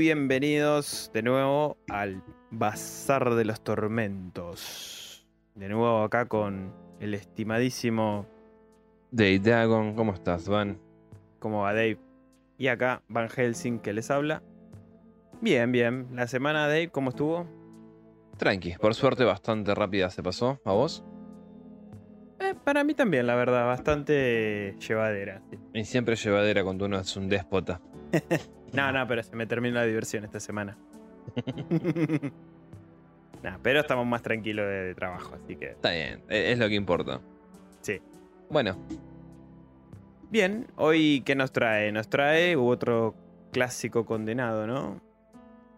Muy bienvenidos de nuevo al Bazar de los Tormentos. De nuevo acá con el estimadísimo, Dave Dagon, ¿cómo estás, Van? ¿cómo va Dave? Y acá Van Helsing que les habla. Bien, bien. La semana Dave, ¿cómo estuvo? Tranqui, por suerte bastante rápida se pasó. ¿A vos? Eh, para mí también, la verdad, bastante llevadera. sí. Y siempre llevadera cuando uno es un déspota. No, no, pero se me terminó la diversión esta semana. Nah, pero estamos más tranquilos de, de trabajo, así que. Está bien, e- es lo que importa. Sí. Bueno, Bien, hoy ¿qué nos trae? Nos trae otro clásico condenado, ¿no?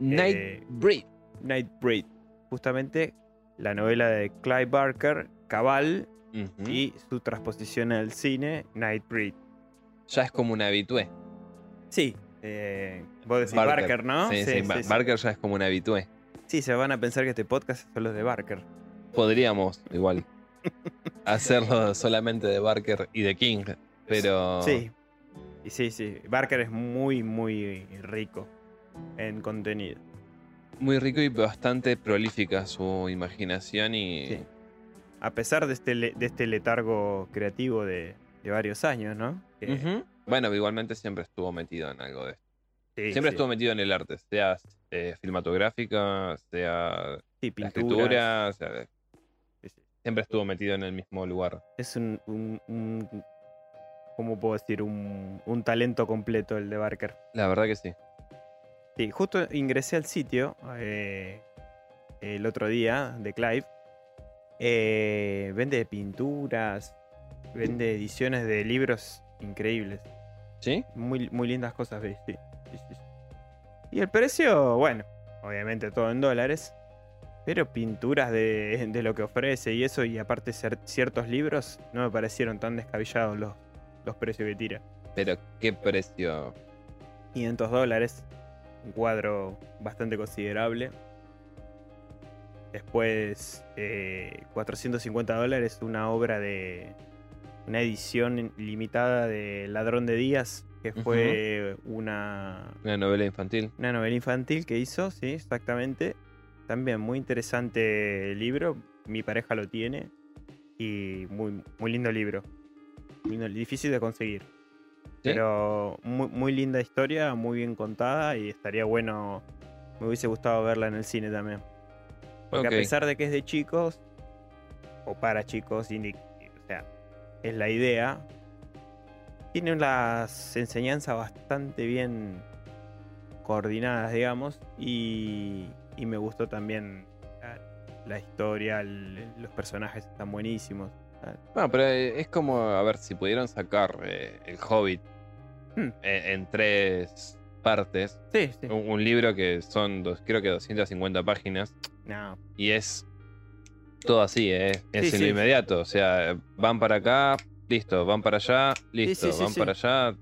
Night Eh, Breed. Nightbreed. Justamente la novela de Clive Barker, Cabal, y su transposición al cine, Nightbreed. Ya es como un habitué. Sí, eh, vos decís Barker, ¿no? Sí, sí, Ba- Barker ya es como un habitué. Sí, se van a pensar que este podcast es solo de Barker. Podríamos, igual, hacerlo solamente de Barker y de King, pero... Sí. Y sí, sí. Barker es muy, muy rico en contenido. Muy rico y bastante prolífica su imaginación y... Sí. A pesar de este, de este letargo creativo de, de varios años, ¿no? Que-. Bueno, igualmente siempre estuvo metido en algo de esto. sí, Siempre sí. estuvo metido en el arte, sea eh, filmatográfica, sea Sí, la escritura, sea, siempre estuvo metido en el mismo lugar. Es un, un, un- ¿Cómo puedo decir? Un, un talento completo el de Barker. La verdad que sí. Sí, justo ingresé al sitio eh, el otro día de Clive. Eh, vende pinturas, vende ediciones de libros increíbles. ¿Sí? Muy, muy lindas cosas, ¿ves? Sí, sí, sí, sí. Y el precio, bueno, obviamente todo en dólares. Pero pinturas de, de lo que ofrece y eso, y aparte ciertos libros, no me parecieron tan descabellados los, los precios que tira. Pero qué precio. 500 dólares, un cuadro bastante considerable. Después, eh, 450 dólares, una obra de. Una edición limitada de Ladrón de Días, que fue una, Una novela infantil. una novela infantil que hizo, sí, exactamente. También muy interesante libro. Mi pareja lo tiene. Y muy, muy lindo libro. Lindo- difícil de conseguir. ¿Sí? Pero muy, muy linda historia, muy bien contada. Y estaría bueno. Me hubiese gustado verla en el cine también. Porque a pesar de que es de chicos, o para chicos, indi- o sea, es la idea, tiene las enseñanzas bastante bien coordinadas, digamos, y, y me gustó también la, la historia, el- los personajes están buenísimos. Bueno, pero eh, es como, a ver, si pudieron sacar eh, El Hobbit Hmm. en, en tres partes. Sí, sí. Un, un libro que son, dos, creo que 250 páginas. No, Y es todo así, ¿eh? Es Sí, en lo inmediato. O sea, van para acá, listo. Van para allá, listo. sí, van para allá.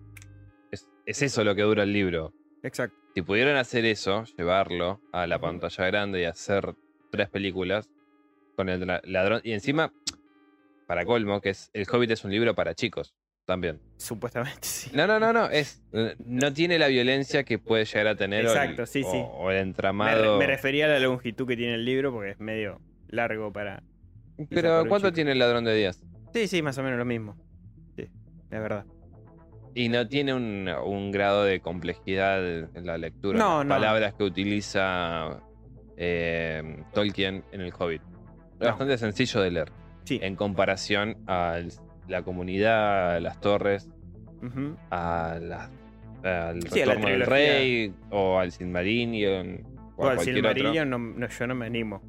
Es, es eso lo que dura el libro. exacto. Si pudieran hacer eso, llevarlo a la pantalla grande y hacer tres películas con el ladrón. Y encima, para colmo, que es El Hobbit es un libro para chicos también. Supuestamente sí. No, no, no, no. Es, no tiene la violencia que puede llegar a tener o el- Exacto, sí, o, sí. o el Me, entramado. me refería a la longitud que tiene el libro porque es medio largo para... Pero ¿cuánto tiene el ladrón de días? Sí, sí, más o menos lo mismo. Sí, la verdad. Y no tiene un, un grado de complejidad en la lectura. No, las no. palabras que utiliza eh, Tolkien en el Hobbit. Es No. bastante sencillo de leer. Sí. En comparación a la comunidad, a las torres, a la- al Sí, a la retorno del rey, o al Silmarillion, o O al. Silmarillion no, no, yo no me animo.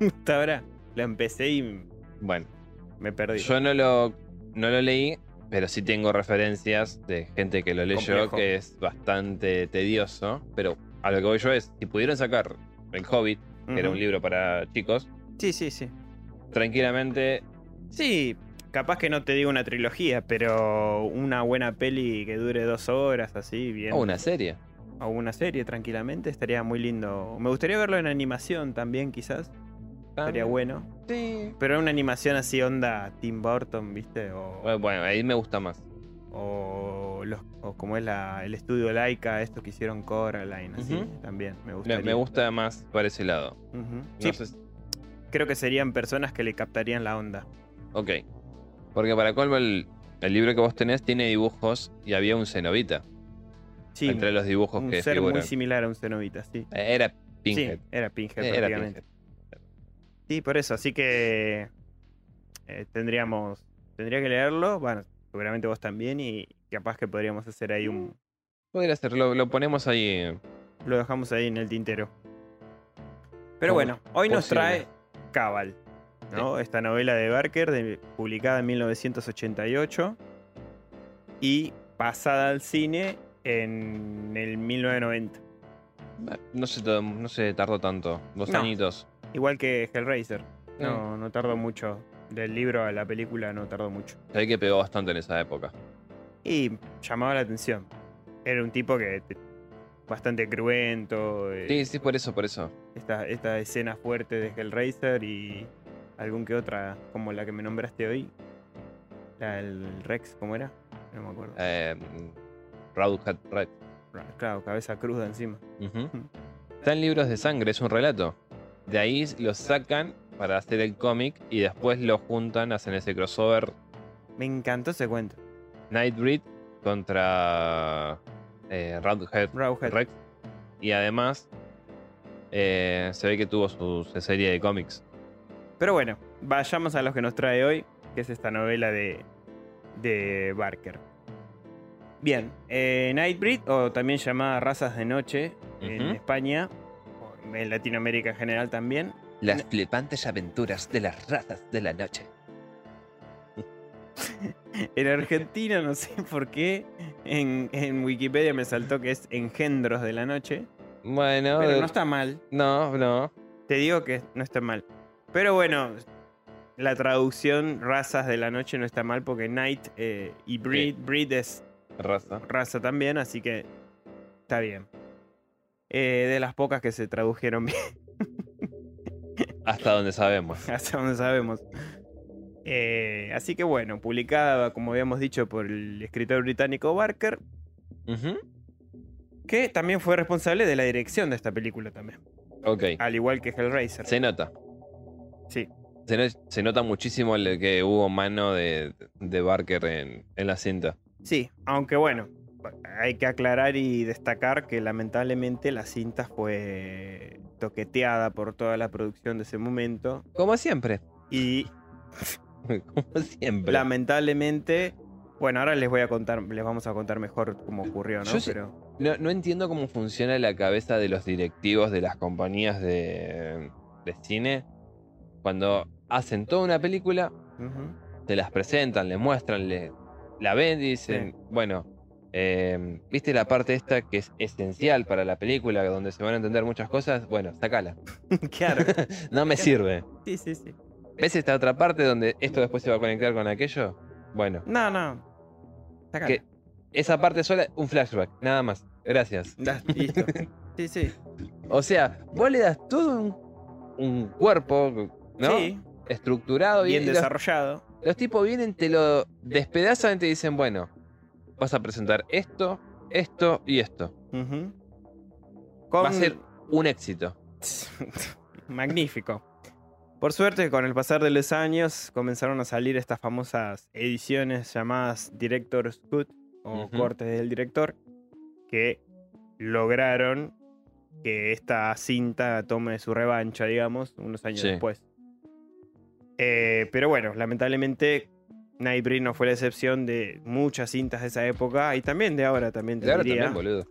Hasta ahora lo empecé y Bueno, me perdí. yo no lo, no lo leí, pero sí tengo referencias de gente que lo leyó, que es bastante tedioso. Pero a lo que voy yo es, si pudieron sacar El Hobbit, que era un libro para chicos, Sí, sí, sí. tranquilamente, Sí, capaz que no te digo una trilogía, pero una buena peli que dure dos horas, así, bien. o una serie. O una serie, tranquilamente, estaría muy lindo. Me gustaría verlo en animación también, quizás. Estaría bueno. Sí. Pero una animación así onda Tim Burton, ¿viste? O, Bueno, bueno, ahí me gusta más. o los, o como es la, el estudio Laika, estos que hicieron Coraline, así, también me Me, gusta. me gusta más por ese lado. Sí, No sé si- creo que serían personas que le captarían la onda. Ok. Porque para colmo, el, el libro que vos tenés tiene dibujos y había un cenobita Sí, entre los dibujos un que ser figuran. muy similar a un cenobita, sí. Era Pinhead. Sí, era Pinhead Era prácticamente. Pinhead. Sí, por eso, así que eh, tendríamos, tendría que leerlo, bueno, seguramente vos también y capaz que podríamos hacer ahí un, Podría ser, lo, lo ponemos ahí. eh, lo dejamos ahí en el tintero. Pero bueno, hoy nos posible. trae Cabal, ¿no? Esta novela de Barker, de- publicada en 1988 y pasada al cine en el 1990. eh, No se, no se tardó tanto. Dos No. añitos. Igual que Hellraiser. No, no tardó mucho. Del libro a la película no tardó mucho. Se ve que pegó bastante en esa época. Y llamaba la atención. Era un tipo que te- bastante cruento. eh, Sí, sí, por eso, por eso. esta, esta escena fuerte de Hellraiser y algún que otra, como la que me nombraste hoy. La del Rex, ¿cómo era? No me acuerdo. Eh, Red. Claro, cabeza cruda encima. Ujú. Está en libros de sangre, es un relato. De ahí lo sacan para hacer el cómic y después lo juntan, hacen ese crossover Me encantó ese cuento. Nightbreed contra eh, Roundhead. Rex. Y además eh, se ve que tuvo su, su serie de cómics. Pero bueno, vayamos a lo que nos trae hoy, que es esta novela de, de Barker. Bien, eh, Nightbreed, o también llamada Razas de Noche en. España, en Latinoamérica en general también. Las flipantes aventuras de las razas de la noche. En Argentina, no sé por qué, en, en Wikipedia me saltó que es Engendros de la Noche, Bueno, pero eh, no está mal. no, no. Te digo que no está mal. Pero bueno, la traducción Razas de la Noche no está mal porque Night eh, y Breed, Breed es Raza. raza también, así que está bien. Eh, de las pocas que se tradujeron bien, Hasta donde sabemos. hasta donde sabemos. Eh, así que bueno, publicada, como habíamos dicho, por el escritor británico Barker, que también fue responsable de la dirección de esta película también. Ok. Al igual que Hellraiser. Se nota. Sí. Se, no- se nota muchísimo el que hubo mano de, de Barker en, en la cinta. Sí, aunque bueno, hay que aclarar y destacar que lamentablemente la cinta fue toqueteada por toda la producción de ese momento Como siempre. y Como siempre. lamentablemente, bueno, ahora les voy a contar, les vamos a contar mejor cómo ocurrió, ¿no? Yo Pero No, no entiendo cómo funciona la cabeza de los directivos de las compañías de, de cine. Cuando hacen toda una película, ujú, te las presentan, le muestran, le, la ven y dicen, bueno, eh, ¿viste la parte esta que es esencial para la película, donde se van a entender muchas cosas? Bueno, sacala. claro. No me sirve. Sí, sí, sí. ¿Ves esta otra parte donde esto después se va a conectar con aquello? Bueno, No, no. Sácala. que esa parte sola, un flashback, nada más. Gracias. Listo. Sí, sí. O sea, vos le das todo un, un cuerpo, ¿no? Sí, Estructurado y- bien y los, desarrollado. los tipos vienen, te lo despedazan y te dicen, bueno, vas a presentar esto, esto y esto. Va a ser un éxito. Magnífico. Por suerte, con el pasar de los años, comenzaron a salir estas famosas ediciones llamadas Director's Cut o cortes del director, que lograron que esta cinta tome su revancha, digamos, unos años Sí. después. Eh, pero bueno, lamentablemente Nightbreed no fue la excepción de muchas cintas de esa época y también de ahora también te De ahora también, boludo.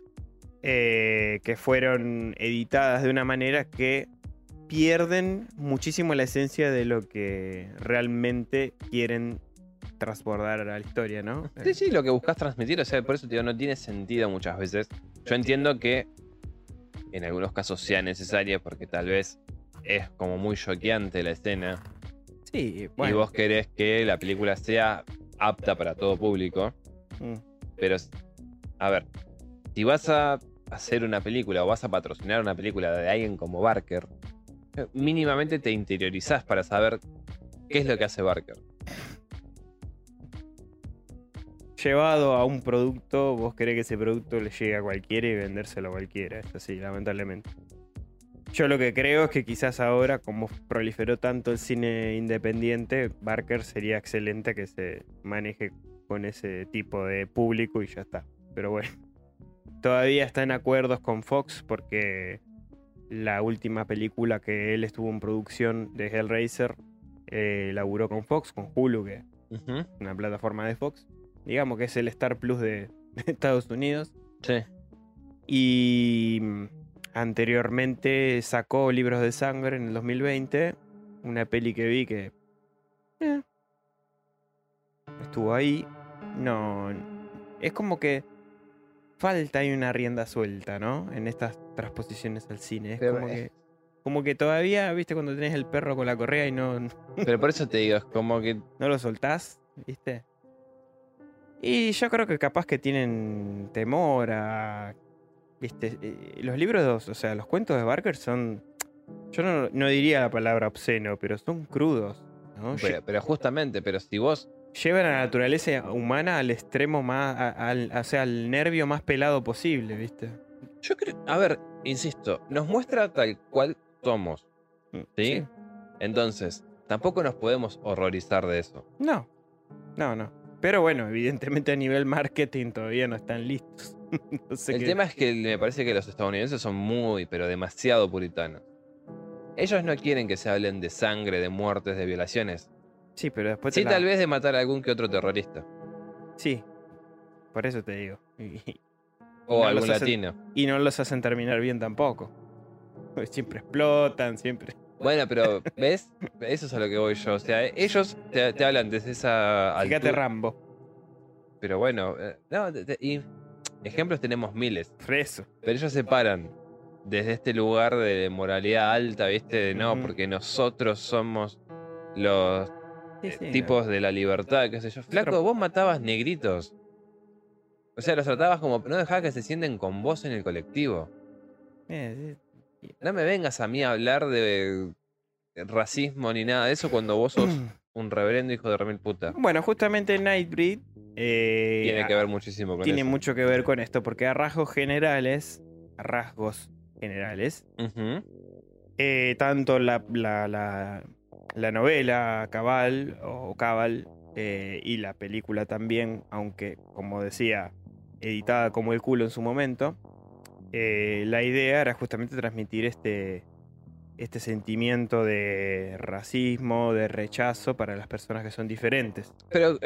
eh, que fueron editadas de una manera que pierden muchísimo la esencia de lo que realmente quieren transbordar a la historia, ¿no? Sí, sí, lo que buscas transmitir, o sea, por eso te digo, no tiene sentido muchas veces. Yo entiendo que en algunos casos sea necesaria porque tal vez es como muy choqueante la escena Sí, y vos querés que la película sea apta para todo público, mm, pero a ver, si vas a hacer una película o vas a patrocinar una película de alguien como Barker, eh, mínimamente te interiorizás para saber qué es lo que hace Barker. llevado a un producto, vos querés que ese producto le llegue a cualquiera y vendérselo a cualquiera. Es así, lamentablemente. Yo lo que creo es que quizás ahora, como proliferó tanto el cine independiente, Barker sería excelente que se maneje con ese tipo de público y ya está. Pero bueno, todavía está en acuerdos con Fox porque la última película que él estuvo en producción de Hellraiser eh, laburó con Fox, con Hulu, que es una plataforma de Fox. Digamos que es el Star Plus de, de Estados Unidos. Sí. Y anteriormente sacó Libros de Sangre en el 2020. Una peli que vi que. eh, estuvo ahí. No. Es como que. Falta ahí una rienda suelta, ¿no? En estas transposiciones al cine. Es como que. Como que todavía, viste, cuando tenés el perro con la correa y no, Pero por eso te digo, es como que no lo soltás, ¿viste? Y yo creo que capaz que tienen temor a. ¿Viste? Eh, Los libros, o sea, los cuentos de Barker son. Yo no, no diría la palabra obsceno, pero son crudos. ¿no? Pero, pero justamente, pero si vos. Llevan a la naturaleza humana al extremo más. a- al, o sea, al nervio más pelado posible, ¿viste? Yo creo. A ver, insisto, nos muestra tal cual somos. Mm, ¿Sí? Entonces, tampoco nos podemos horrorizar de eso. No, no, no. Pero bueno, evidentemente a nivel marketing todavía no están listos. No sé El qué- tema es que me parece que los estadounidenses son muy, pero demasiado puritanos. Ellos no quieren que se hablen de sangre, de muertes, de violaciones. Sí, pero después Sí, la- tal vez de matar a algún que otro terrorista. Sí, por eso te digo. O No, algún hacen- latino. y no los hacen terminar bien tampoco. Porque Siempre explotan, siempre. Bueno, pero, ¿ves? Eso es a lo que voy yo. O sea, ellos te, te hablan desde esa Fíjate altura. Rambo. Pero bueno, eh, no, y ejemplos tenemos miles. Por eso. Pero ellos se paran desde este lugar de moralidad alta, ¿viste? De no, porque nosotros somos los Sí, eh, sí, tipos de la libertad, qué sé yo. Flaco, vos matabas negritos. O sea, los tratabas como. No dejabas que se sienten con vos en el colectivo. eh, sí. No me vengas a mí a hablar de racismo ni nada de eso cuando vos sos un reverendo hijo de remil puta. Bueno, justamente Nightbreed eh, Tiene que ver muchísimo con tiene eso. mucho que ver con esto, porque a rasgos generales, a rasgos generales, eh, tanto la, la, la- la novela Cabal o Cabal eh, y la película también, aunque como decía, editada como el culo en su momento, la idea era justamente transmitir este, este sentimiento de racismo, de rechazo para las personas que son diferentes. Pero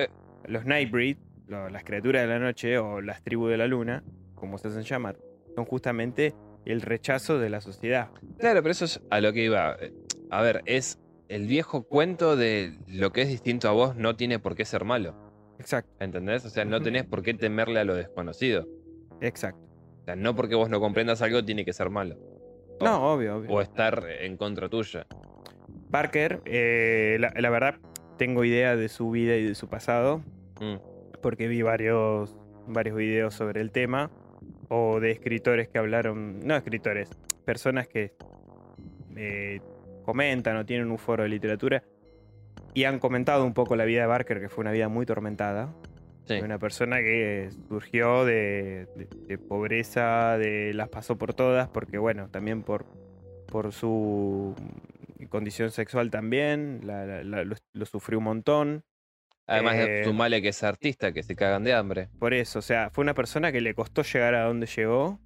Los Nightbreed, lo- las criaturas de la noche o las tribus de la luna, como se hacen llamar, son justamente el rechazo de la sociedad. Claro, pero eso es a lo que iba. A ver, es el viejo cuento de lo que es distinto a vos no tiene por qué ser malo. Exacto, ¿Entendés? O sea, no tenés por qué temerle a lo desconocido. exacto. O sea, no porque vos no comprendas algo tiene que ser malo. O- No, obvio, obvio. O estar en contra tuya. Parker, eh, la, la verdad, tengo idea de su vida y de su pasado, Mm. porque vi varios, varios videos sobre el tema, o de escritores que hablaron, no escritores, personas que eh, comentan o tienen un foro de literatura y han comentado un poco la vida de Barker, que fue una vida muy tormentada, Sí. una persona que surgió de, de- de pobreza, de las pasó por todas, porque bueno, también por, por su condición sexual también, la- la- la- lo, lo sufrió un montón. Además de Eh, sumarle que es artista, que se cagan de hambre. Por eso, o sea, fue una persona que le costó llegar a donde llegó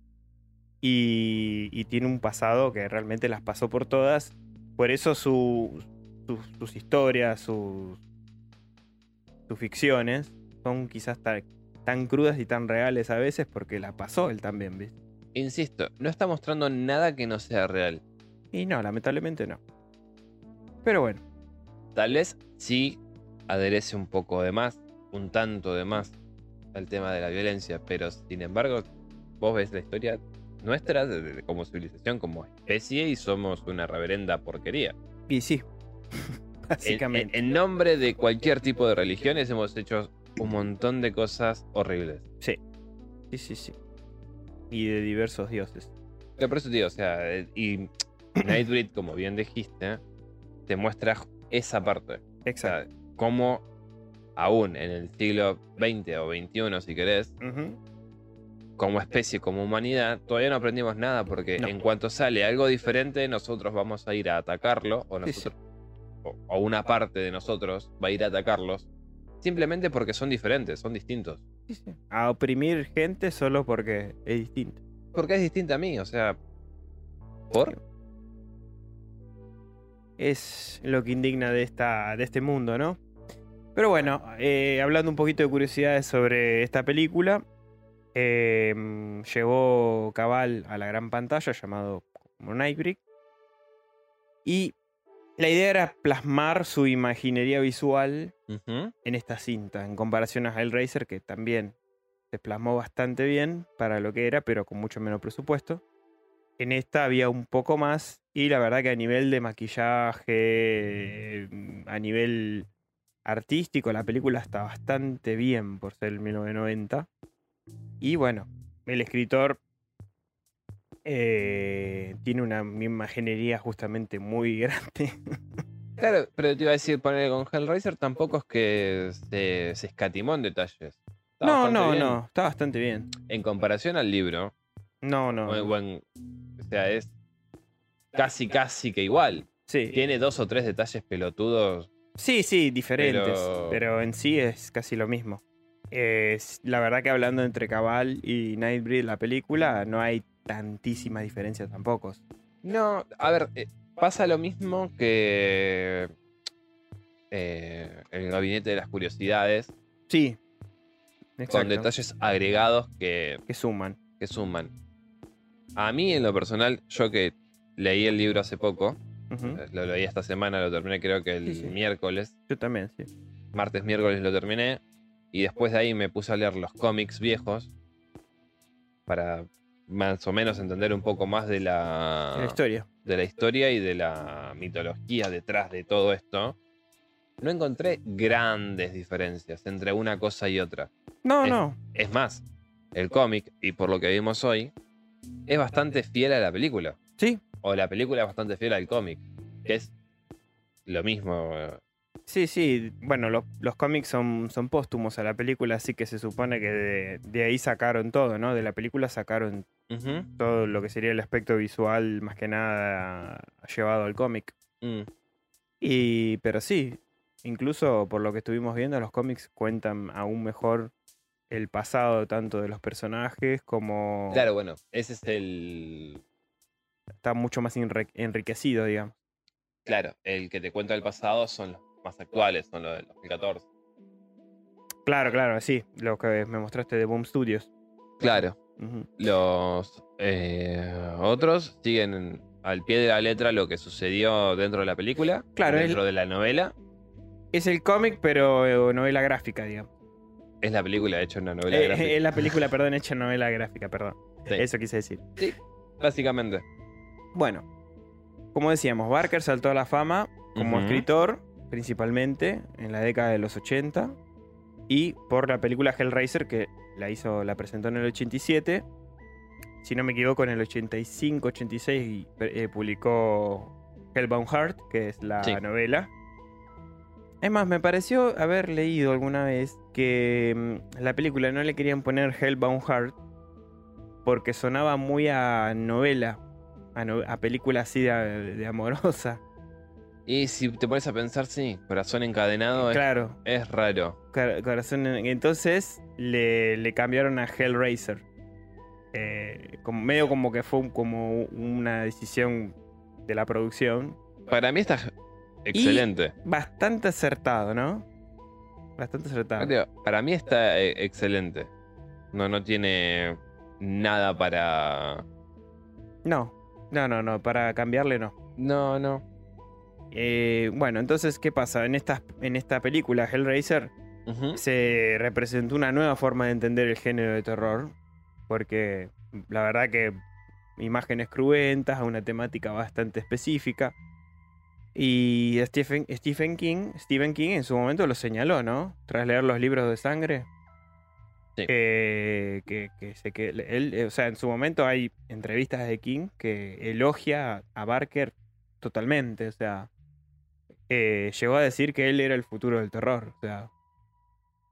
y, y tiene un pasado que realmente las pasó por todas. Por eso su- sus- sus historias, sus, sus ficciones son quizás ta- tan crudas y tan reales a veces porque la pasó él también, ¿viste? Insisto, no está mostrando nada que no sea real. Y no, lamentablemente no. Pero bueno, Tal vez sí aderece un poco de más, un tanto de más al tema de la violencia, pero sin embargo, vos ves la historia nuestra de- de- como civilización, como especie, y somos una reverenda porquería. y sí, En, básicamente. en- en nombre de cualquier tipo de religiones hemos hecho un montón de cosas horribles. Sí, sí, sí, sí. Y de diversos dioses. Pero por eso te digo, o sea, eh, y Nightbreed, como bien dijiste, te muestra esa parte. O Exacto. sea, cómo aún en el siglo XX o XXI, si querés, como especie, como humanidad, todavía no aprendimos nada porque No. en cuanto sale algo diferente, nosotros vamos a ir a atacarlo, o, Sí, sí. nosotros, o- o una parte de nosotros va a ir a atacarlos, simplemente porque son diferentes, son distintos. Sí, sí. A oprimir gente solo porque es distinto. Porque es distinta a mí, o sea. ¿Por? Es lo que indigna de, esta, de este mundo, ¿no? Pero bueno, eh, hablando un poquito de curiosidades sobre esta película, eh, llegó Cabal a la gran pantalla llamado Nightbreak y la idea era plasmar su imaginería visual en esta cinta, en comparación a Hellraiser, que también se plasmó bastante bien para lo que era, pero con mucho menos presupuesto. En esta había un poco más, y la verdad que a nivel de maquillaje, eh, a nivel artístico, la película está bastante bien por ser el 1990. Y bueno, el escritor eh, tiene una imaginería justamente muy grande. Claro, pero te iba a decir, poner con Hellraiser tampoco es que se, se escatimó en detalles. Está no, no, bien. no, está bastante bien. En comparación al libro, No, no. o en- o en- o sea, es casi, casi que igual. Sí. Tiene dos o tres detalles pelotudos. Sí, sí, diferentes, Pero- pero, en sí es casi lo mismo. Es, la verdad que hablando entre Cabal y Nightbreed, la película, no hay tantísima diferencia tampoco. No, a ver, eh, pasa lo mismo que eh, el gabinete de las curiosidades, Sí. con Exacto. detalles agregados que, que suman. que suman. A mí, en lo personal, yo que leí el libro hace poco, eh, lo leí esta semana, lo terminé creo que el Sí, sí. miércoles, Yo también, sí. martes, miércoles lo terminé, y después de ahí me puse a leer los cómics viejos para más o menos entender un poco más de la, La historia. de la historia y de la mitología detrás de todo esto. No encontré grandes diferencias entre una cosa y otra. No, Es- no. Es más, el cómic, y por lo que vimos hoy, es bastante fiel a la película. Sí, O la película es bastante fiel al cómic, que es lo mismo. eh, sí, sí. Bueno, lo- los cómics son, son póstumos a la película, así que se supone que de, de ahí sacaron todo, ¿no? De la película sacaron todo lo que sería el aspecto visual, más que nada llevado al cómic. mm. Y, pero sí, incluso por lo que estuvimos viendo, los cómics cuentan aún mejor el pasado tanto de los personajes como Claro, bueno, ese es el. Está mucho más enri- enriquecido, digamos. Claro, el que te cuenta el pasado son los más actuales, son los del 2014. Claro, claro, sí, lo que me mostraste de Boom Studios. Claro. Los eh, otros siguen al pie de la letra lo que sucedió dentro de la película, Claro, dentro de la novela. Es el cómic, pero eh, novela gráfica, digamos. Es la película hecha una novela Eh, gráfica. es la película, perdón, hecha novela gráfica, perdón. Sí, Eso quise decir. básicamente. Bueno, como decíamos, Barker saltó a la fama como escritor, principalmente en la década de los 80, y por la película Hellraiser, que la hizo, la presentó en el 87. Si no me equivoco, en el 85, 86 eh, publicó Hellbound Heart, que es la Sí. novela. Es más, me pareció haber leído alguna vez que mm, la película no le querían poner Hellbound Heart porque sonaba muy a novela, a, no- a película así de, de amorosa. Y si te pones a pensar, sí, corazón encadenado es, Claro, es raro. Cor- Corazón en- Entonces le, le cambiaron a Hellraiser. Eh, como, medio como que fue un- como una decisión de la producción. Para mí está excelente. Bastante acertado, ¿no? Bastante acertado. Para mí está eh, excelente. No, no tiene nada para. No, no, no, no. Para cambiarle no. No, no. Eh, bueno, entonces, ¿qué pasa? En esta, en esta película, Hellraiser, se representó una nueva forma de entender el género de terror. Porque la verdad que imágenes cruentas, una temática bastante específica. Y Stephen, Stephen King, Stephen King en su momento lo señaló, ¿no? Tras leer los libros de sangre. Sí. eh, que, que se que él, eh, o sea, en su momento hay entrevistas de King que elogia a Barker totalmente. O sea, eh, llegó a decir que él era el futuro del terror. O sea,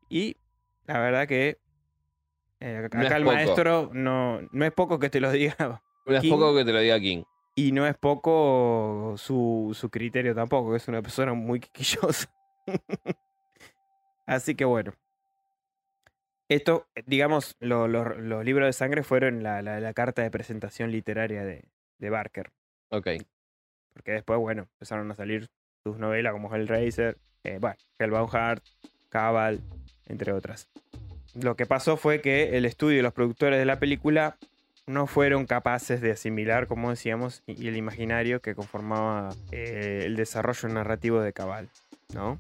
Y la verdad que eh, acá No el poco. maestro no, no es poco que te lo diga No es poco que te lo diga King. y no es poco su, su criterio tampoco, que es una persona muy quisquillosa. Así que bueno. Esto, eh, digamos, lo- lo- los libros de sangre fueron la, la- la carta de presentación literaria de, de Barker. Ok. Porque después, bueno, empezaron a salir sus novelas como Hellraiser, eh, bueno, Hellbound Cabal, entre otras. Lo que pasó fue que el estudio y los productores de la película no fueron capaces de asimilar, como decíamos, y y el imaginario que conformaba eh, el desarrollo narrativo de Cabal, ¿no?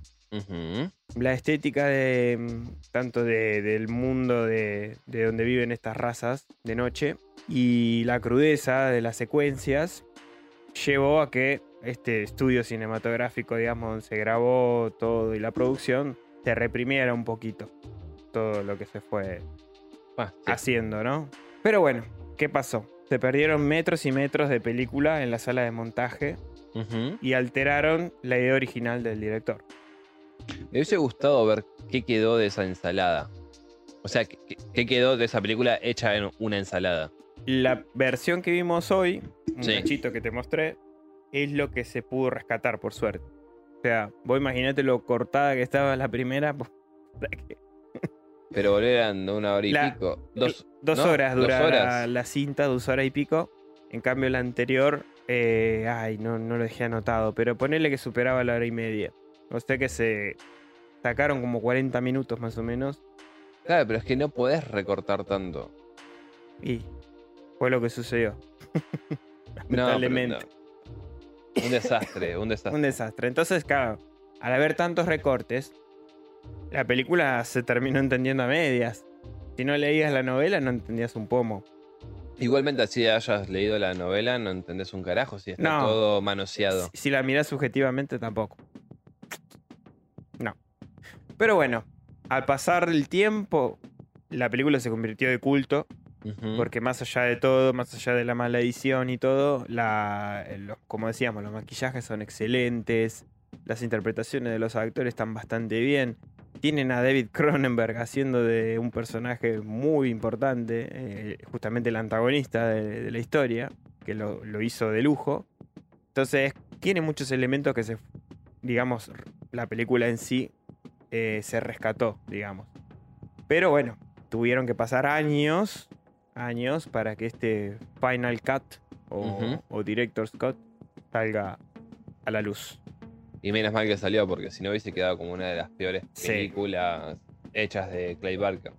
La estética de mm, tanto de- del mundo de, de donde viven estas razas de noche y la crudeza de las secuencias llevó a que este estudio cinematográfico, digamos, donde se grabó todo y la producción, se reprimiera un poquito todo lo que se fue Ah, sí. haciendo, ¿no? Pero bueno, ¿qué pasó? Se perdieron metros y metros de película en la sala de montaje y alteraron la idea original del director. Me hubiese gustado ver qué quedó de esa ensalada. O sea, qué, quedó de esa película hecha en una ensalada. La versión que vimos hoy, un Sí. cachito que te mostré, es lo que se pudo rescatar, por suerte. O sea, vos imaginate lo cortada que estaba la primera. Pero volvieran de una hora y La- pico. Dos, Dos ¿no? horas Dos dura la- horas. La, cinta, dos horas y pico. En cambio, la anterior, eh, ay, no, no lo dejé anotado, pero ponele que superaba la hora y media. O sea que se sacaron como 40 minutos más o menos. Claro, pero es que no podés recortar tanto. Y fue lo que sucedió. Lamentablemente. no. Un desastre, un desastre. Un desastre. Entonces, claro, al haber tantos recortes, la película se terminó entendiendo a medias. Si no leías la novela, no entendías un pomo. Igualmente, así hayas leído la novela, no entendés un carajo si está No. todo manoseado. Si, si la mirás subjetivamente, tampoco. Pero bueno, al pasar el tiempo, la película se convirtió de culto. Porque más allá de todo, más allá de la mala edición y todo, la, eh, los- como decíamos, los maquillajes son excelentes, las interpretaciones de los actores están bastante bien. Tienen a David Cronenberg haciendo de un personaje muy importante, eh, justamente el antagonista de, de la historia, que lo, lo hizo de lujo. Entonces, tiene muchos elementos que se, digamos, la película en sí eh, se rescató, digamos. Pero bueno, tuvieron que pasar años, años para que este Final Cut o, Director's Cut salga a la luz. Y menos mal que salió, porque si no hubiese quedado como una de las peores Sí. películas hechas de Clay Barker.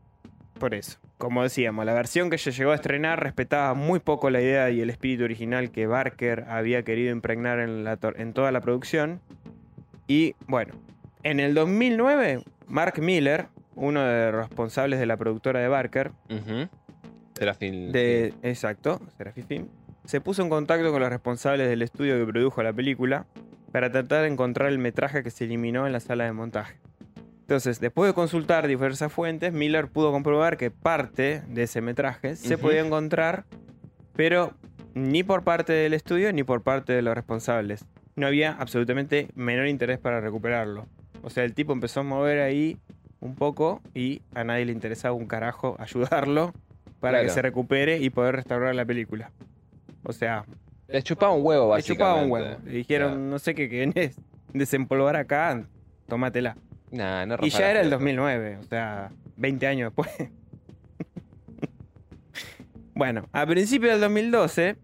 Por eso. Como decíamos, la versión que se llegó a estrenar respetaba muy poco la idea y el espíritu original que Barker había querido impregnar en, la tor- en toda la producción. Y bueno, en el 2009, Mark Miller, uno de los responsables de la productora de Barker, Ujú. Serafín. de, exacto, Film, se puso en contacto con los responsables del estudio que produjo la película para tratar de encontrar el metraje que se eliminó en la sala de montaje. Entonces, después de consultar diversas fuentes, Miller pudo comprobar que parte de ese metraje se podía encontrar, pero ni por parte del estudio ni por parte de los responsables. No había absolutamente menor interés para recuperarlo. O sea, el tipo empezó a mover ahí un poco y a nadie le interesaba un carajo ayudarlo para que se recupere y poder restaurar la película. O sea, Les chupaba un huevo, le básicamente. chupaba un huevo. Le dijeron, Claro. no sé qué querés desempolvar acá, tómatela. Nah, no Y ya era el pelotas. 2009, o sea, 20 años después. bueno, a principios del 2012,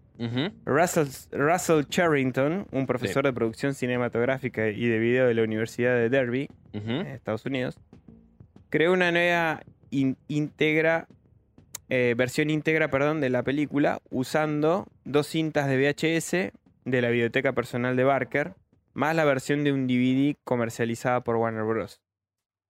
Russell, Russell Charrington, un profesor de producción cinematográfica y de video de la Universidad de Derby, en Estados Unidos, creó una nueva in- íntegra, eh, versión íntegra perdón, de la película usando dos cintas de VHS de la biblioteca personal de Barker, más la versión de un DVD comercializada por Warner Bros.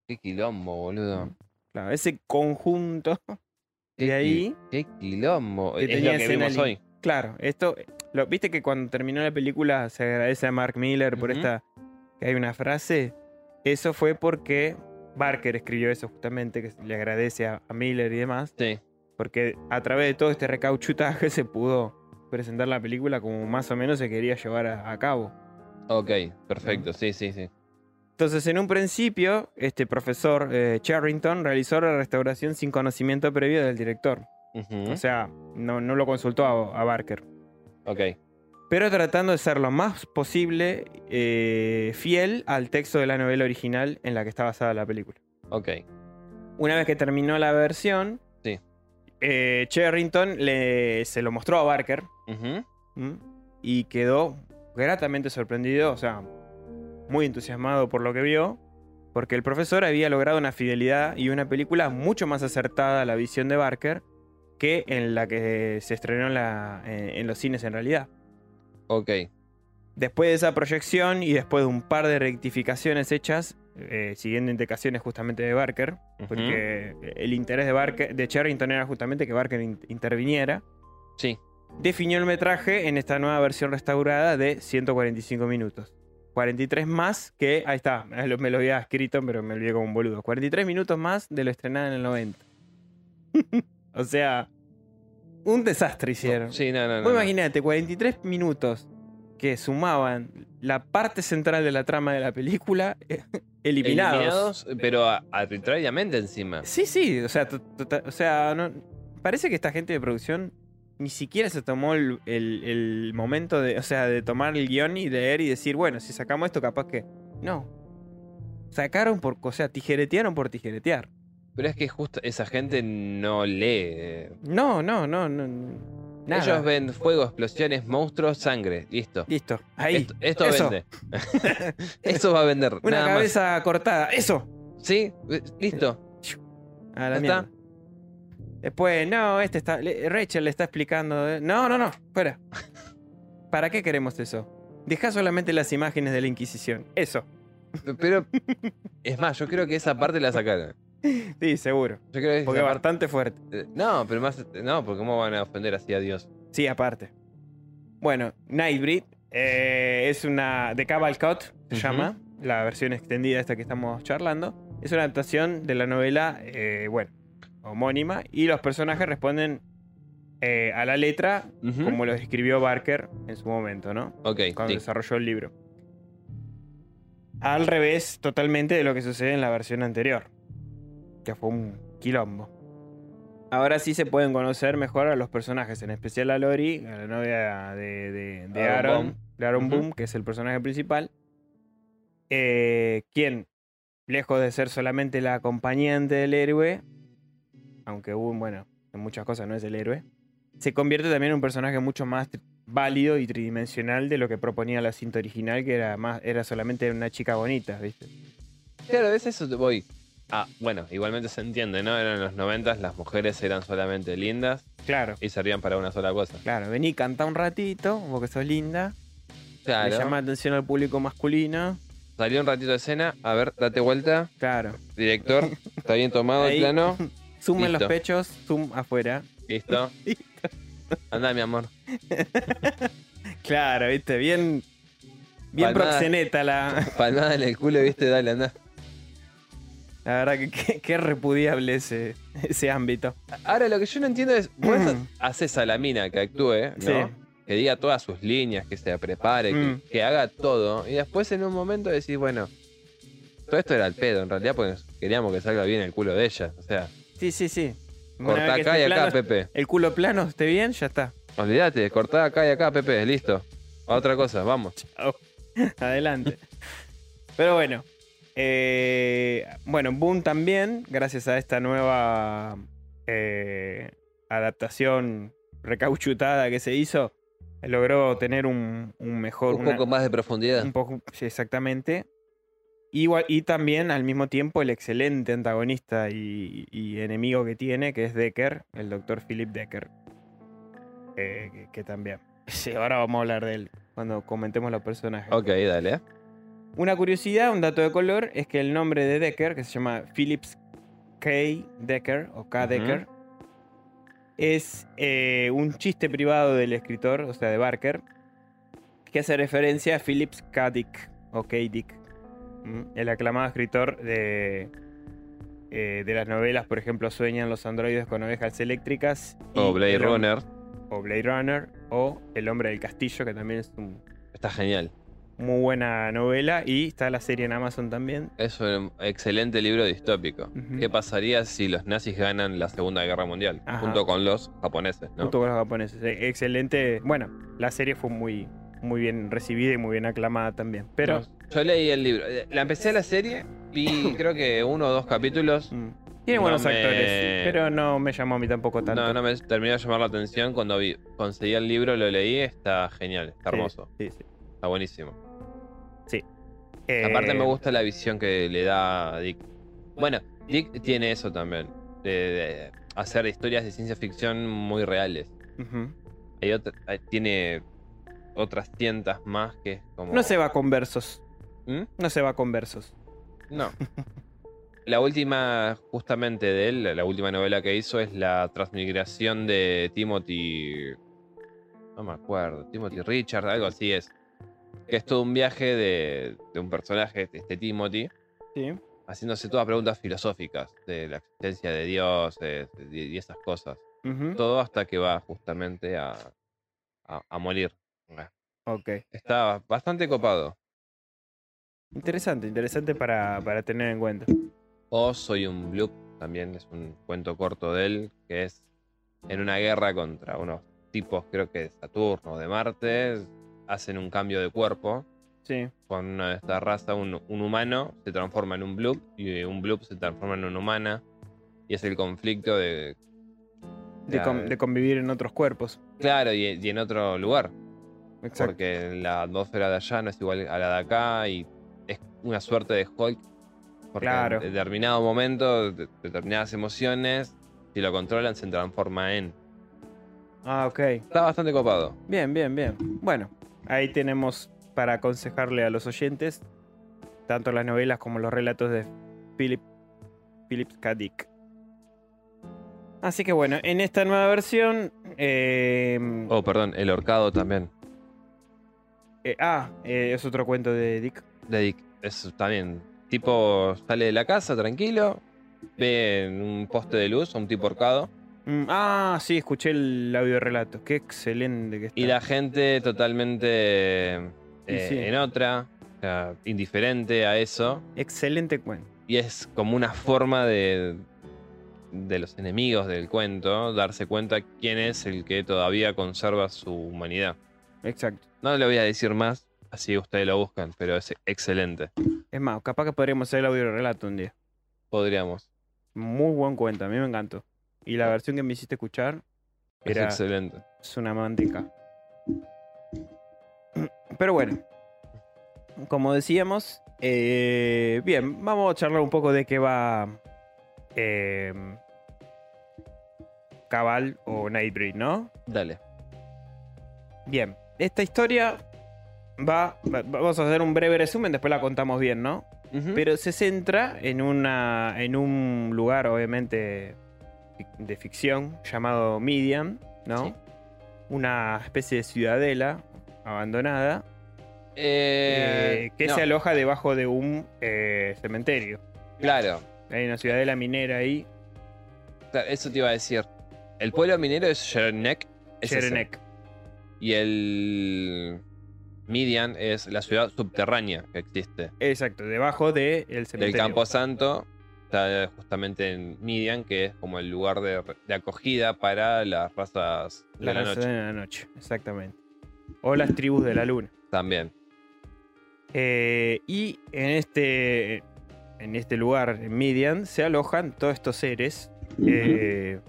Qué quilombo, boludo. Claro, ese conjunto de ahí, Qué quilombo. Que Es lo que vimos hoy. Claro, esto, lo, viste que cuando terminó la película se agradece a Mark Miller por esta, que hay una frase, eso fue porque Barker escribió eso justamente, que le agradece a, a Miller y demás, Sí. porque a través de todo este recauchutaje se pudo presentar la película como más o menos se quería llevar a, a cabo. Ok, perfecto. Sí, sí, sí. Entonces, en un principio, este profesor eh, Charrington realizó la restauración sin conocimiento previo del director. O sea, no, no lo consultó a, a Barker. ok. Pero tratando de ser lo más posible eh, fiel al texto de la novela original en la que está basada la película. Ok. Una vez que terminó la versión, Sí. eh, Charrington le, se lo mostró a Barker y quedó gratamente sorprendido, o sea, muy entusiasmado por lo que vio, porque el profesor había logrado una fidelidad y una película mucho más acertada a la visión de Barker que en la que se estrenó en, la- en- en los cines en realidad. Ok. Después de esa proyección y después de un par de rectificaciones hechas, eh, siguiendo indicaciones justamente de Barker, porque el interés de, Barker, de Charrington era justamente que Barker in- interviniera, Sí. definió el metraje en esta nueva versión restaurada de 145 minutos. 43 más que, ahí está, me lo había escrito, pero me olvidé como un boludo. 43 minutos más de lo estrenado en el 90. o sea, un desastre hicieron. Sí, no, no. Vos no. imaginate, 43 minutos que sumaban la parte central de la trama de la película, eh, eliminados. Eliminados, pero arbitrariamente encima. Sí, sí, o sea, o sea no- parece que esta gente de producción ni siquiera se tomó el, el- el momento de, o sea, de tomar el guion y leer y decir, bueno, si sacamos esto, capaz que. No. Sacaron por, o sea, tijeretearon por tijeretear. Pero es que justo esa gente no lee. No, no, no, no. Nada. Ellos ven fuego, explosiones, monstruos, sangre. Listo. Listo, ahí. Esto, esto Eso. vende. Eso va a vender. Una nada más. cabeza cortada, eso. Sí, eh, listo. A la Ya mierda. está. Después, no, este está. Rachel le está explicando. No, no, no, fuera. ¿Para qué queremos eso? Deja solamente las imágenes de la Inquisición. Eso. Pero es más, yo creo que esa parte la sacaron. Sí, seguro. Yo creo que Porque es bastante fuerte. eh, No, pero más. No, porque cómo van a ofender así a Dios. Sí, aparte. Bueno, Nightbreed eh, es una. de Cavalcott, se llama. La versión extendida esta que estamos charlando. Es una adaptación de la novela, eh, bueno, homónima. Y los personajes responden a la letra como lo describió Barker en su momento, ¿no? Ok, Cuando sí. desarrolló el libro. Al revés totalmente de lo que sucede en la versión anterior. Que fue un quilombo. Ahora sí se pueden conocer mejor a los personajes, en especial a Lori, a la novia de, de- de Aaron Aaron, Boom. de Aaron. Boom, que es el personaje principal. eh, quien, lejos de ser solamente la acompañante del héroe, aunque Boom, bueno, en muchas cosas no es el héroe, se convierte también en un personaje mucho más válido y tridimensional de lo que proponía la cinta original, que era más era solamente una chica bonita, ¿viste? Claro, a veces eso te voy. Ah, bueno, igualmente se entiende, ¿no? Eran los noventas, las mujeres eran solamente lindas Claro, y servían para una sola cosa. claro, vení, canta un ratito, vos que sos linda, Claro. le llama la atención al público masculino, Salió un ratito de escena. A ver, date vuelta. claro. Director, está bien tomado el plano. Zoom en los Listo. pechos, zoom afuera. Listo. Anda, mi amor. Claro, viste, bien. Bien Palmada. proxeneta la. Palmada en el culo, viste, dale, anda. La verdad que qué, repudiable ese, ese ámbito. Ahora, lo que yo no entiendo es, vos haces a la mina que actúe, ¿no? Sí. Que diga todas sus líneas, que se prepare, Mm. que, que haga todo. Y después en un momento decís, bueno, todo esto era el pedo, en realidad, porque queríamos que salga bien el culo de ella. O sea, Sí, sí, sí. Cortá acá y acá, Pepe. El culo plano esté bien, ya está. Olvídate, cortá acá y acá, Pepe, listo. A otra cosa, vamos. Adelante. Pero bueno. Eh, bueno, Boom también, gracias a esta nueva eh, adaptación recauchutada que se hizo, logró tener un, un mejor. Un una- poco más de profundidad. Un poco, sí, exactamente. Igual, y también al mismo tiempo el excelente antagonista y, y enemigo que tiene, que es Decker, el doctor Philip Decker. Eh, que, que también. Sí, ahora vamos a hablar de él cuando comentemos los personajes. Ok, dale. Una curiosidad, un dato de color, es que el nombre de Decker, que se llama Phillips K. Decker, o K. Decker, es eh, un chiste privado del escritor, o sea, de Barker, que hace referencia a Phillips K. Dick, o K. Dick, el aclamado escritor de, eh, de las novelas, por ejemplo, Sueñan los androides con ovejas eléctricas. O Blade Runner. O Blade Runner, o El hombre del castillo, que también es un Está genial. Muy buena novela y está la serie en Amazon también. Es un excelente libro distópico. ¿Qué pasaría si los nazis ganan la Segunda Guerra Mundial? Ajá. Junto con los japoneses, ¿no? Junto con los japoneses. E- Excelente. Bueno, la serie fue muy, muy bien recibida y muy bien aclamada también. Pero No, yo leí el libro. Eh, La empecé la serie, vi creo que uno o dos capítulos. mm, tiene No buenos me- actores, pero no me llamó a mí tampoco tanto. No, no me terminó de llamar la atención. Cuando vi, conseguí el libro, lo leí, está genial, está Sí, hermoso, Sí, sí. está buenísimo. Eh, Aparte me gusta la visión que le da a Dick. Bueno, Dick tiene eso también, de, de hacer historias de ciencia ficción muy reales. Hay otra- tiene otras tientas más que como... No se va con versos. ¿Mm? No se va con versos. No. La última, justamente de él, la última novela que hizo es la transmigración de Timothy. No me acuerdo, Timothy Richard, algo así es. Que es todo un viaje de, de un personaje, este Timothy, Sí. haciéndose todas preguntas filosóficas de la existencia de Dios y esas cosas. Todo hasta que va justamente a, a, a morir. Ok. Está bastante copado. Interesante, interesante para, para tener en cuenta. O Soy un Bloop, también es un cuento corto de él, que es en una guerra contra unos tipos, creo que de Saturno o de Marte, hacen un cambio de cuerpo. Sí. Con una de estas razas, un, un humano se transforma en un Bloop y un Bloop se transforma en una humana. Y es el conflicto de. De, Ya, con- de convivir en otros cuerpos. Claro, y, y en otro lugar. Exacto. Porque la atmósfera de allá no es igual a la de acá y es una suerte de Hulk. Porque Claro. en determinado momento, de- determinadas emociones, si lo controlan, se transforma en. Ah, ok. Está bastante copado. Bien, bien, bien. Bueno, ahí tenemos para aconsejarle a los oyentes tanto las novelas como los relatos de Philip, Philip K. Dick. Así que bueno, en esta nueva versión... eh, Oh, perdón, el horcado también. eh, ah, eh, es otro cuento de Dick. De Dick. Es también. Tipo, sale de la casa tranquilo, ve en un poste de luz a un tipo horcado. Mm, ah, sí, escuché el audio relato. Qué excelente que está. Y la gente totalmente eh, sí. en otra, o sea, indiferente a eso. Excelente cuento. Y es como una forma de, de los enemigos del cuento darse cuenta quién es el que todavía conserva su humanidad. Exacto. No le voy a decir más, así ustedes lo buscan, pero es excelente. Es más, capaz que podríamos hacer el audio relato un día. Podríamos. Muy buen cuento, a mí me encantó. Y la versión que me hiciste escuchar Es Era- excelente. es una manteca. Pero bueno, como decíamos, eh, bien, vamos a charlar un poco de qué va eh, Cabal o Nightbreed, ¿no? Dale. Bien, esta historia va, va- vamos a hacer un breve resumen, después la contamos bien, ¿no? Pero se centra en, una, en un lugar, obviamente, de ficción llamado Midian, ¿no? Sí. Una especie de ciudadela abandonada Eh, eh, que no, se aloja debajo de un eh, cementerio. Claro, Hay una ciudadela minera ahí, claro, eso te iba a decir. El pueblo minero es Sherenek. es. Y el Midian es la ciudad subterránea que existe. Exacto, debajo del Del cementerio. Campo Santo está justamente en Midian, que es como el lugar de, de acogida para las razas de La la, raza noche. de la noche, exactamente. O las tribus de la luna. También. Eh, y en este, en este lugar, en Midian, se alojan todos estos seres eh,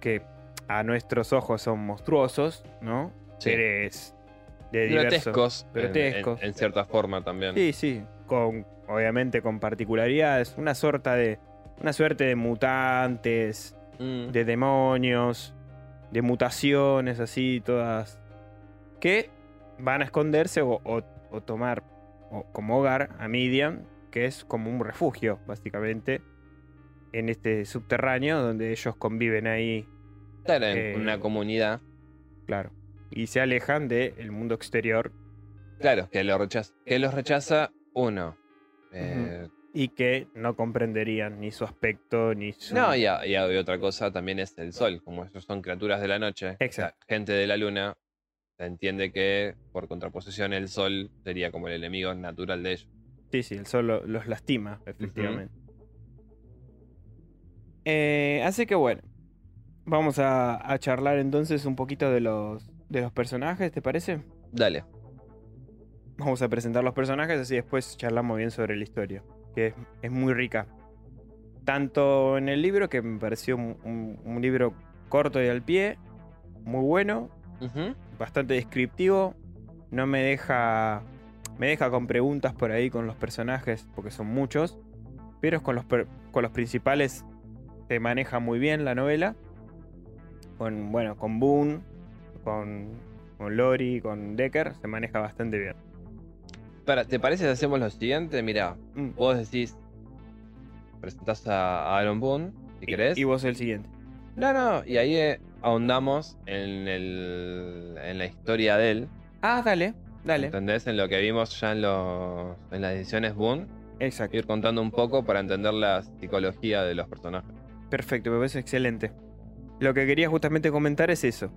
que a nuestros ojos son monstruosos, ¿no? Sí. Seres de diversos. Grotescos. en- grotescos. En, en cierta forma también. Sí, sí, con, obviamente con particularidades, una suerte de, una suerte de mutantes, Mm, de demonios, de mutaciones así, todas que van a esconderse o, o- o tomar o- como hogar a Midian, que es como un refugio, básicamente, en este subterráneo donde ellos conviven ahí, claro, en eh, una comunidad. claro, y se alejan del mundo exterior Claro, que, lo rechaza, que los rechaza uno. Eh, y que no comprenderían ni su aspecto ni su... No, y, a- y a- y otra cosa también es el sol, como ellos son criaturas de la noche, Exacto. la gente de la luna, Se entiende que, por contraposición, el sol sería como el enemigo natural de ellos. Sí, sí, el sol lo- los lastima, efectivamente. Eh, así que bueno, vamos a, a charlar entonces un poquito de los, de los personajes, ¿te parece? Dale. Vamos a presentar los personajes, así después charlamos bien sobre la historia, que es, es muy rica. Tanto en el libro, que me pareció un, un- un libro corto y al pie, muy bueno, bastante descriptivo, no me deja me deja con preguntas por ahí con los personajes, porque son muchos, pero con los, per- con los principales se maneja muy bien la novela. Con, bueno, con Boone, con, con Lori, con Decker, se maneja bastante bien. Para, ¿te parece si hacemos lo siguiente? Mira, Mm. vos decís. Presentás a Aaron Boone, si Y- querés. Y, vos el siguiente. No, no, y ahí eh, ahondamos en, el, en la historia de él. Ah, dale, dale. ¿Entendés? En lo que vimos ya en, los, en las ediciones Boone. Exacto. Ir contando un poco para entender la psicología de los personajes. Perfecto, me parece excelente. Lo que quería justamente comentar es eso.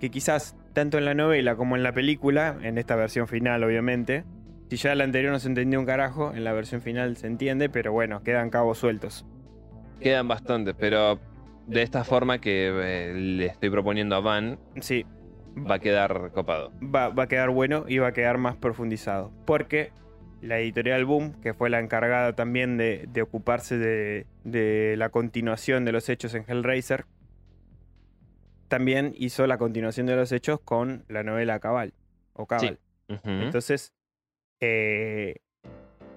Que quizás tanto en la novela como en la película, en esta versión final obviamente, si ya la anterior no se entendió un carajo, en la versión final se entiende, pero bueno, quedan cabos sueltos. Quedan bastantes, pero de esta forma que eh, le estoy proponiendo a Van, Sí, va a quedar copado. va, va a quedar bueno y va a quedar más profundizado. Porque la editorial Boom, que fue la encargada también de, de ocuparse de, de la continuación de los hechos en Hellraiser, también hizo la continuación de los hechos con la novela Cabal. O Cabal. Entonces, eh,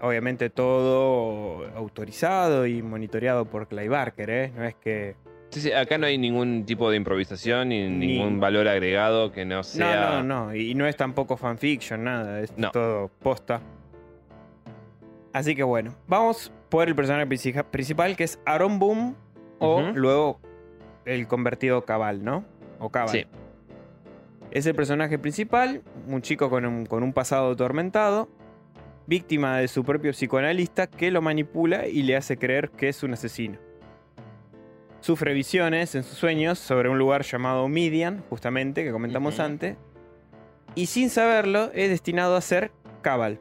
obviamente todo autorizado y monitoreado por Clay Barker, ¿eh? No es que... Sí, sí, acá no hay ningún tipo de improvisación ni, Ni- ningún valor agregado que no sea. No, no, no. Y no es tampoco fanfiction, nada. Es No. todo posta. Así que bueno, vamos por el personaje princi- principal que es Aaron Boom o luego el convertido Cabal, ¿no? O Cabal. Sí. Es el personaje principal, un chico con un, con un pasado atormentado, víctima de su propio psicoanalista que lo manipula y le hace creer que es un asesino. Sufre visiones en sus sueños sobre un lugar llamado Midian, justamente, que comentamos antes, y sin saberlo es destinado a ser Cabal,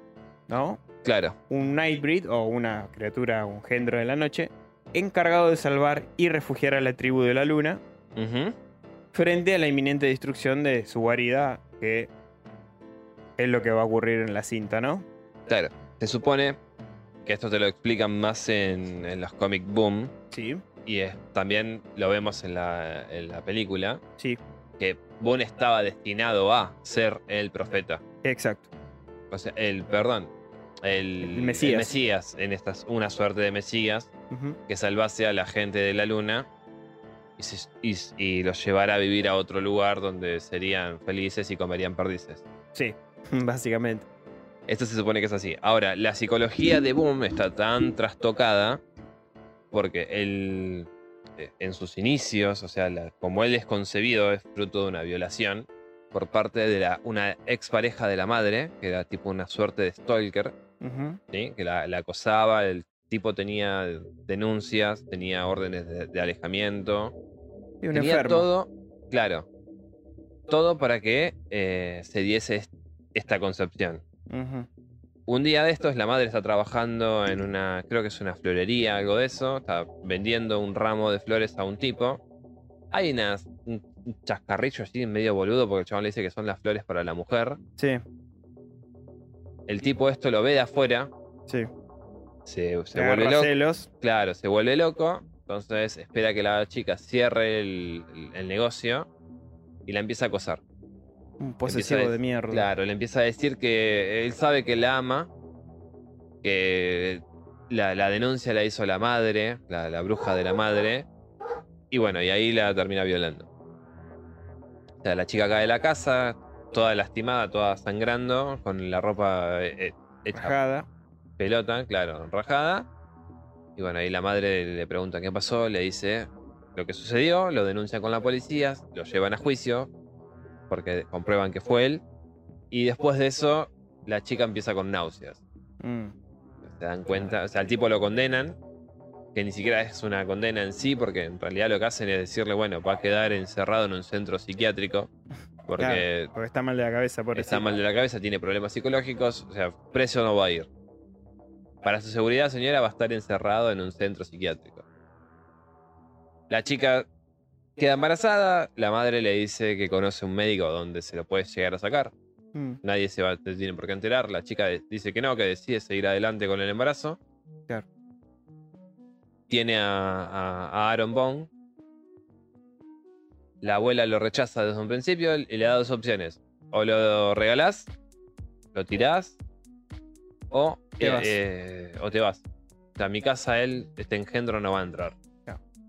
¿no? Claro. Un Nightbreed o una criatura, un gendro de la noche, encargado de salvar y refugiar a la tribu de la luna Ujú. Frente a la inminente destrucción de su guarida, que es lo que va a ocurrir en la cinta, ¿no? Claro. Se supone que esto te lo explican más en, en los comic boom. Sí, Y es- también lo vemos en la, en la película. sí, Que Boone estaba destinado a ser el profeta. exacto. O sea, el, perdón. El, El Mesías. Mesías, en estas, una suerte de Mesías que salvase a la gente de la luna y, se- y- y los llevara a vivir a otro lugar donde serían felices y comerían perdices. Sí, básicamente. Esto se supone que es así. Ahora, la psicología de Boom está tan trastocada porque él, eh, en sus inicios, o sea, la- como él es concebido, es fruto de una violación por parte de la, una expareja de la madre, que era tipo una suerte de stalker, que la, la acosaba, el tipo tenía denuncias, tenía órdenes de, de alejamiento, Y un tenía enfermo. todo, claro, todo para que eh, se diese est- esta concepción. Un día de estos, la madre está trabajando en una, creo que es una florería, algo de eso, está vendiendo un ramo de flores a un tipo. Hay unas, un chascarrillo así medio boludo porque el chabón le dice que son las flores para la mujer. Sí, El tipo esto lo ve de afuera, sí. se, vuelve loco. Claro, se vuelve loco. Entonces espera que la chica cierre el, negocio y la empieza a acosar. Un posesivo de mierda. Claro, le empieza a decir que él sabe que la ama, que la, la denuncia la hizo la madre, la, la bruja de la madre, y bueno, y ahí la termina violando. O sea, la chica cae de la casa, toda lastimada, toda sangrando, con la ropa eh, eh, hecha Bajada. pelota, claro, rajada. Y bueno, ahí la madre le pregunta qué pasó, le dice lo que sucedió, lo denuncian con la policía, lo llevan a juicio, porque comprueban que fue él. Y después de eso, la chica empieza con náuseas. Mm. Se dan cuenta, o sea, al tipo lo condenan, que ni siquiera es una condena en sí, porque en realidad lo que hacen es decirle, bueno, va a quedar encerrado en un centro psiquiátrico porque Claro, porque está mal de la cabeza, por está mal de la cabeza, tiene problemas psicológicos, o sea, preso no va a ir. Para su seguridad, señora, va a estar encerrado en un centro psiquiátrico. La chica queda embarazada, la madre le dice que conoce un médico donde se lo puede llegar a sacar. Mm, Nadie se, va, tiene por qué enterar. La chica dice que no, que decide seguir adelante con el embarazo. Claro. Tiene a, a- a Aaron Bone. La abuela lo rechaza desde un principio y le da dos opciones. O lo regalás, lo tirás, o Te vas. eh, o te vas. O sea, mi casa él, este engendro no va a entrar.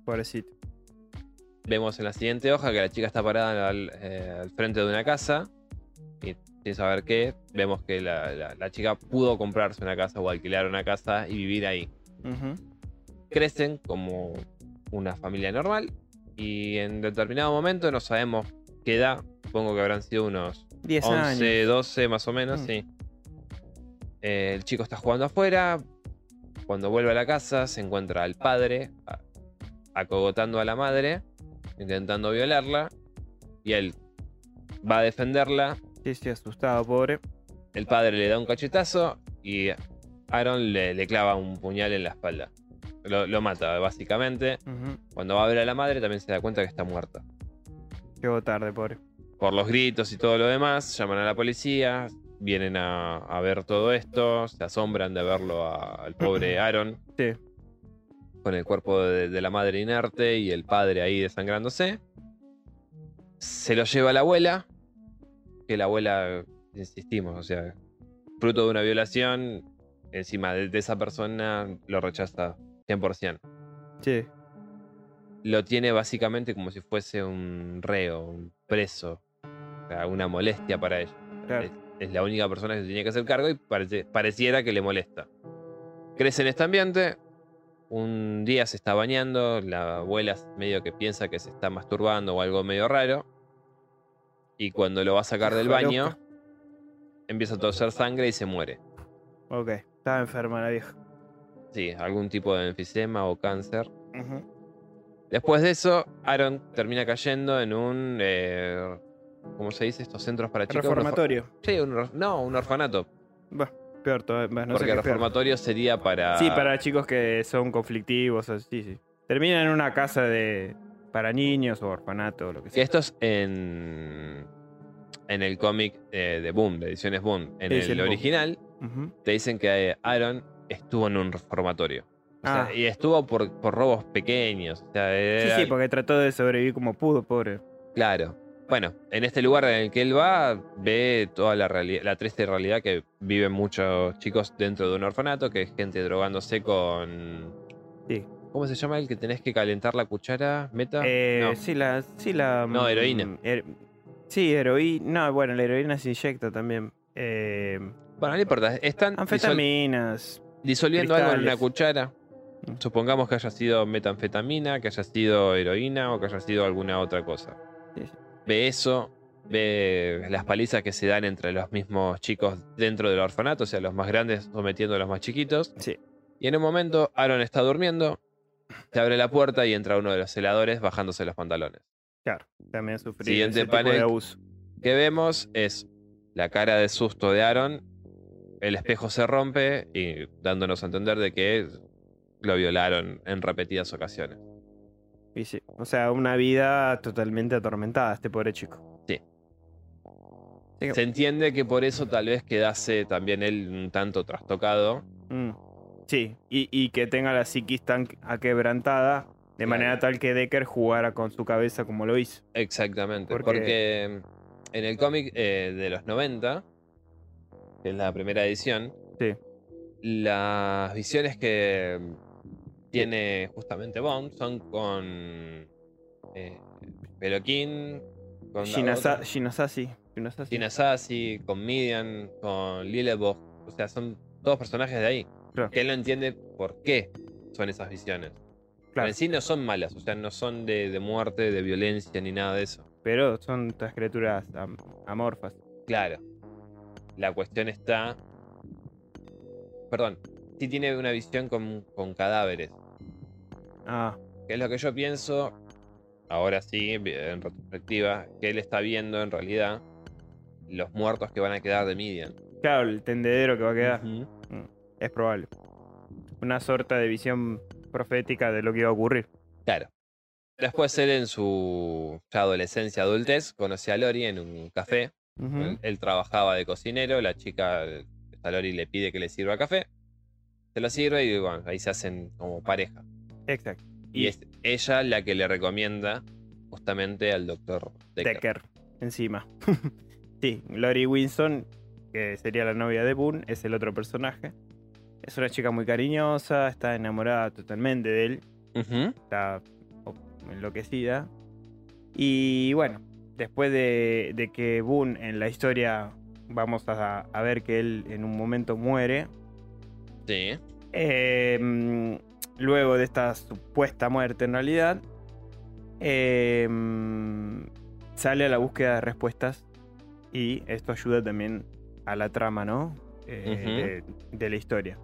pobrecito. Vemos en la siguiente hoja que la chica está parada al, eh, al frente de una casa y sin saber qué, vemos que la, la- la chica pudo comprarse una casa o alquilar una casa y vivir ahí. Crecen como una familia normal y en determinado momento no sabemos qué edad, supongo que habrán sido unos 10 11, años. 12 más o menos, Mm. sí. Eh, el chico está jugando afuera. Cuando vuelve a la casa, se encuentra al padre acogotando a la madre, intentando violarla. Y él va a defenderla. Sí, sí, asustado, pobre. El padre le da un cachetazo y Aaron le, le clava un puñal en la espalda. Lo, lo mata, básicamente. Cuando va a ver a la madre, también se da cuenta que está muerta. Llegó tarde, pobre. por los gritos y todo lo demás, llaman a la policía, vienen a, a ver todo esto, se asombran de verlo a- al pobre Aaron Sí. con el cuerpo de, de la madre inerte y el padre ahí desangrándose. Se lo lleva a la abuela, que la abuela, insistimos, o sea, fruto de una violación, encima de, de esa persona lo rechaza 100%. Sí. Lo tiene básicamente como si fuese un reo, un preso, o sea, una molestia para ella. Claro. Es, la única persona que se tiene que hacer cargo y parece- pareciera que le molesta. Crece en este ambiente. Un día se está bañando. La abuela medio que piensa que se está masturbando o algo medio raro. Y cuando lo va a sacar del baño, empieza a toser sangre y se muere. Ok. Estaba enferma la vieja. Sí, algún tipo de enfisema o cáncer. Después de eso, Aaron termina cayendo en un. eh, ¿Cómo se dice? Estos centros para chicos. Reformatorio. Sí, un or- no, un orfanato. Bah, peor todavía. bah, no sé porque peor. reformatorio sería para. Sí, para chicos que son conflictivos. o- Sí, sí. Terminan en una casa de para niños o orfanato o lo que sea. esto es en. En el cómic eh, de Boom, de ediciones Boom. En el original, te dicen que eh, Aaron estuvo en un reformatorio. O sea, Ah. y estuvo por, por robos pequeños. O sea, Sí, sí, porque trató de sobrevivir como pudo, pobre. Claro. Bueno, en este lugar en el que él va, ve toda la, la triste realidad que viven muchos chicos dentro de un orfanato, que es gente drogándose con... Sí. ¿Cómo se llama el que tenés que calentar la cuchara? ¿Meta? Eh, no. Sí, la. Sí, la No, mm, heroína. her- sí, heroína. No, bueno, la heroína se inyecta también. Eh, Bueno, no importa. Están disol- anfetaminas. disolviendo algo en una cuchara. Mm. Supongamos que haya sido metanfetamina, que haya sido heroína o que haya sido alguna otra cosa. Sí, sí. Ve eso, ve las palizas que se dan entre los mismos chicos dentro del orfanato, o sea, los más grandes sometiendo a los más chiquitos. Sí. Y en un momento, Aaron está durmiendo, se abre la puerta y entra uno de los celadores bajándose los pantalones. Claro, también sufrí Siguiente ese tipo panel. de abuso. que vemos es la cara de susto de Aaron, el espejo se rompe y dándonos a entender de que lo violaron en repetidas ocasiones. Y sí, o sea, una vida totalmente atormentada este pobre chico. Sí. Se entiende que por eso tal vez quedase también él un tanto trastocado. mm, sí, y, y que tenga la psiquis tan aquebrantada de Claro. manera tal que Decker jugara con su cabeza como lo hizo. Exactamente. Porque- Porque, en el cómic eh, de los 90, que es la primera edición, Sí. las visiones que tiene justamente Bond son con eh, Peloquín, con Shinasa-. Shinasasi, con Midian, con Lillebog. O sea, son todos personajes de ahí. Claro. Que él no entiende por qué son esas visiones. Pero Claro, en sí no son malas, o sea, no son de, de muerte, de violencia ni nada de eso. pero son estas criaturas am- amorfas. Claro. La cuestión está. Perdón. Sí tiene una visión con, con cadáveres. Ah, Que es lo que yo pienso. ahora sí, en retrospectiva, que él está viendo en realidad los muertos que van a quedar de Midian. Claro, el tendedero que va a quedar. Ujú. Es probable. Una sorta de visión profética de lo que iba a ocurrir. Claro. Después él en su ya adolescencia, adultez, conoce a Lori en un café. Él, él trabajaba de cocinero, la chica, esta Lori le pide que le sirva café. Se lo sirve y bueno, ahí se hacen como pareja. Exacto. Y es ella la que le recomienda justamente al doctor Decker. Decker, encima. sí, Lori Winston, que sería la novia de Boone, es el otro personaje. Es una chica muy cariñosa, está enamorada totalmente de él, está enloquecida. Y bueno, después de, de que Boone en la historia vamos a, a ver que él en un momento muere, Sí. Eh, luego de esta supuesta muerte en realidad, eh, mm, sale a la búsqueda de respuestas y esto ayuda también a la trama, ¿no? Eh, de, de la historia.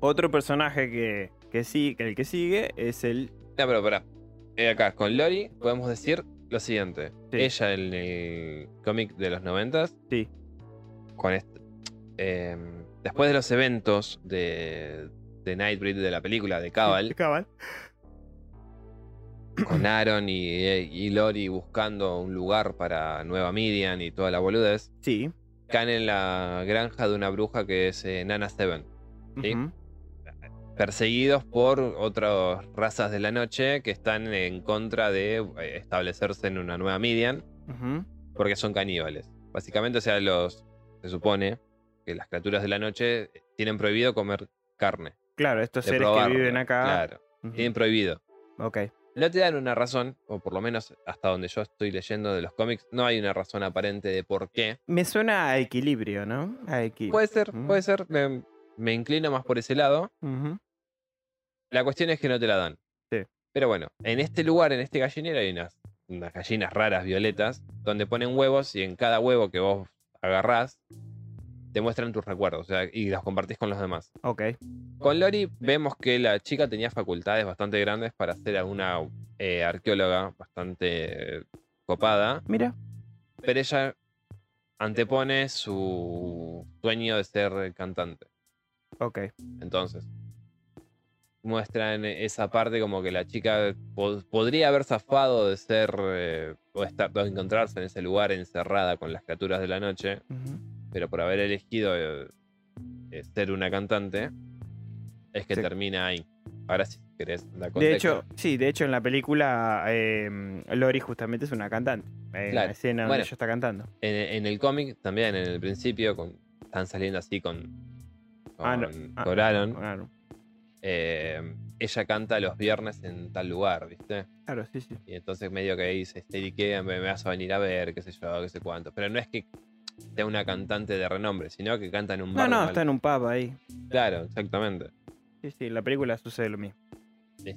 Otro personaje que, que sí, que el que sigue es el... No, pero pará. Eh, acá, con Lori podemos decir lo siguiente. Sí. Ella en el cómic de los noventas, Sí, con este, después de los eventos de, de Nightbreed de la película de Cabal, Cabal. con Aaron y, y Lori buscando un lugar para Nueva Midian y toda la boludez, Sí. caen en la granja de una bruja que es eh, Nana Seven, Sí. perseguidos por otras razas de la noche que están en contra de eh, establecerse en una Nueva Midian porque son caníbales. Básicamente, o sea, los se supone que las criaturas de la noche tienen prohibido comer carne. Claro, estos seres que viven acá. Claro, tienen prohibido. Ok. No te dan una razón, o por lo menos hasta donde yo estoy leyendo de los cómics, no hay una razón aparente de por qué. Me suena a equilibrio, ¿no? A equilibrio. Puede ser, puede ser, me, me inclino más por ese lado. La cuestión es que no te la dan. Sí. Pero bueno, en este lugar, en este gallinero, hay unas, unas gallinas raras violetas donde ponen huevos y en cada huevo que vos agarrás te muestran tus recuerdos o sea, y los compartís con los demás. Ok. Con Lori vemos que la chica tenía facultades bastante grandes para ser una eh, arqueóloga bastante copada, Mira. pero ella antepone su sueño de ser cantante. Ok. Entonces, muestran esa parte como que la chica po- podría haber zafado de ser eh, o, estar, o encontrarse en ese lugar encerrada con las criaturas de la noche, ujú. Pero por haber elegido eh, ser una cantante, es que Sí. termina ahí. Ahora si querés dar De hecho, sí, de hecho en la película eh, Lori justamente es una cantante. En Claro. la escena donde ella está cantando. En, en el cómic también, en el principio, con, están saliendo así con, con, Ah, no, ah, con Aaron. Eh, ella canta los viernes en tal lugar, ¿viste? claro, sí, sí. Y entonces medio que ahí se esteriquea, me, me vas a venir a ver, qué sé yo, qué sé cuánto. Pero no es que sea una cantante de renombre, sino que canta en un No, bar. no, normal. está en un pub ahí. Claro, exactamente. Sí, sí, en la película sucede lo mismo. Sí.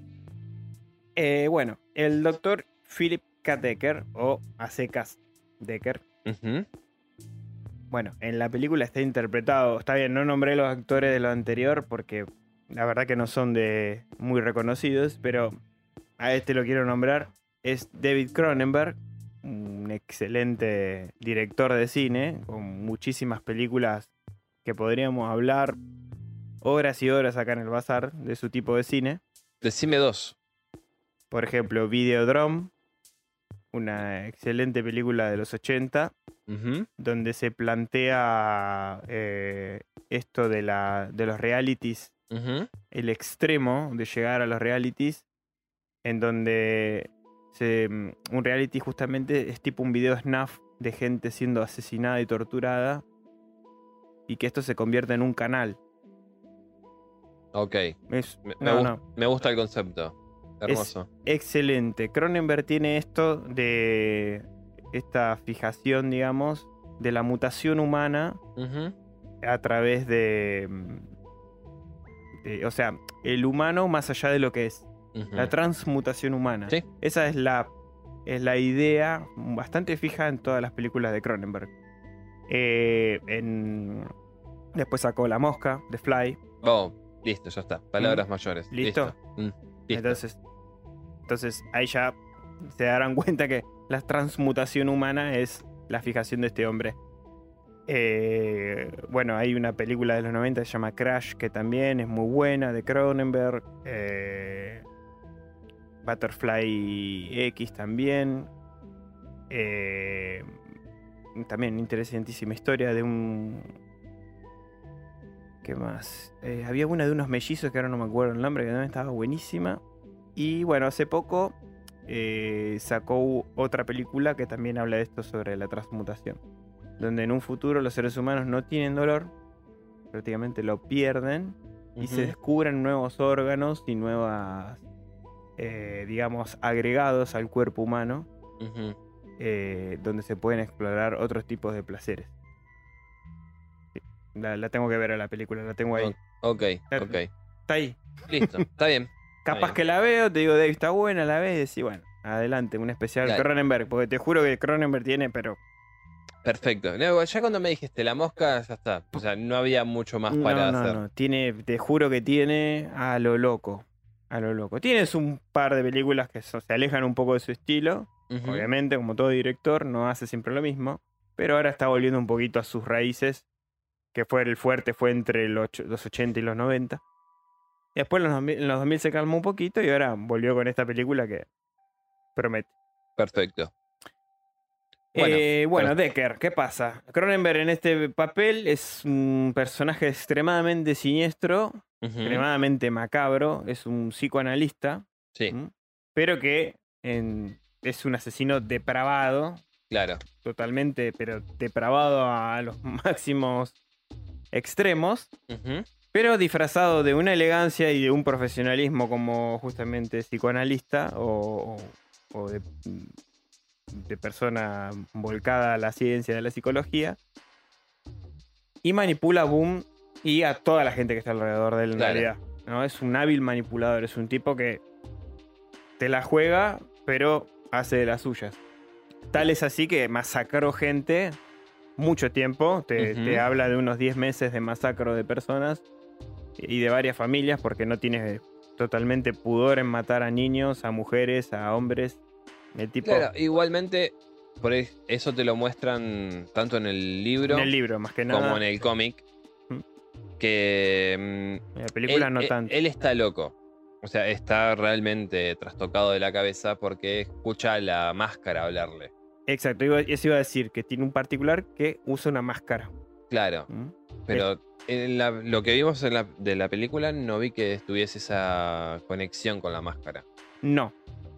Eh, bueno, el doctor Philip K. Decker, o a secas Decker, bueno, en la película está interpretado, está bien, no nombré los actores de lo anterior porque la verdad que no son de muy reconocidos, pero a este lo quiero nombrar, es David Cronenberg, un excelente director de cine, con muchísimas películas que podríamos hablar horas y horas acá en el bazar de su tipo de cine. Decime dos. Por ejemplo, Videodrome, una excelente película de los 80, Ujú. donde se plantea eh, esto de, la, de los realities, el extremo de llegar a los realities, en donde se- mm, un reality justamente es tipo un video snuff de gente siendo asesinada y torturada, y que esto se convierte en un canal. Ok. Es, Me, me no, gus- no, me gusta el concepto. Hermoso. excelente. Cronenberg tiene esto de esta fijación, digamos, de la mutación humana a través de, mm, de- o sea, el humano más allá de lo que es, La transmutación humana. Sí. Esa es la, es la idea bastante fija en todas las películas de Cronenberg. Eh, en- después sacó La Mosca, The Fly. Oh, listo, ya está. Palabras mayores. ¿Listo? Mm, listo. Entonces, entonces ahí ya se darán cuenta que la transmutación humana es la fijación de este hombre. Eh, bueno, hay una película de los 90 que se llama Crash, que también es muy buena, de Cronenberg. Eh, Butterfly X también. Eh, también interesantísima historia de un... ¿Qué más? Eh, había una de unos mellizos que ahora no me acuerdo el nombre, que también estaba buenísima. Y bueno, hace poco eh, sacó otra película que también habla de esto sobre la transmutación. Donde en un futuro los seres humanos no tienen dolor, prácticamente lo pierden y se descubren nuevos órganos y nuevas, eh, digamos, agregados al cuerpo humano, eh, donde se pueden explorar otros tipos de placeres. La, la tengo que ver a la película, la tengo ahí. Ok, Claro. ok. Está ahí. Listo, está bien. Capaz bien. que la veo, te digo, Dave, está buena, la ves y bueno, adelante, un especial Dale. Cronenberg, porque te juro que Cronenberg tiene, pero Perfecto. No, ya cuando me dijiste la mosca, ya está. O sea, no había mucho más para no, no, hacer. no, tiene, te juro que tiene a lo loco, a lo loco. Tienes un par de películas que so- se alejan un poco de su estilo, obviamente, como todo director, no hace siempre lo mismo, pero ahora está volviendo un poquito a sus raíces, que fue el fuerte, fue entre los, los 80 y los 90. Y después en los 2000, en los 2000 se calmó un poquito y ahora volvió con esta película que promete. Perfecto. Bueno, Bueno, bueno pero- Decker, ¿qué pasa? Cronenberg en este papel es un personaje extremadamente siniestro, Extremadamente macabro, es un psicoanalista, Sí, pero que en- es un asesino depravado, claro. totalmente, pero depravado a los máximos extremos, pero disfrazado de una elegancia y de un profesionalismo como justamente psicoanalista o, o- o de, de persona volcada a la ciencia de la psicología. Y manipula a Boom y a toda la gente que está alrededor de él en Claro. realidad. ¿no? Es un hábil manipulador, es un tipo que te la juega, pero hace de las suyas. Tal es así que masacró gente mucho tiempo. Te, te habla de unos 10 meses de masacro de personas y de varias familias porque no tiene totalmente pudor en matar a niños, a mujeres, a hombres. El tipo Claro, igualmente, por eso te lo muestran tanto en el libro en el libro, más que nada. como en el cómic. Mm. Que mm, En la película él, no él- tanto. él está loco. O sea, está realmente trastocado de la cabeza porque escucha a la máscara hablarle. Exacto, eso iba a decir, que tiene un particular que usa una máscara. Claro, ¿Mm? pero en la- lo que vimos en la- de la película no vi que estuviese esa conexión con la máscara. No,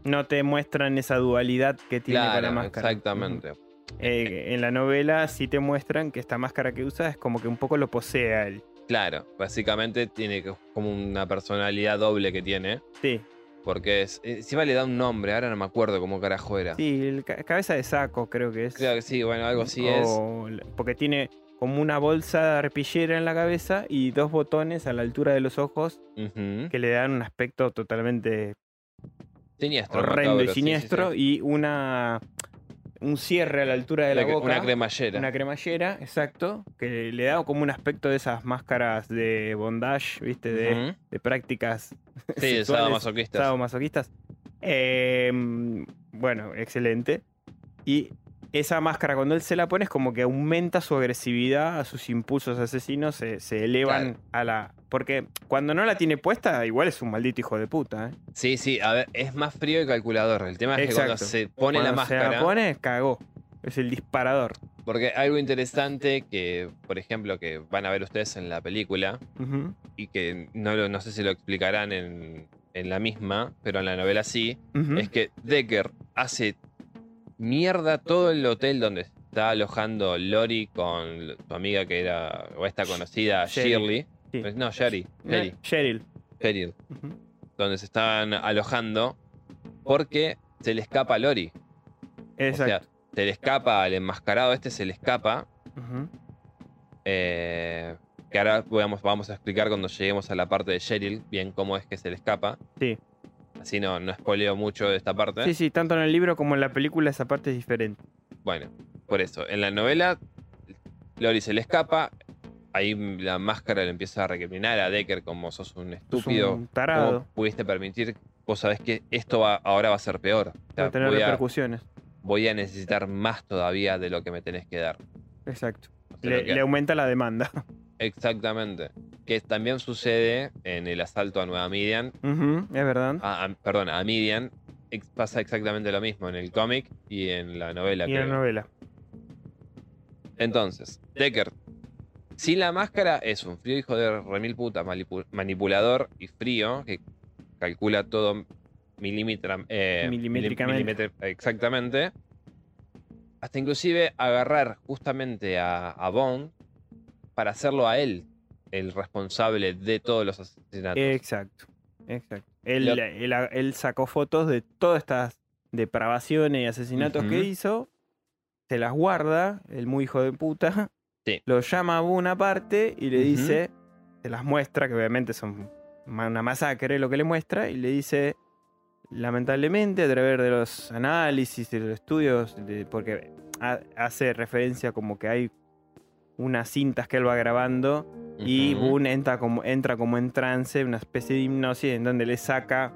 no te muestran esa dualidad que tiene con la máscara. exactamente. Eh, en la novela sí te muestran que esta máscara que usa es como que un poco lo posee a él. Claro, básicamente tiene como una personalidad doble que tiene. Sí, Porque es, encima le da un nombre, ahora no me acuerdo cómo carajo era. sí, el ca- cabeza de saco creo que es. Creo que sí, bueno, algo así es. O Porque tiene como una bolsa de arpillera en la cabeza y dos botones a la altura de los ojos que le dan un aspecto totalmente Siniestro. horrendo macabro, y sí, sí, siniestro sí. y una un cierre a la altura de la cre- boca. Una cremallera. Una cremallera, exacto, que le da como un aspecto de esas máscaras de bondage, ¿viste? De, Ujú. de prácticas Sí, sadomasoquistas. sadomasoquistas. Eh, bueno, excelente. Y esa máscara, cuando él se la pone, es como que aumenta su agresividad, a sus impulsos asesinos se, se elevan Claro. a la. Porque cuando no la tiene puesta, igual es un maldito hijo de puta, ¿eh? Sí, sí, a ver, es más frío que calculador. El tema es que cuando se pone la Cuando se máscara. la pone, cagó. Es el disparador. Porque algo interesante que, por ejemplo, que van a ver ustedes en la película, y que no, lo- no sé si lo explicarán en, en la misma, pero en la novela sí, es que Decker hace mierda todo el hotel donde está alojando Lori con su amiga que era, o esta conocida, Sherry. Shirley. Sí. No, Sherry. Sherry. Eh, Cheryl. Cheryl, Ujú. donde se estaban alojando porque se le escapa a Lori. Exacto. O sea, se le escapa al enmascarado este, se le escapa. Eh, que ahora vamos, vamos a explicar cuando lleguemos a la parte de Cheryl, bien cómo es que se le escapa. Sí. Así no, no spoileo mucho de esta parte. Sí, sí, tanto en el libro como en la película esa parte es diferente. Bueno, por eso. En la novela, Lori se le escapa. Ahí la máscara le empieza a recriminar a Decker como sos un estúpido. un tarado. ¿Cómo pudiste permitir vos sabés que esto va, ahora va a ser peor. O sea, Va a tener voy, a, repercusiones. voy a necesitar más todavía de lo que me tenés que dar. Exacto. O sea, Le, lo que- le aumenta la demanda. Exactamente. Que también sucede en el asalto a Nueva Midian. Es verdad. a- a- perdón, a Midian. ex- pasa exactamente lo mismo en el cómic y en la novela. y en la novela. Entonces, Decker, sin la máscara, es un frío hijo de remil puta, manipu- manipulador y frío, que calcula todo eh, Milimétricamente. exactamente. Hasta inclusive agarrar justamente a, a Bond para hacerlo a él el responsable de todos los asesinatos. Exacto. Exacto. Él, Lo- él- él sacó fotos de todas estas depravaciones y asesinatos que hizo. Se las guarda, el muy hijo de puta. Sí. Lo llama a una parte y le dice, se las muestra, que obviamente son una masacre lo que le muestra, y le dice, lamentablemente, a través de los análisis y de los estudios, de- porque ha- hace referencia como que hay unas cintas que él va grabando y. Boone entra como, entra como en trance, una especie de hipnosis en donde le saca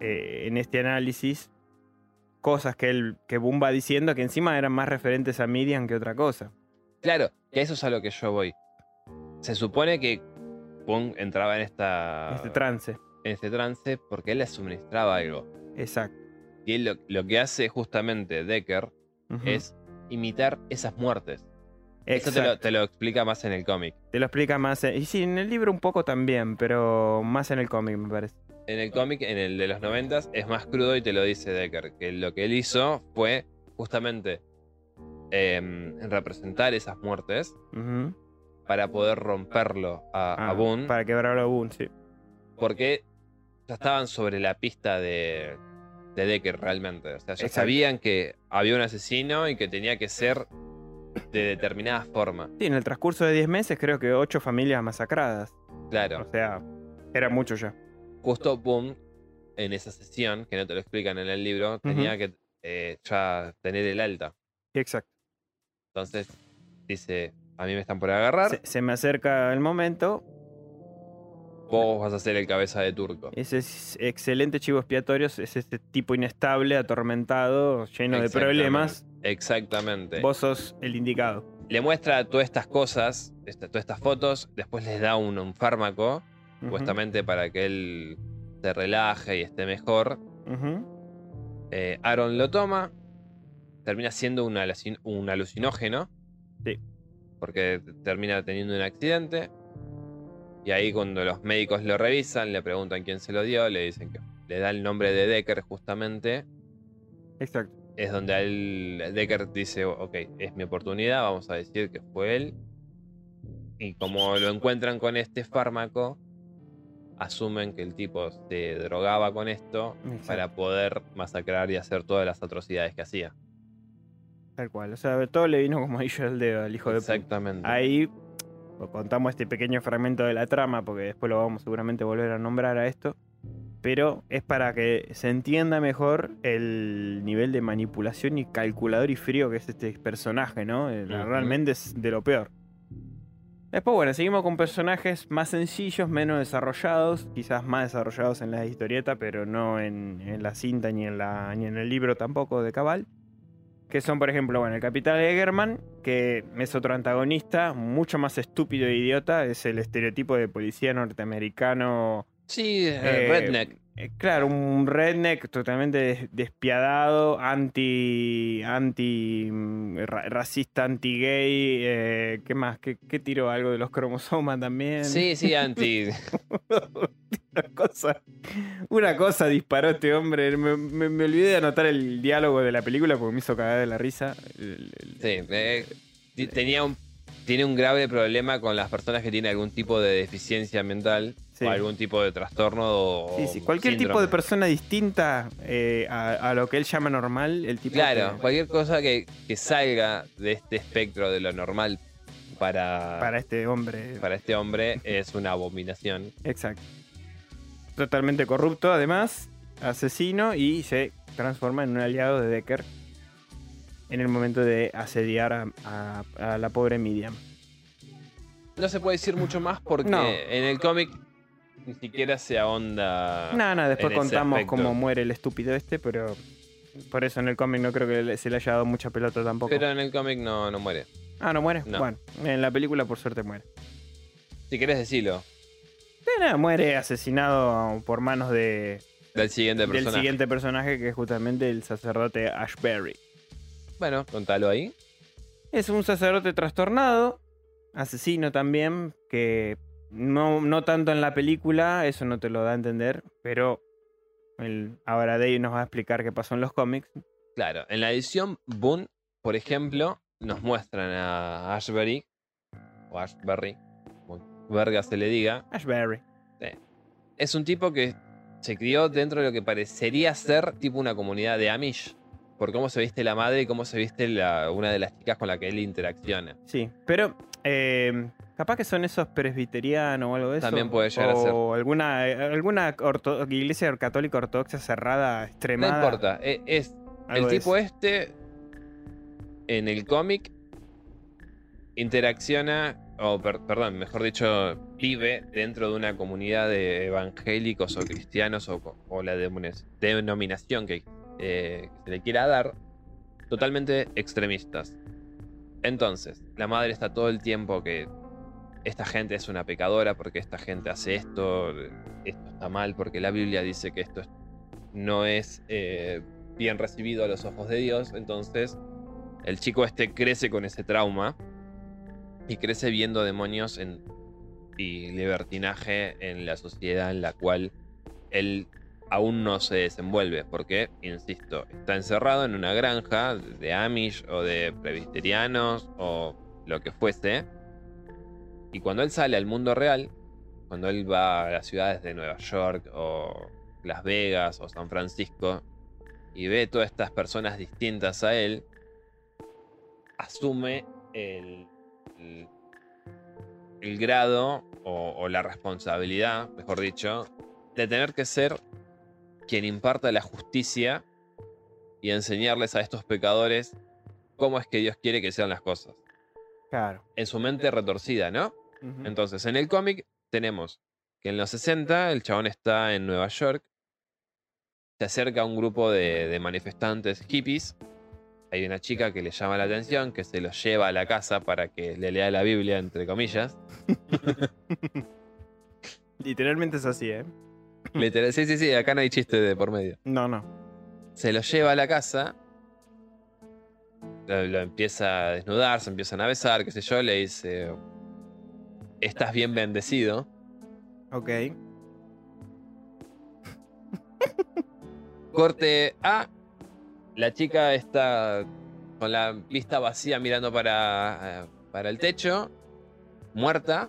eh, en este análisis cosas que, él, que Boone va diciendo que encima eran más referentes a Midian que otra cosa. Claro, que eso es a lo que yo voy. Se supone que Punk entraba en esta Este trance. en este trance porque él le suministraba algo. Exacto. Y él lo, lo que hace justamente Decker es imitar esas muertes. Eso te lo, Exacto. te lo explica más en el cómic. Te lo explica más. en- y sí, en el libro un poco también, pero más en el cómic, me parece. En el cómic, en el de los noventas, es más crudo y te lo dice Decker. Que lo que él hizo fue justamente em, representar esas muertes para poder romperlo a, a Ah, Boone. Para quebrarlo a Boone, sí. porque ya estaban sobre la pista de, de Decker realmente. O sea, ya Exacto. sabían que había un asesino y que tenía que ser de determinada forma. Sí, en el transcurso de 10 meses creo que 8 familias masacradas. Claro. O sea, era mucho ya. Justo Boom, en esa sesión, que no te lo explican en el libro, tenía que eh, ya tener el alta. Exacto. Entonces dice, a mí me están por agarrar, Se, se me acerca el momento. vos vas a ser el cabeza de turco. Ese es excelente chivo expiatorio. Es este tipo inestable, atormentado, lleno de problemas. Exactamente. Vos sos el indicado. Le muestra todas estas cosas, esta- todas estas fotos, después les da un, un fármaco, supuestamente para que él se relaje y esté mejor. Eh, Aaron lo toma, termina siendo un, alucin- un alucinógeno. Sí. Porque termina teniendo un accidente. Y ahí cuando los médicos lo revisan, le preguntan quién se lo dio, le dicen que le da el nombre de Decker justamente. Exacto. Es donde él, Decker dice, ok, es mi oportunidad, vamos a decir que fue él. Y como lo encuentran con este fármaco, asumen que el tipo se drogaba con esto Exacto. para poder masacrar y hacer todas las atrocidades que hacía. Tal cual. O sea, todo le vino como anillo al dedo al hijo de. Exactamente. Ahí contamos este pequeño fragmento de la trama, porque después lo vamos seguramente a volver a nombrar a esto. Pero es para que se entienda mejor el nivel de manipulación y calculador y frío que es este personaje, ¿no? Eh. Realmente es de lo peor. Después, bueno, seguimos con personajes más sencillos, menos desarrollados, quizás más desarrollados en la historieta, pero no en, en la cinta ni en, la, ni en el libro tampoco de Cabal. Que son, por ejemplo, bueno, el Capitán Egerman, que es otro antagonista, mucho más estúpido e idiota, es el estereotipo de policía norteamericano. Sí, eh, eh, Redneck. eh, claro, un redneck totalmente des- despiadado, anti. anti. mm, ra- racista, anti-gay. eh, ¿Qué más? ¿Qué, qué tiró? Algo de los cromosomas también. Sí, sí, anti. una cosa. Una cosa disparó este hombre. Me, me- me olvidé de anotar el diálogo de la película porque me hizo cagar de la risa. Sí, eh, tenía un, tiene un grave problema con las personas que tienen algún tipo de deficiencia mental Sí. o algún tipo de trastorno o Sí, sí, cualquier tipo de persona distinta eh, a, a lo que él llama normal, el tipo. Claro, cualquier cosa que, que salga de este espectro de lo normal para, para este hombre. para este hombre es una abominación. Exacto. Totalmente corrupto, además, asesino y se transforma en un aliado de Decker en el momento de asediar a, a- a la pobre Miriam. No se puede decir mucho más porque No. en el cómic ni siquiera se ahonda. No, no, después contamos cómo muere el estúpido este, pero por eso en el cómic no creo que se le haya dado mucha pelota tampoco. Pero en el cómic no, no muere. Ah, ¿no muere? No. Bueno, en la película por suerte muere. Si querés decirlo, nada, muere asesinado por manos de, del siguiente del personaje. siguiente personaje que es justamente el sacerdote Ashbury. Bueno, contalo ahí. Es un sacerdote trastornado, asesino también, que no, no tanto en la película, eso no te lo da a entender, pero el, ahora Dave nos va a explicar qué pasó en los cómics. Claro, en la edición Boone, por ejemplo, nos muestran a Ashbury, o Ashbury, como verga se le diga. Ashbury. Es un tipo que se crió dentro de lo que parecería ser tipo una comunidad de Amish. Por cómo se viste la madre y cómo se viste la- una de las chicas con la que él interacciona. Sí, pero eh, capaz que son esos presbiterianos o algo de eso. También puede llegar a ser. O alguna, alguna orto- iglesia católica ortodoxa cerrada, No extremada. importa, e- es el tipo eso. este en el cómic interacciona, o per- perdón, mejor dicho, vive dentro de una comunidad de evangélicos o cristianos o, o la denominación que, eh, que se le quiera dar, totalmente extremistas. Entonces, la madre está todo el tiempo que esta gente es una pecadora porque esta gente hace esto, esto está mal porque la Biblia dice que esto es- no es eh, bien recibido a los ojos de Dios. Entonces, el chico este crece con ese trauma y crece viendo demonios y libertinaje en la sociedad en la cual él aún no se desenvuelve. Porque, insisto, está encerrado en una granja de Amish o de presbiterianos o lo que fuese. Y cuando él sale al mundo real, cuando él va a las ciudades de Nueva York o Las Vegas o San Francisco y ve todas estas personas distintas a él, asume el, grado o la responsabilidad, mejor dicho, de tener que ser quien imparta la justicia y enseñarles a estos pecadores cómo es que Dios quiere que sean las cosas. Claro. En su mente retorcida, ¿no? Entonces, en el cómic tenemos que en los 60 el chabón está en Nueva York, se acerca a un grupo de, de manifestantes hippies, hay una chica que le llama la atención, que se los lleva a la casa para que le lea la Biblia, entre comillas. Literalmente es así, ¿eh? Literal- sí, sí, sí, acá no hay chiste de por medio. No, no. Se lo lleva a la casa, lo, lo empieza a desnudar, se empiezan a besar, qué sé yo, le dice, estás bien bendecido. Ok. Corte A. La chica está con la vista vacía mirando para, eh, para el techo, muerta.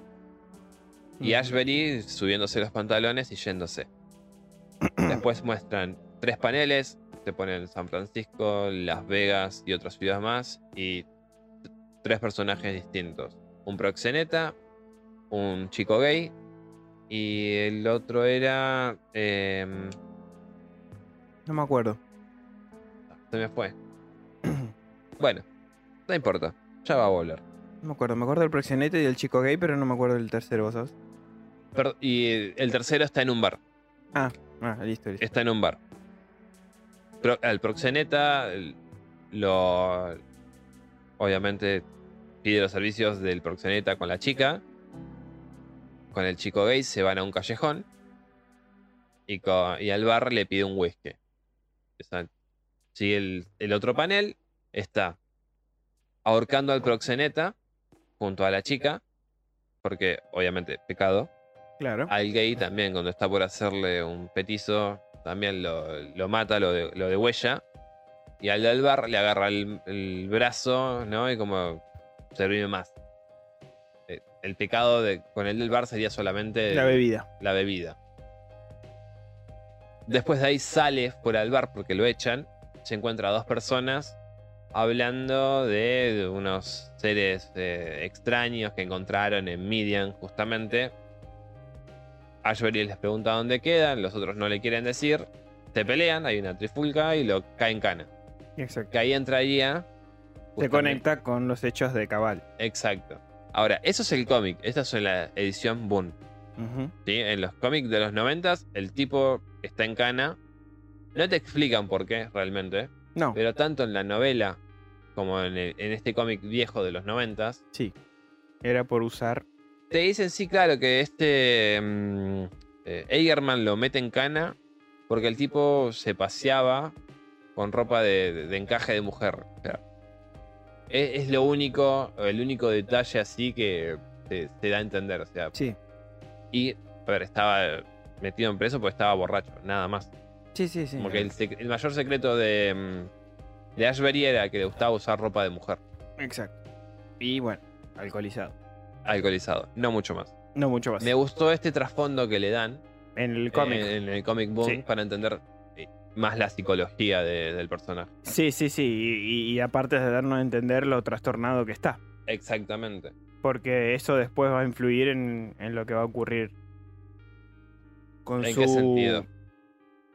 Y. Ashbury subiéndose los pantalones y yéndose. Después muestran tres paneles. Te ponen San Francisco, Las Vegas y otras ciudades más. Y tres personajes distintos. Un proxeneta, un chico gay. Y el otro era... em, No me acuerdo. Se me fue. Bueno, no importa. Ya va a volver. No me acuerdo. Me acuerdo del proxenete y del chico gay, pero no me acuerdo del tercero, ¿vos sabés? Per- y el tercero está en un bar. Ah, listo, listo. Está en un bar. Pro- el proxeneta el- lo. Obviamente pide los servicios del proxeneta con la chica. Con el chico gay se van a un callejón. Y, al bar le pide un whisky. Sigue el, el otro panel. Está ahorcando al proxeneta junto a la chica. Porque, obviamente, pecado. Claro. Al gay también, cuando está por hacerle un petizo, también lo, lo mata, lo de, lo huella. Y al del bar le agarra el, el brazo, ¿no? Y como servirme más. Eh, El pecado de, con el del bar sería solamente La bebida. la bebida. Después de ahí sale fuera del bar porque lo echan. Se encuentra a dos personas hablando de, de unos seres eh, extraños que encontraron en Midian justamente. Ashbury les pregunta dónde quedan, los otros no le quieren decir. Se pelean, hay una trifulca y lo caen cana. Exacto. Que ahí entraría. Se conecta con los hechos de Cabal. Exacto. Ahora, eso es el cómic. Esta es la edición Boon. ¿sí? En los cómics de los 90 el tipo está en cana. No te explican por qué realmente, No, pero tanto en la novela como en, el- en este cómic viejo de los 90 sí. Era por usar. Te dicen sí, claro, que este eh, Eigerman lo mete en cana porque el tipo se paseaba con ropa de, de- de encaje de mujer. O sea, es, es lo único, el único detalle así que se, se da a entender. O sea, Sí. y a ver, estaba metido en preso porque estaba borracho, nada más. Sí, sí, sí. Como que el, el mayor secreto de, mm, de Ashbury era que le gustaba usar ropa de mujer. Exacto. Y bueno, alcoholizado. Alcoholizado, no mucho más. No mucho más. Me gustó este trasfondo que le dan En el cómic. En, en el comic boom Sí. para entender eh, más la psicología de- del personaje. Sí, sí, sí. Y, y- y aparte de darnos a entender lo trastornado que está. Exactamente. Porque eso después va a influir en, en lo que va a ocurrir. Con ¿En su... qué sentido?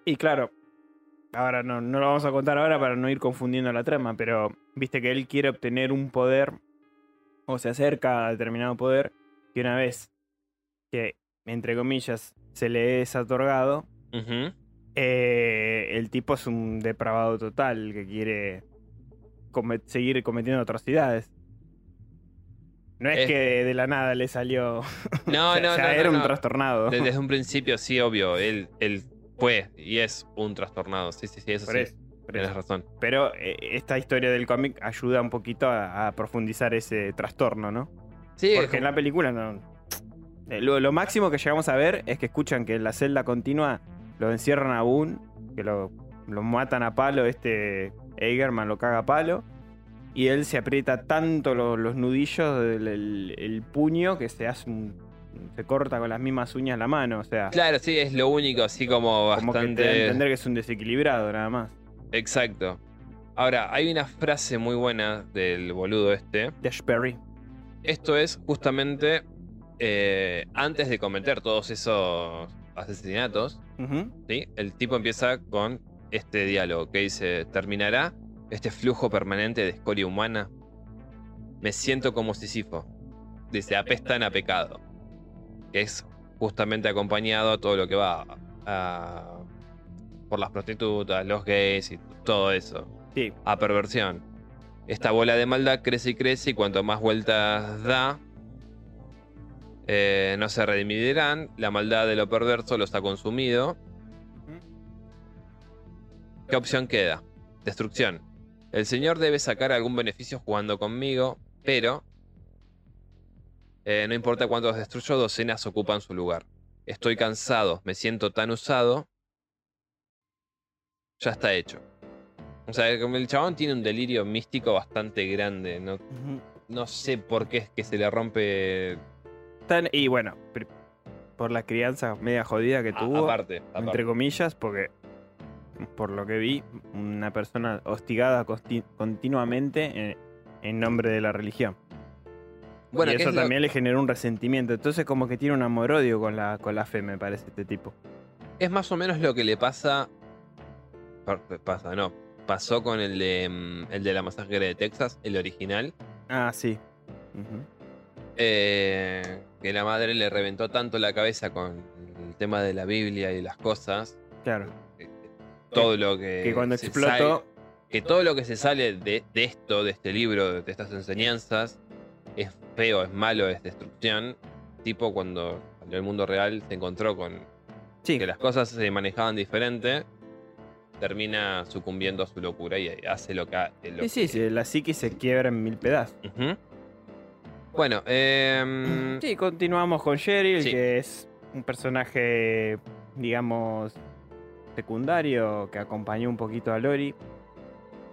Y claro, ahora no, no lo vamos a contar ahora para no ir confundiendo la trama, pero viste que él quiere obtener un poder o se acerca a determinado poder que una vez que, entre comillas, se le es otorgado, eh, el tipo es un depravado total que quiere comet- seguir cometiendo atrocidades. No es Es- que de la nada le salió. No, o sea, no, era no, un trastornado. De- Desde un principio, sí, obvio. Él, él fue y es un trastornado. Sí, sí, sí, eso Por sí. eso, Tienes razón. Pero eh, esta historia del cómic ayuda un poquito a, a profundizar ese trastorno, ¿no? Sí, Porque en la película no. eh, Lo, lo máximo que llegamos a ver es que escuchan que en la celda continua lo encierran a Boone, que lo, lo matan a palo, este Eigerman lo caga a palo. Y él se aprieta tanto lo- los nudillos del el- el puño que se hace un- se corta con las mismas uñas la mano. O sea, Claro, sí, es lo único, así como como que te bastante. entender que es un desequilibrado nada más. Exacto. Ahora, hay una frase muy buena del boludo este. Dash Perry. Esto es justamente eh, antes de cometer todos esos asesinatos. ¿sí? El tipo empieza con este diálogo que dice, terminará este flujo permanente de escoria humana. Me siento como Sísifo. Dice, apestan a pecado. Que es justamente acompañado a todo lo que va a- por las prostitutas, los gays y todo eso. Sí, A perversión. Esta bola de maldad crece y crece y cuanto más vueltas da, eh, no se redimirán. La maldad de lo perverso los ha consumido. ¿Qué opción queda? Destrucción. El señor debe sacar algún beneficio jugando conmigo, pero eh, no importa cuántos destruyo, docenas ocupan su lugar. Estoy cansado, me siento tan usado. Ya está hecho. O sea, el chabón tiene un delirio místico bastante grande. No, no sé por qué es que se le rompe. Tan- y bueno, por la crianza media jodida que a- tuvo, aparte, aparte. entre comillas, porque por lo que vi, una persona hostigada continuamente en, en nombre de la religión. Bueno, y ¿qué eso es lo- también le generó un resentimiento. Entonces como que tiene un amor-odio con la, con la fe, me parece, este tipo. Es más o menos lo que le pasa. Pa- Pasa, no. Pasó con el de, mm, el de la masacre de Texas, el original. Ah, sí. Eh, que la madre le reventó tanto la cabeza con el tema de la Biblia y las cosas. Claro. eh, Todo lo que. que cuando explotó, sale- que todo lo que se sale de, de esto, de este libro, de estas enseñanzas, es feo, es malo, es destrucción. Tipo cuando el mundo real se encontró con sí, que las cosas se manejaban diferente, termina sucumbiendo a su locura y hace lo que... ha- lo sí, sí, que- sí, la psique se quiebra en mil pedazos. Bueno, em, Sí, continuamos con Cheryl, Sí. que es un personaje, digamos, secundario que acompañó un poquito a Lori.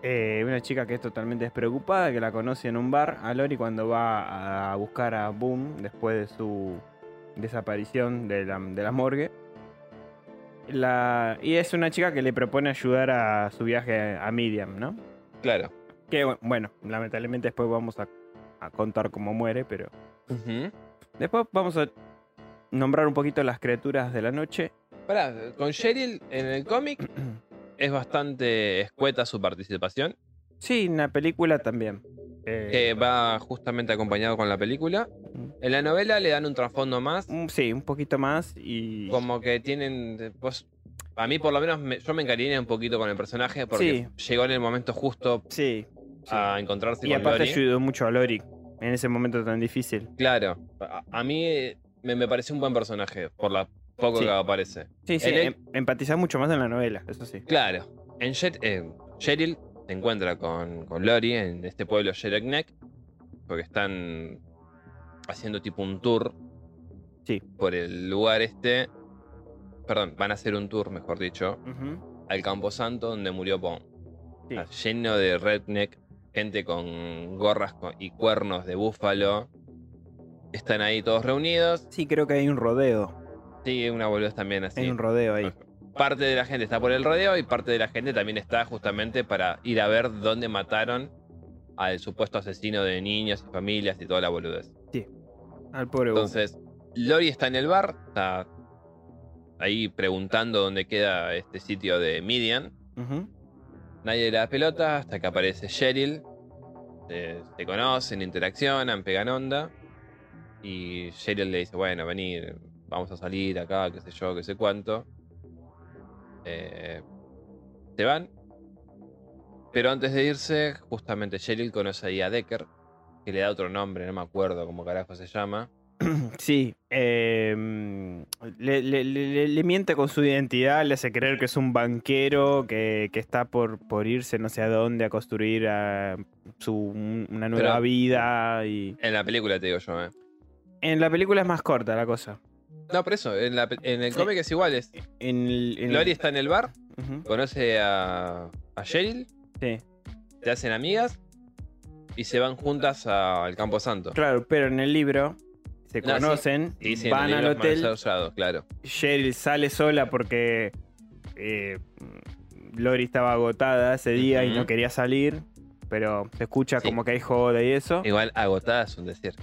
Eh, una chica que es totalmente despreocupada, que la conoce en un bar a Lori cuando va a buscar a Boom después de su desaparición de la, de la morgue. La, y es una chica que le propone ayudar a su viaje a Medium, ¿no? claro. Que bueno, lamentablemente después vamos a, a contar cómo muere, pero. Después vamos a nombrar un poquito las criaturas de la noche. Pará, con Cheryl en el cómic es bastante escueta su participación, Sí, en la película también. Eh, que va justamente acompañado con la película. En la novela le dan un trasfondo más, Un- Sí, un poquito más y... como que tienen. Vos, a mí, por lo menos, me- yo me encariñé un poquito con el personaje porque llegó en el momento justo Sí. sí. a encontrarse y con aparte Lori. ayudó mucho a Lori en ese momento tan difícil. Claro, a, a mí eh, me, me pareció un buen personaje por la poco que aparece. Sí, sí, En el- em- empatizás mucho más en la novela, eso sí. Claro, en Sher- eh, Cheryl se encuentra con, con Lori en este pueblo Neck porque están haciendo tipo un tour Sí. por el lugar este. Perdón, van a hacer un tour, mejor dicho, Ujú. al Camposanto donde murió. Sí. Está lleno de redneck, gente con gorras y cuernos de búfalo. Están ahí todos reunidos. Sí, creo que hay un rodeo. Sí, una boludez también así. Hay un rodeo ahí. Parte de la gente está por el rodeo y parte de la gente también está justamente para ir a ver dónde mataron al supuesto asesino de niños y familias y toda la boludez. Al pobre. Entonces, Lori está en el bar, está ahí preguntando dónde queda este sitio de Midian. Nadie le da pelota hasta que aparece Cheryl. Se, se conocen, interaccionan, pegan onda. Y Cheryl le dice, bueno, vení, vamos a salir acá, qué sé yo, qué sé cuánto. Eh, se van. Pero antes de irse, justamente Cheryl conoce ahí a Decker, que le da otro nombre, no me acuerdo cómo carajo se llama. Sí, em, le, le- le- le miente con su identidad, le hace creer que es un banquero que, que está por, por irse no sé a dónde a construir ah, su, un- una nueva Pero- vida. Y... En la película te digo yo, ¿eh? En la película es más corta la cosa. No, por eso, en, la pe- en el cómic es igual. Es, En, el- en- Lori está en el bar, conoce a, a Cheryl, sí, se hacen amigas y se van juntas a- al Campo Santo. claro, pero en el libro se No, conocen, Sí, van al hotel, desarrollado, claro. Cheryl sale sola porque eh, Lori estaba agotada ese día y no quería salir, pero se escucha Sí. como que hay joda y eso. Igual agotada es un decir.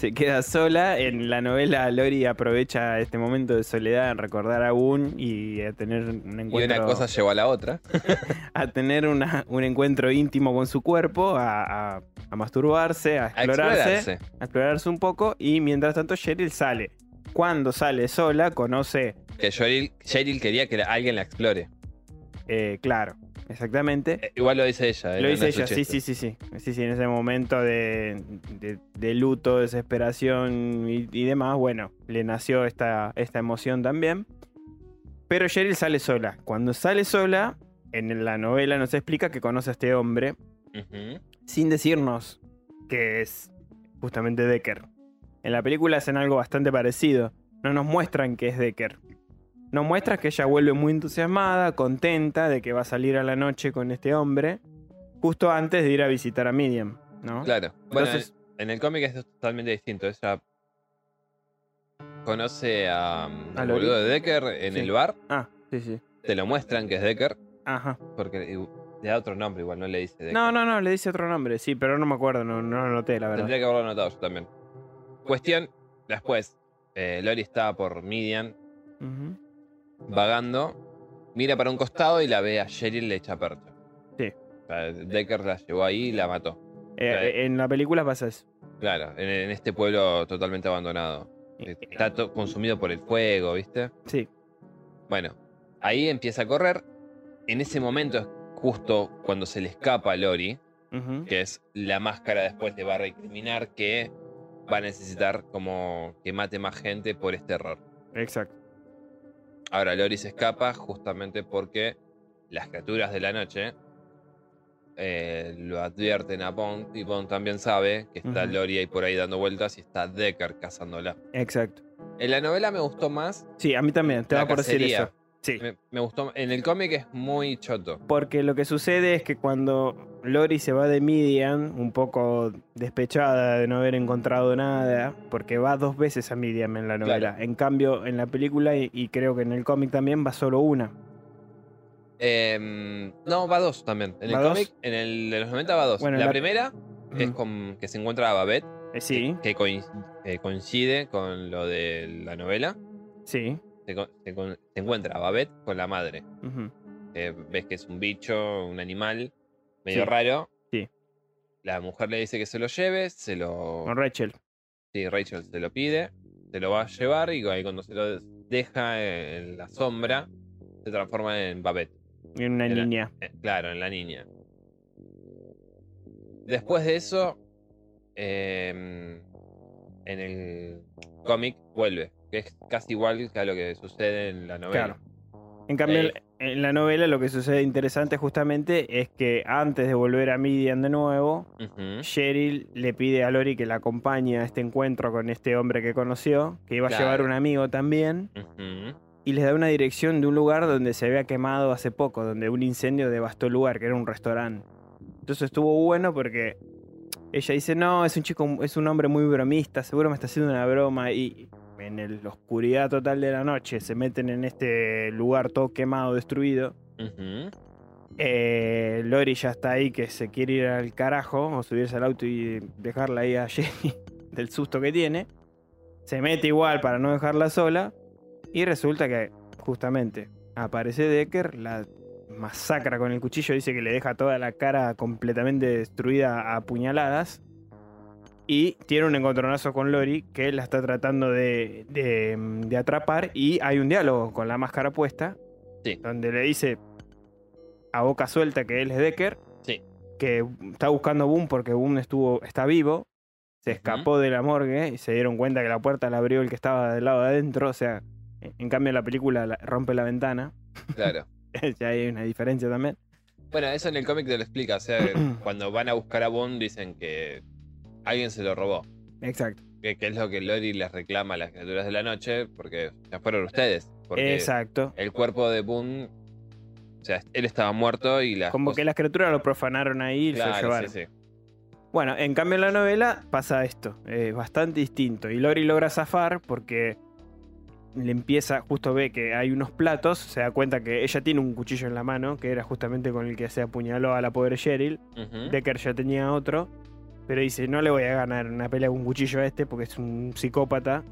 Se queda sola. En la novela Lori aprovecha este momento de soledad en recordar a Boone y a tener un Y encuentro, una cosa llevó a la otra. a tener una- un encuentro íntimo con su cuerpo, a, a- a masturbarse, a A explorarse, explorarse. a explorarse un poco y mientras tanto Cheryl sale. Cuando sale sola conoce, Que Cheryl, Cheryl quería que alguien la explore. eh, claro, exactamente. Eh, Igual lo dice ella. Lo no- dice ella, sí, sí, sí, sí. Sí, sí, en ese momento de, de- de luto, desesperación y, y demás, bueno, le nació esta, esta emoción también. Pero Cheryl sale sola. Cuando sale sola, en la novela nos explica que conoce a este hombre sin decirnos que es justamente Decker. En la película hacen algo bastante parecido. No nos muestran que es Decker. Nos muestran que ella vuelve muy entusiasmada, contenta de que va a salir a la noche con este hombre, justo antes de ir a visitar a Medium, ¿no? Claro. Bueno, en, en el cómic es totalmente distinto. Ella conoce a, um, ¿A boludo de Decker en Sí. el bar. Ah, sí, sí. Te lo muestran que es Decker. Ajá. Porque le da otro nombre, igual no le dice Decker. No, no, no, le dice otro nombre, sí, pero no me acuerdo, no, no lo noté, la verdad. Tendría que haberlo anotado yo también. Cuestión, después, eh, Lori está por Midian, Ujú. Vagando, mira para un costado y la ve a Cheryl le echa percha. Sí. O sea, Decker la llevó ahí y la mató. Eh, Claro. En la película pasa eso. Claro, en, en este pueblo totalmente abandonado. Está consumido por el fuego, ¿viste? Sí. Bueno, ahí empieza a correr. En ese momento es justo cuando se le escapa a Lori, que es la máscara después de va a recriminar que va a necesitar como que mate más gente por este error. Exacto. Ahora Lori se escapa justamente porque las criaturas de la noche eh, lo advierten a Bond y Bond también sabe que está Ujú. Lori ahí por ahí dando vueltas y está Decker cazándola. Exacto. En la novela me gustó más. Sí, a mí también, te va por decir eso. Sí. Me, me gustó. En el cómic es muy choto. Porque lo que sucede es que cuando Lori se va de Midian, un poco despechada de no haber encontrado nada, porque va dos veces a Midian en la novela. En cambio, en la película, y, y creo que en el cómic también, va solo una. Em, no, va dos también. En el cómic, en el de los 90 va dos. Bueno, la, la- primera es con que se encuentra a Babette, Eh, sí, que, que coin- coincide con lo de la novela. sí. Se, encuentra a Babette con la madre. que ves que es un bicho, un animal medio Sí. raro. Sí. La mujer le dice que se lo lleve, se lo. Con Rachel. Sí, Rachel se lo pide, se lo va a llevar y ahí cuando se lo deja en la sombra, se transforma en Babette. En una En la- niña. Eh, claro, en la niña. Después de eso, em, en el cómic vuelve, que es casi igual que a lo que sucede en la novela. Claro. En cambio, Eh. en- la novela lo que sucede interesante justamente es que antes de volver a Midian de nuevo, Cheryl le pide a Lori que la acompañe a este encuentro con este hombre que conoció, que iba a llevar un amigo también, y les da una dirección de un lugar donde se había quemado hace poco, donde un incendio devastó el lugar, que era un restaurante. Entonces estuvo bueno porque ella dice, no, es un chico, es un hombre muy bromista, seguro me está haciendo una broma, y en el- la oscuridad total de la noche se meten en este lugar todo quemado, destruido. Eh, Lori ya está ahí que se quiere ir al carajo o subirse al auto y dejarla ahí a Jenny del susto que tiene. Se mete igual para no dejarla sola. Y resulta que justamente aparece Decker, la masacra con el cuchillo, dice que le deja toda la cara completamente destruida a puñaladas. Y tiene un encontronazo con Lori que la está tratando de, de- de atrapar. Y hay un diálogo con la máscara puesta. Sí. Donde le dice a boca suelta que él es Decker. Sí. Que está buscando a Boom porque Boom estuvo, está vivo. Se escapó de la morgue y se dieron cuenta que la puerta la abrió el que estaba del lado de adentro. O sea, en en cambio la película la- rompe la ventana. Claro. ya hay una diferencia también. Bueno, eso en el cómic te lo explica. O sea, cuando van a buscar a Bond dicen que alguien se lo robó. Exacto. Que, que es lo que Lori les reclama a las criaturas de la noche, porque ya fueron ustedes. Porque Exacto. el cuerpo de Boone, o sea, él estaba muerto y las Como que las criaturas lo profanaron ahí y se lo Claro, llevaron. sí, sí. Bueno, en cambio en la novela pasa esto, es bastante distinto. Y Lori logra zafar porque le empieza, justo ve que hay unos platos, se da cuenta que ella tiene un cuchillo en la mano, que era justamente con el que se apuñaló a la pobre Cheryl. Ujú. Decker ya tenía otro, pero dice, no le voy a ganar una pelea con un cuchillo a este porque es un psicópata.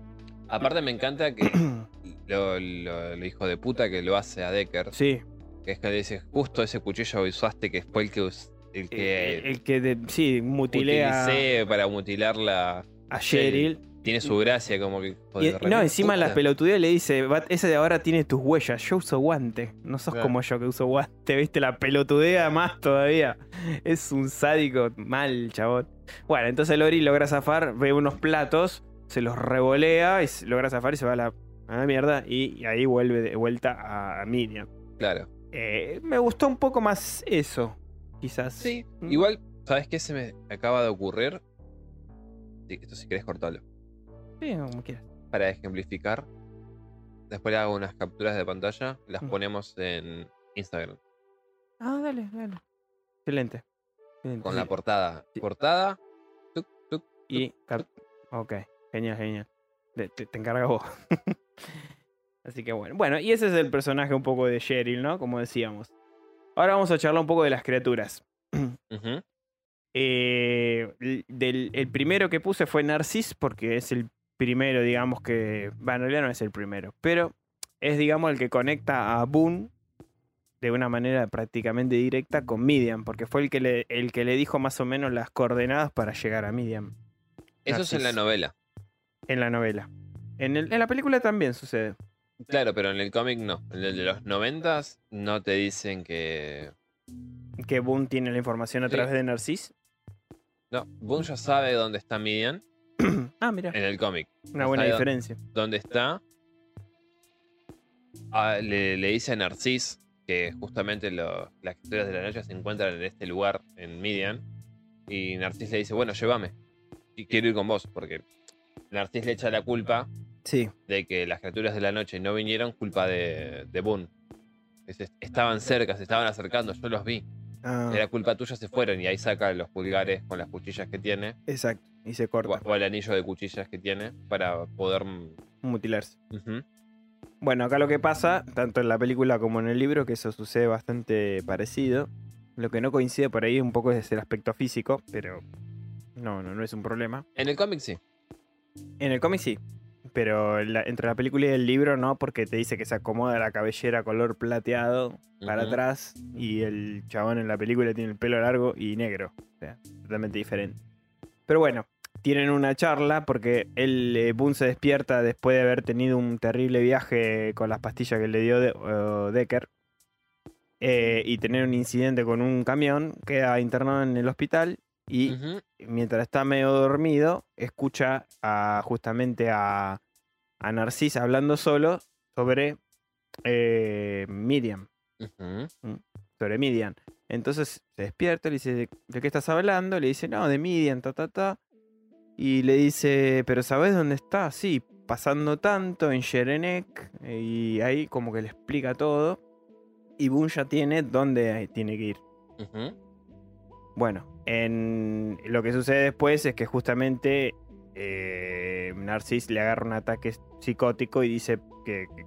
Aparte me encanta que lo, lo- lo hijo de puta que lo hace a Decker, Sí, que es que le dice, justo ese cuchillo que usaste que fue el que, el que el, el que de- sí, mutilé a, para mutilar la... a Cheryl. Tiene su gracia como que... Y- no, encima la puta. pelotudea le dice, "Va- ese de ahora tiene tus huellas, yo uso guante, no sos Claro. como yo que uso guante, viste, la pelotudea más todavía. Es un sádico mal, chabón. Bueno, entonces Lori logra zafar, ve unos platos, se los revolea y logra zafar y se va a la, a la mierda y, y ahí vuelve de vuelta a, Miriam. Claro. Eh, me gustó un poco más eso, quizás. Sí, Mm. igual, ¿sabes qué se me acaba de ocurrir? Sí, esto si querés cortarlo. Sí, como quieras. Para ejemplificar, después le hago unas capturas de pantalla, las Mm. ponemos en Instagram. Ah, dale, dale. Excelente. Excelente, Con sí. la portada. Sí. Portada. tuc, tuc, Y. tuc, Ok, genial, genial. Te, te, te encarga vos. Así que bueno. Bueno, y ese es el personaje un poco de Cheryl, ¿no? Como decíamos. Ahora vamos a charlar un poco de las criaturas. Eh, el- del, el primero que puse fue Narcis, porque es el primero, digamos que. Bueno, en realidad no es el primero, pero es, digamos, el que conecta a Boone de una manera prácticamente directa con Midian, porque fue el que le, el que le dijo más o menos las coordenadas para llegar a Midian Eso es en la novela. en la novela. En, el- en la película también sucede. Claro, pero en el cómic no. En el de los noventas no te dicen que. Que Boone tiene la información a Sí. través de Narcis. No, Boone ya sabe dónde está Midian ah, mira, en el cómic. una buena diferencia. ¿Dónde está? Ah, le, le dice a Narcis que justamente lo- las criaturas de la noche se encuentran en este lugar, en Midian. Y Narcis le dice, bueno, llévame. Y quiero ir con vos, porque Narcis le echa la culpa Sí. de que las criaturas de la noche no vinieron, culpa de, de Boone. Estaban cerca, se estaban acercando, yo los vi. Ah, Era culpa tuya, se fueron. Y ahí saca los pulgares con las cuchillas que tiene, exacto. Y se corta. o el anillo de cuchillas que tiene, para poder... Mutilarse. Bueno, acá lo que pasa, tanto en la película como en el libro, que eso sucede bastante parecido. Lo que no coincide por ahí un poco es el aspecto físico, pero no, no, no es un problema. En el cómic sí. En el cómic sí, pero la- entre la película y el libro no, porque te dice que se acomoda la cabellera color plateado para atrás y el chabón en la película tiene el pelo largo y negro. O sea, totalmente diferente. Pero bueno, tienen una charla porque él, eh, Boone se despierta después de haber tenido un terrible viaje con las pastillas que le dio de- Decker eh, y tener un incidente con un camión, queda internado en el hospital y mientras está medio dormido, escucha a, justamente a, a Narcis hablando solo sobre eh, Miriam, Ujú. sobre Midian. Entonces se despierta, le dice, ¿de, de qué estás hablando? Le dice, no, de Midian, ta, ta, ta. Y le dice, ¿pero sabes dónde está? Sí, pasando tanto en Sherenek. Y ahí como que le explica todo. Y Boone ya tiene dónde tiene que ir. Bueno, en lo que sucede después es que justamente eh, Narcis le agarra un ataque psicótico y dice que, que,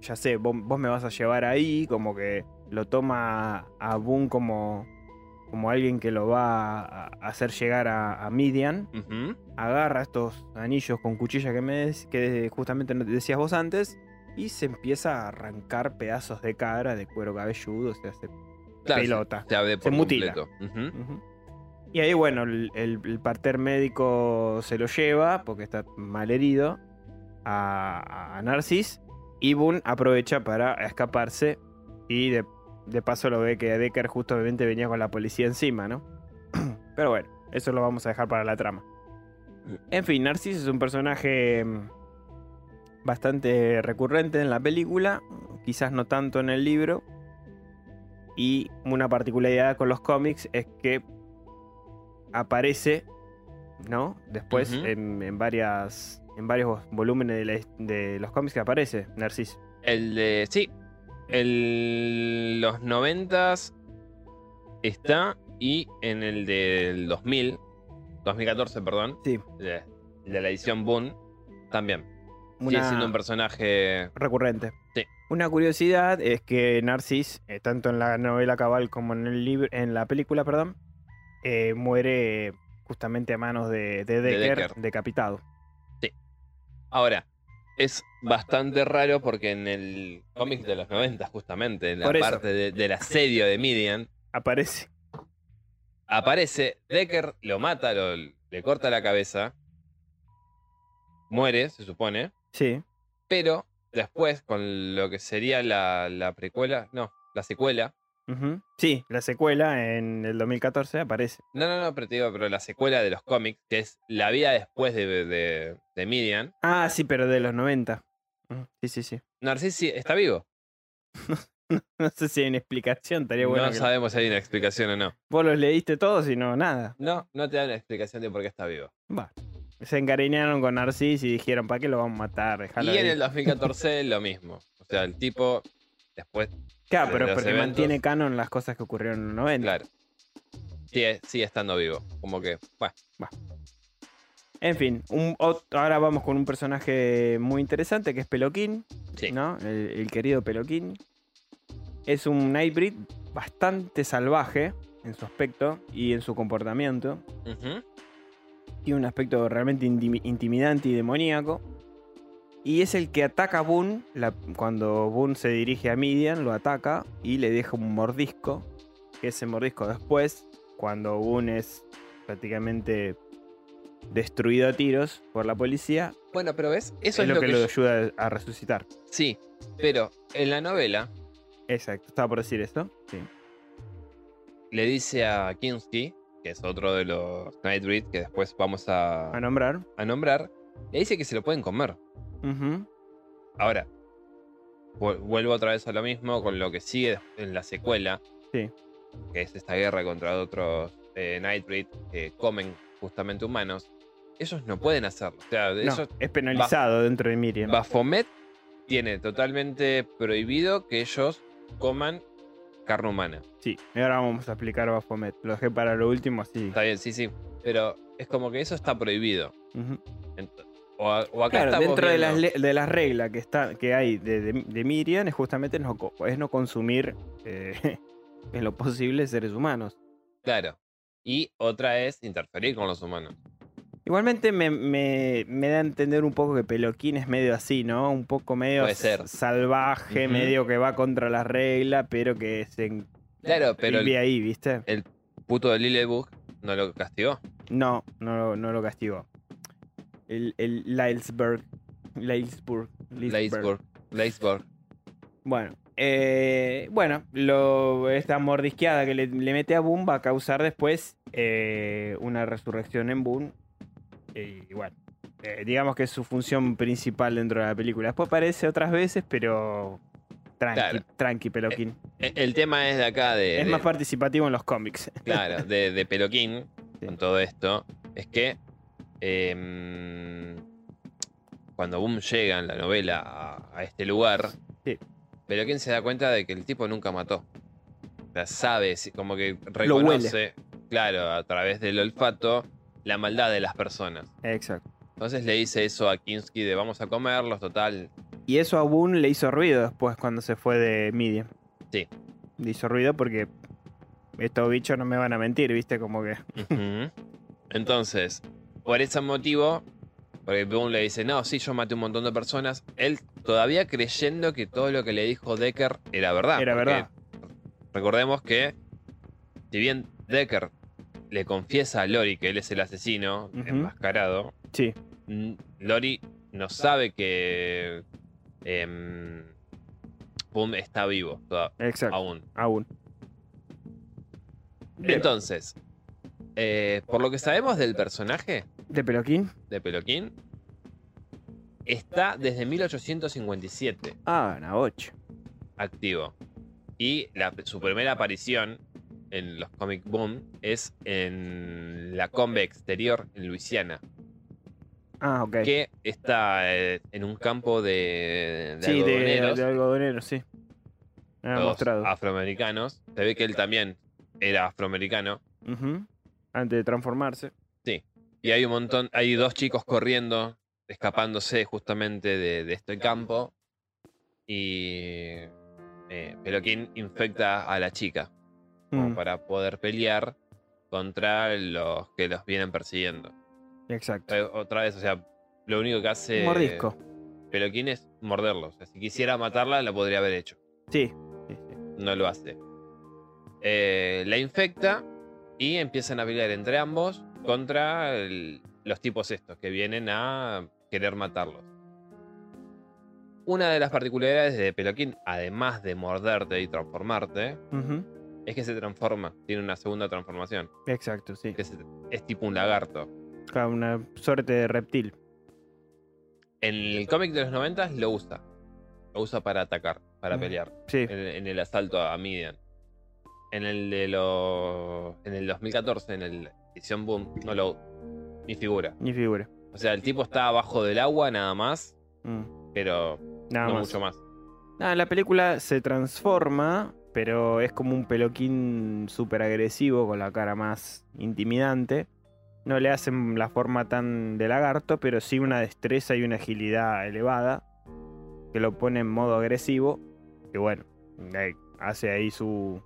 ya sé, vos, vos me vas a llevar ahí, como que lo toma a Boone como, como alguien que lo va a hacer llegar a, a Midian, agarra estos anillos con cuchilla que, me que justamente decías vos antes y se empieza a arrancar pedazos de cara, de cuero cabelludo, se hace Claro, se- pelota. Se, abre por mutila. Y ahí, bueno, el, el, parter médico se lo lleva, porque está mal herido, a, a Narcis. Y Boone aprovecha para escaparse. Y de, de paso lo ve que Decker justamente venía con la policía encima, ¿no? Pero bueno, eso lo vamos a dejar para la trama. En fin, Narcis es un personaje mm, bastante recurrente en la película, quizás no tanto en el libro. Y una particularidad con los cómics es que aparece, ¿no? Después en, en varias, en varios volúmenes de, la- de los cómics que aparece Narcis. El de. Sí. El, los noventas está. Y en el del 2000. 2014, perdón. Sí. De, de la edición Boone. También. Una Sigue siendo un personaje. recurrente. Sí. Una curiosidad es que Narcis, eh, tanto en la novela cabal como en el libro, en la película, perdón, eh, muere justamente a manos de, de Decker, Decker. decapitado. Ahora. Es bastante raro porque en el cómic de los 90, justamente, en la parte de- del asedio de Midian, Aparece. aparece, Decker lo mata, lo- le corta la cabeza, muere, se supone, Sí. pero después con lo que sería la, la precuela, no, la secuela, Sí, la secuela en el 2014 aparece. no, no, no, pero te digo, pero la secuela de los cómics, que es la vida después de, de, de Midian, Ah, sí, pero de los 90. Ujú. Sí, sí, sí. Narcissi está vivo. No sé si hay una explicación, estaría bueno. no que- sabemos si hay una explicación o no. Vos los leíste todos y no, nada. No, no te dan una explicación de por qué está vivo. Va. Se encariñaron con Narcis y dijeron, ¿para qué lo vamos a matar? Dejalo y en ahí". el 2014 lo mismo. O sea, el tipo después Claro, pero porque eventos. mantiene canon las cosas que ocurrieron en los 90. Claro. Sigue, sigue estando vivo. Como que, bueno, En fin, un, ahora vamos con un personaje muy interesante que es Peloquín, sí. ¿no? El, el querido Peloquín. Es un Nightbreed bastante salvaje en su aspecto y en su comportamiento. Ujú. Tiene un aspecto realmente intimi- intimidante y demoníaco. Y es el que ataca a Boone. la- cuando Boone se dirige a Midian, lo ataca y le deja un mordisco. Ese mordisco después, cuando Boone es prácticamente destruido a tiros por la policía, Bueno, pero ves, eso es, lo que, lo yo- ayuda a resucitar. Sí, pero en la novela Exacto, estaba por decir esto. Sí. le dice a Kinski, que es otro de los Nightbreed que después vamos a, A nombrar. a nombrar, le dice que se lo pueden comer. Ahora, vu- vuelvo otra vez a lo mismo con lo que sigue en la secuela, Sí. que es esta guerra contra otros eh, Nightbreed que comen justamente humanos. Ellos no pueden hacerlo. O sea, No, ellos es penalizado dentro de Miriam. Baphomet tiene totalmente prohibido que ellos coman carne humana. Sí, y ahora vamos a explicar Baphomet. Lo dejé para lo último, así. Está bien, sí, sí. Pero es como que eso está prohibido. Ujú. Ent- O, a- o acá Claro, dentro de las, de las reglas que, está, que hay de, de, de Miriam es justamente no, es no consumir eh, en lo posible seres humanos. Claro. Y otra es interferir con los humanos. Igualmente me, me- me da a entender un poco que Peloquín es medio así, ¿no? Un poco medio ser. salvaje, medio que va contra la regla, pero que se Claro, pero vive el ahí, ¿viste? puto de Lillebug no lo castigó. No, no, no lo castigó. El, el Lylesburg. Lylesburg. Lylesburg. Leisburg. Leisburg. Bueno, eh, bueno, lo, esta mordisqueada que le, le mete a Boone va a causar después eh, una resurrección en Boone. Y bueno, eh, digamos que es su función principal dentro de la película. Después aparece otras veces, pero tranqui, Claro. tranqui, Peloquín. E- El tema es de acá de. es de- más participativo en los cómics. Claro, de, de Peloquín, Sí. con todo esto, es que em, cuando Boom llega en la novela a, a este lugar, Sí. Peloquín se da cuenta de que el tipo nunca mató. O sea, sabe, como que reconoce, claro, a través del olfato, la maldad de las personas. Exacto. Entonces le dice eso a Kinski de vamos a comerlos, total. Y eso a Boone le hizo ruido después cuando se fue de Medium. Sí. Le hizo ruido porque estos bichos no me van a mentir, ¿viste? Como que. Entonces, por ese motivo, porque Boone le dice, no, sí, yo maté un montón de personas, él todavía creyendo que todo lo que le dijo Decker era verdad. Era verdad. Recordemos que, si bien Decker le confiesa a Lori que él es el asesino enmascarado, Sí. Lori no sabe que em, Boone está vivo toda- Exacto. aún. Aún. Entonces, eh, por lo que sabemos del personaje ¿De Peloquín? de Peloquín, está desde 1857 Ah, una 8. activo. Y la- su primera aparición en los Comic Boom es en la Combe Exterior en Luisiana, Ah, ok. que está eh, en un campo de, de sí, de, algodoneros, de algodonero, sí. Me han todos mostrado. afroamericanos. Se ve que él también era afroamericano. Ujú. Antes de transformarse. Y hay un montón, hay dos chicos corriendo, escapándose justamente de, de este campo. Y eh, Peloquín infecta a la chica como Mm, para poder pelear contra los que los vienen persiguiendo. Exacto. Eh, Otra vez, o sea, lo único que hace mordisco. Peloquín es morderlo. O sea, si quisiera matarla, lo podría haber hecho. Sí. sí, sí. No lo hace. Eh, la infecta y empiezan a pelear entre ambos contra el- los tipos estos que vienen a querer matarlos. Una de las particularidades de Peloquín, además de morderte y transformarte, es que se transforma. Tiene una segunda transformación. Exacto, sí. Que es, es tipo un lagarto. Claro, Una suerte de reptil. En el cómic de los 90 lo usa. Lo usa para atacar, para Mm. pelear. Sí. en, en el asalto a Midian. En el de los. En el 2014, en el edición Boom, no lo. Ni figura. Ni figura. O sea, el tipo está abajo del agua nada más, Mm, pero Nada no más. mucho más. Nada, la película se transforma, pero es como un peloquín súper agresivo con la cara más intimidante. No le hacen la forma tan de lagarto, pero sí una destreza y una agilidad elevada que lo pone en modo agresivo. Que bueno, ahí hace ahí su,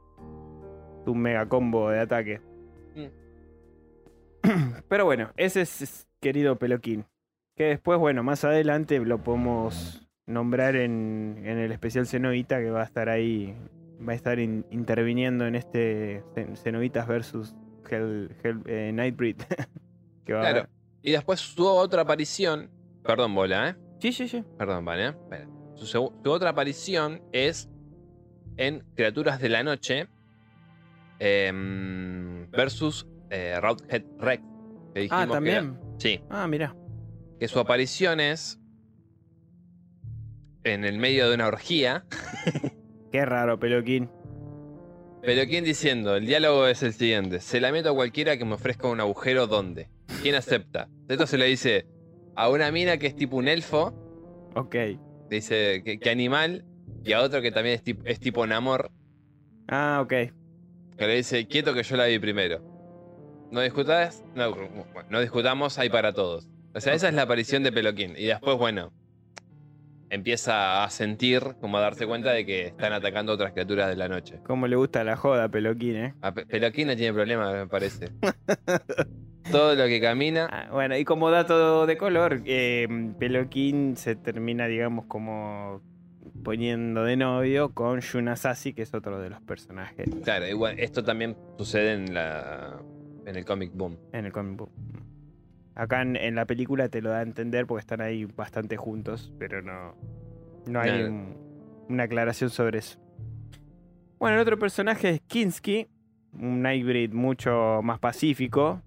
su mega combo de ataque. Pero bueno, ese es querido Peloquín. Que después, bueno, más adelante lo podemos nombrar en, en el especial Cenovita que va a estar ahí, va a estar in- interviniendo en este Cen- Cenovitas versus Hell, Hell- eh, Nightbreed. que va Claro. Y después su otra aparición. Perdón, bola, ¿eh? Sí, sí, sí. Perdón, vale. ¿eh? Su, otra aparición es en Criaturas de la Noche em, versus eh, Roundhead Rex. que dijimos Ah, que también. era- sí. Ah, mira. que su aparición es en el medio de una orgía, Qué raro, Peloquín. pero ¿quién diciendo? El diálogo es el siguiente, se la meto a cualquiera que me ofrezca un agujero, ¿dónde? ¿Quién acepta? Esto se le dice a una mina que es tipo un elfo, Ok. dice que, que animal, y a otro que también es tipo, es tipo Namor, Ah, ok. que le dice, quieto que yo la vi primero. No discutas, no, no discutamos, hay para todos. O sea, esa es la aparición de Peloquín. Y después, bueno, empieza a sentir, como a darse cuenta de que están atacando otras criaturas de la noche. Cómo le gusta la joda a Peloquín, ¿eh? A Pe- Peloquín no tiene problema, me parece. Todo lo que camina. Ah, bueno, y como dato de color, eh, Peloquín se termina, digamos, como poniendo de novio con Yuna Sassi, que es otro de los personajes. Claro, igual, esto también sucede en la. En el cómic Boom. En el comic book. Acá en, en la película te lo da a entender porque están ahí bastante juntos, pero no, no hay No. un- una aclaración sobre eso. Bueno, el otro personaje es Kinski, un hybrid mucho más pacífico,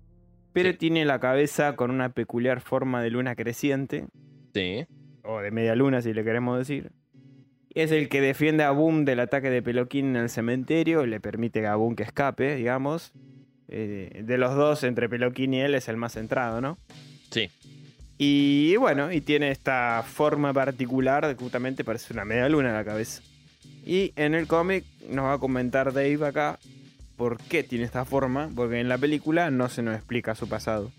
pero Sí. tiene la cabeza con una peculiar forma de luna creciente, Sí. o de media luna si le queremos decir. Es el que defiende a Boom del ataque de Peloquín en el cementerio, le permite a Boom que escape, digamos. Eh, de los dos, entre Peloquín y él, es el más centrado, ¿no? Sí. Y bueno, y tiene esta forma particular, de justamente parece una media luna en la cabeza. Y en el cómic nos va a comentar Dave acá por qué tiene esta forma, porque en la película no se nos explica su pasado.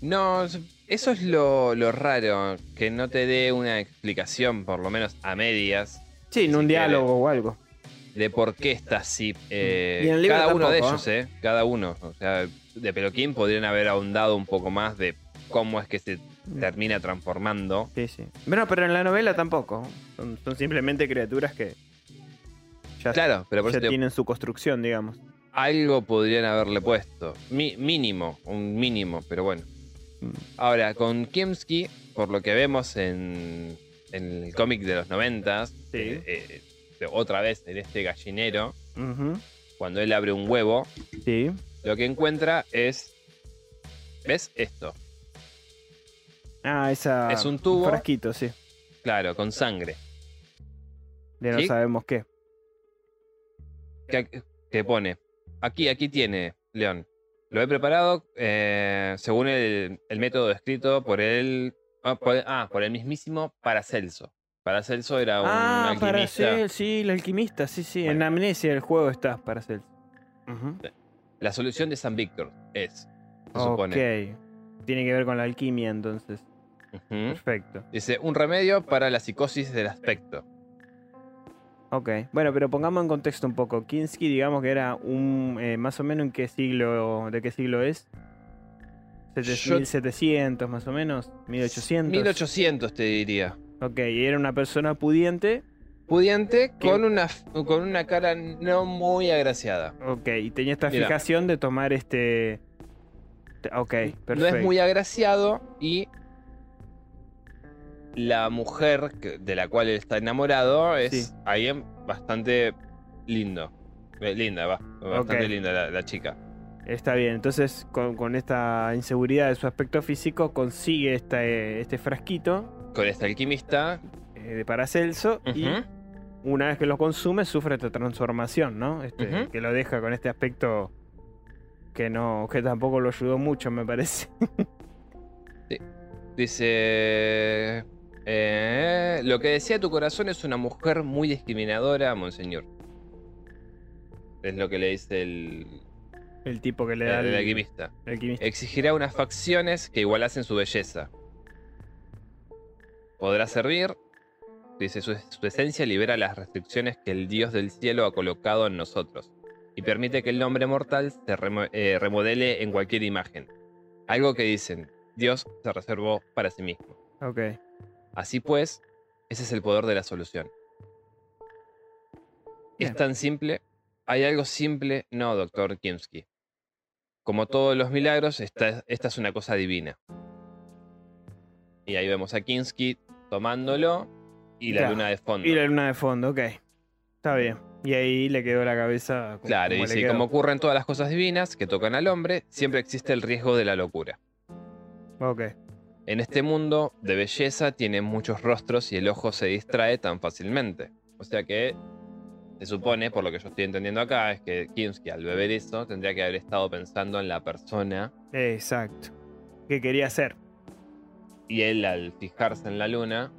No, es- eso es lo, lo raro, que no te dé una explicación, por lo menos a medias, Sí, en un diálogo o algo. De por qué está así. eh, cada uno de tampoco, ellos, ¿eh? Cada uno. O sea, de Peloquín podrían haber ahondado un poco más de cómo es que se termina transformando. Sí, sí. Bueno, pero en la novela tampoco. Son, son simplemente criaturas que ya, Claro, pero por ya eso te- tienen su construcción, digamos. algo podrían haberle puesto. Mi- mínimo, un mínimo, pero bueno. Ahora, con Kimsky, por lo que vemos en, en el cómic de los noventas, Sí. eh, eh, otra vez en este gallinero, cuando él abre un huevo, Sí. lo que encuentra es. ¿Ves esto? Ah, esa. Es un tubo. frasquito, sí. Claro, con sangre. De no ¿Sí? sabemos qué. que, que pone, aquí, aquí tiene, León. Lo he preparado eh, según el, el método descrito por el, ah, por, ah, por el mismísimo Paracelso. Paracelso era un ah, para alquimista. ser, sí, el alquimista, sí, sí. En. Amnesia el juego está para ser. Ujú. La solución de San Víctor es, se Ok. supone. Tiene que ver con la alquimia, entonces. Perfecto. Dice, un remedio para la psicosis del aspecto. Ok. Bueno, pero pongamos en contexto un poco. Kinski, digamos que era un. eh, más o menos en qué siglo. ¿De qué siglo es? Sete- Yo- 1700, más o menos. 1800. 1800 te diría. Ok, y era una persona pudiente. Pudiente ¿Qué? con una, con una cara no muy agraciada. Ok, y tenía esta Mira. fijación de tomar este. te- Ok, perfecto. No es muy agraciado y la mujer de la cual él está enamorado es Sí. alguien bastante lindo. Eh, Linda, va. Bastante linda la, la chica. Está bien, entonces con, con esta inseguridad de su aspecto físico consigue esta, eh, este frasquito este alquimista. eh, de Paracelso y ujú, una vez que lo consume sufre esta transformación, ¿no? Este. Que lo deja con este aspecto que no que tampoco lo ayudó mucho, me parece. Dice. eh, lo que decía tu corazón es una mujer muy discriminadora, monseñor. Es lo que le dice el, El tipo que le da el el, alquimista. el alquimista. Exigirá unas facciones que igualasen su belleza. Podrá servir. Dice, su, su esencia libera las restricciones que el Dios del cielo ha colocado en nosotros y permite que el hombre mortal se remo- eh, remodele en cualquier imagen. Algo que dicen, Dios se reservó para sí mismo. Ok. Así pues, ese es el poder de la solución. Bien. Es tan simple. Hay algo simple, no, doctor Kimsky. Como todos los milagros, esta, esta es una cosa divina. Y ahí vemos a Kinski tomándolo y la luna de fondo. Y la luna de fondo, ok. Está bien. Y ahí le quedó la cabeza. como- Claro, como y quedó. como ocurren todas las cosas divinas que tocan al hombre, siempre existe el riesgo de la locura. Ok. En este mundo de belleza tiene muchos rostros y el ojo se distrae tan fácilmente. O sea que se supone, por lo que yo estoy entendiendo acá, es que Kimsky al beber eso tendría que haber estado pensando en la persona Exacto. ¿Qué quería hacer? Y él al fijarse en la luna,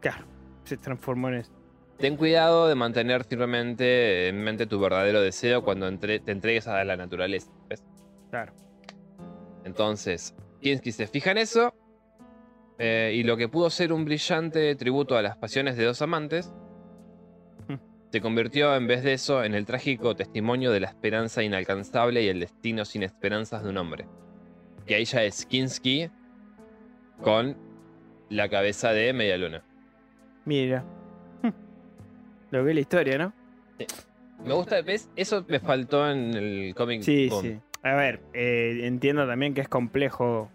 Claro. Se transformó en eso. ten cuidado de mantener firmemente en mente tu verdadero deseo cuando entre- te entregues a la naturaleza. ¿ves? Claro. Entonces, Kinski se fija en eso. eh, y lo que pudo ser un brillante tributo a las pasiones de dos amantes, Hmm. se convirtió en vez de eso en el trágico testimonio de la esperanza inalcanzable y el destino sin esperanzas de un hombre. Y ahí ya es Kinski con la cabeza de Media Luna. Mira. Lo que es la historia, ¿no? Me gusta, ¿ves? Eso me faltó en el cómic. Sí, Boom. sí. A ver, eh, entiendo también que es complejo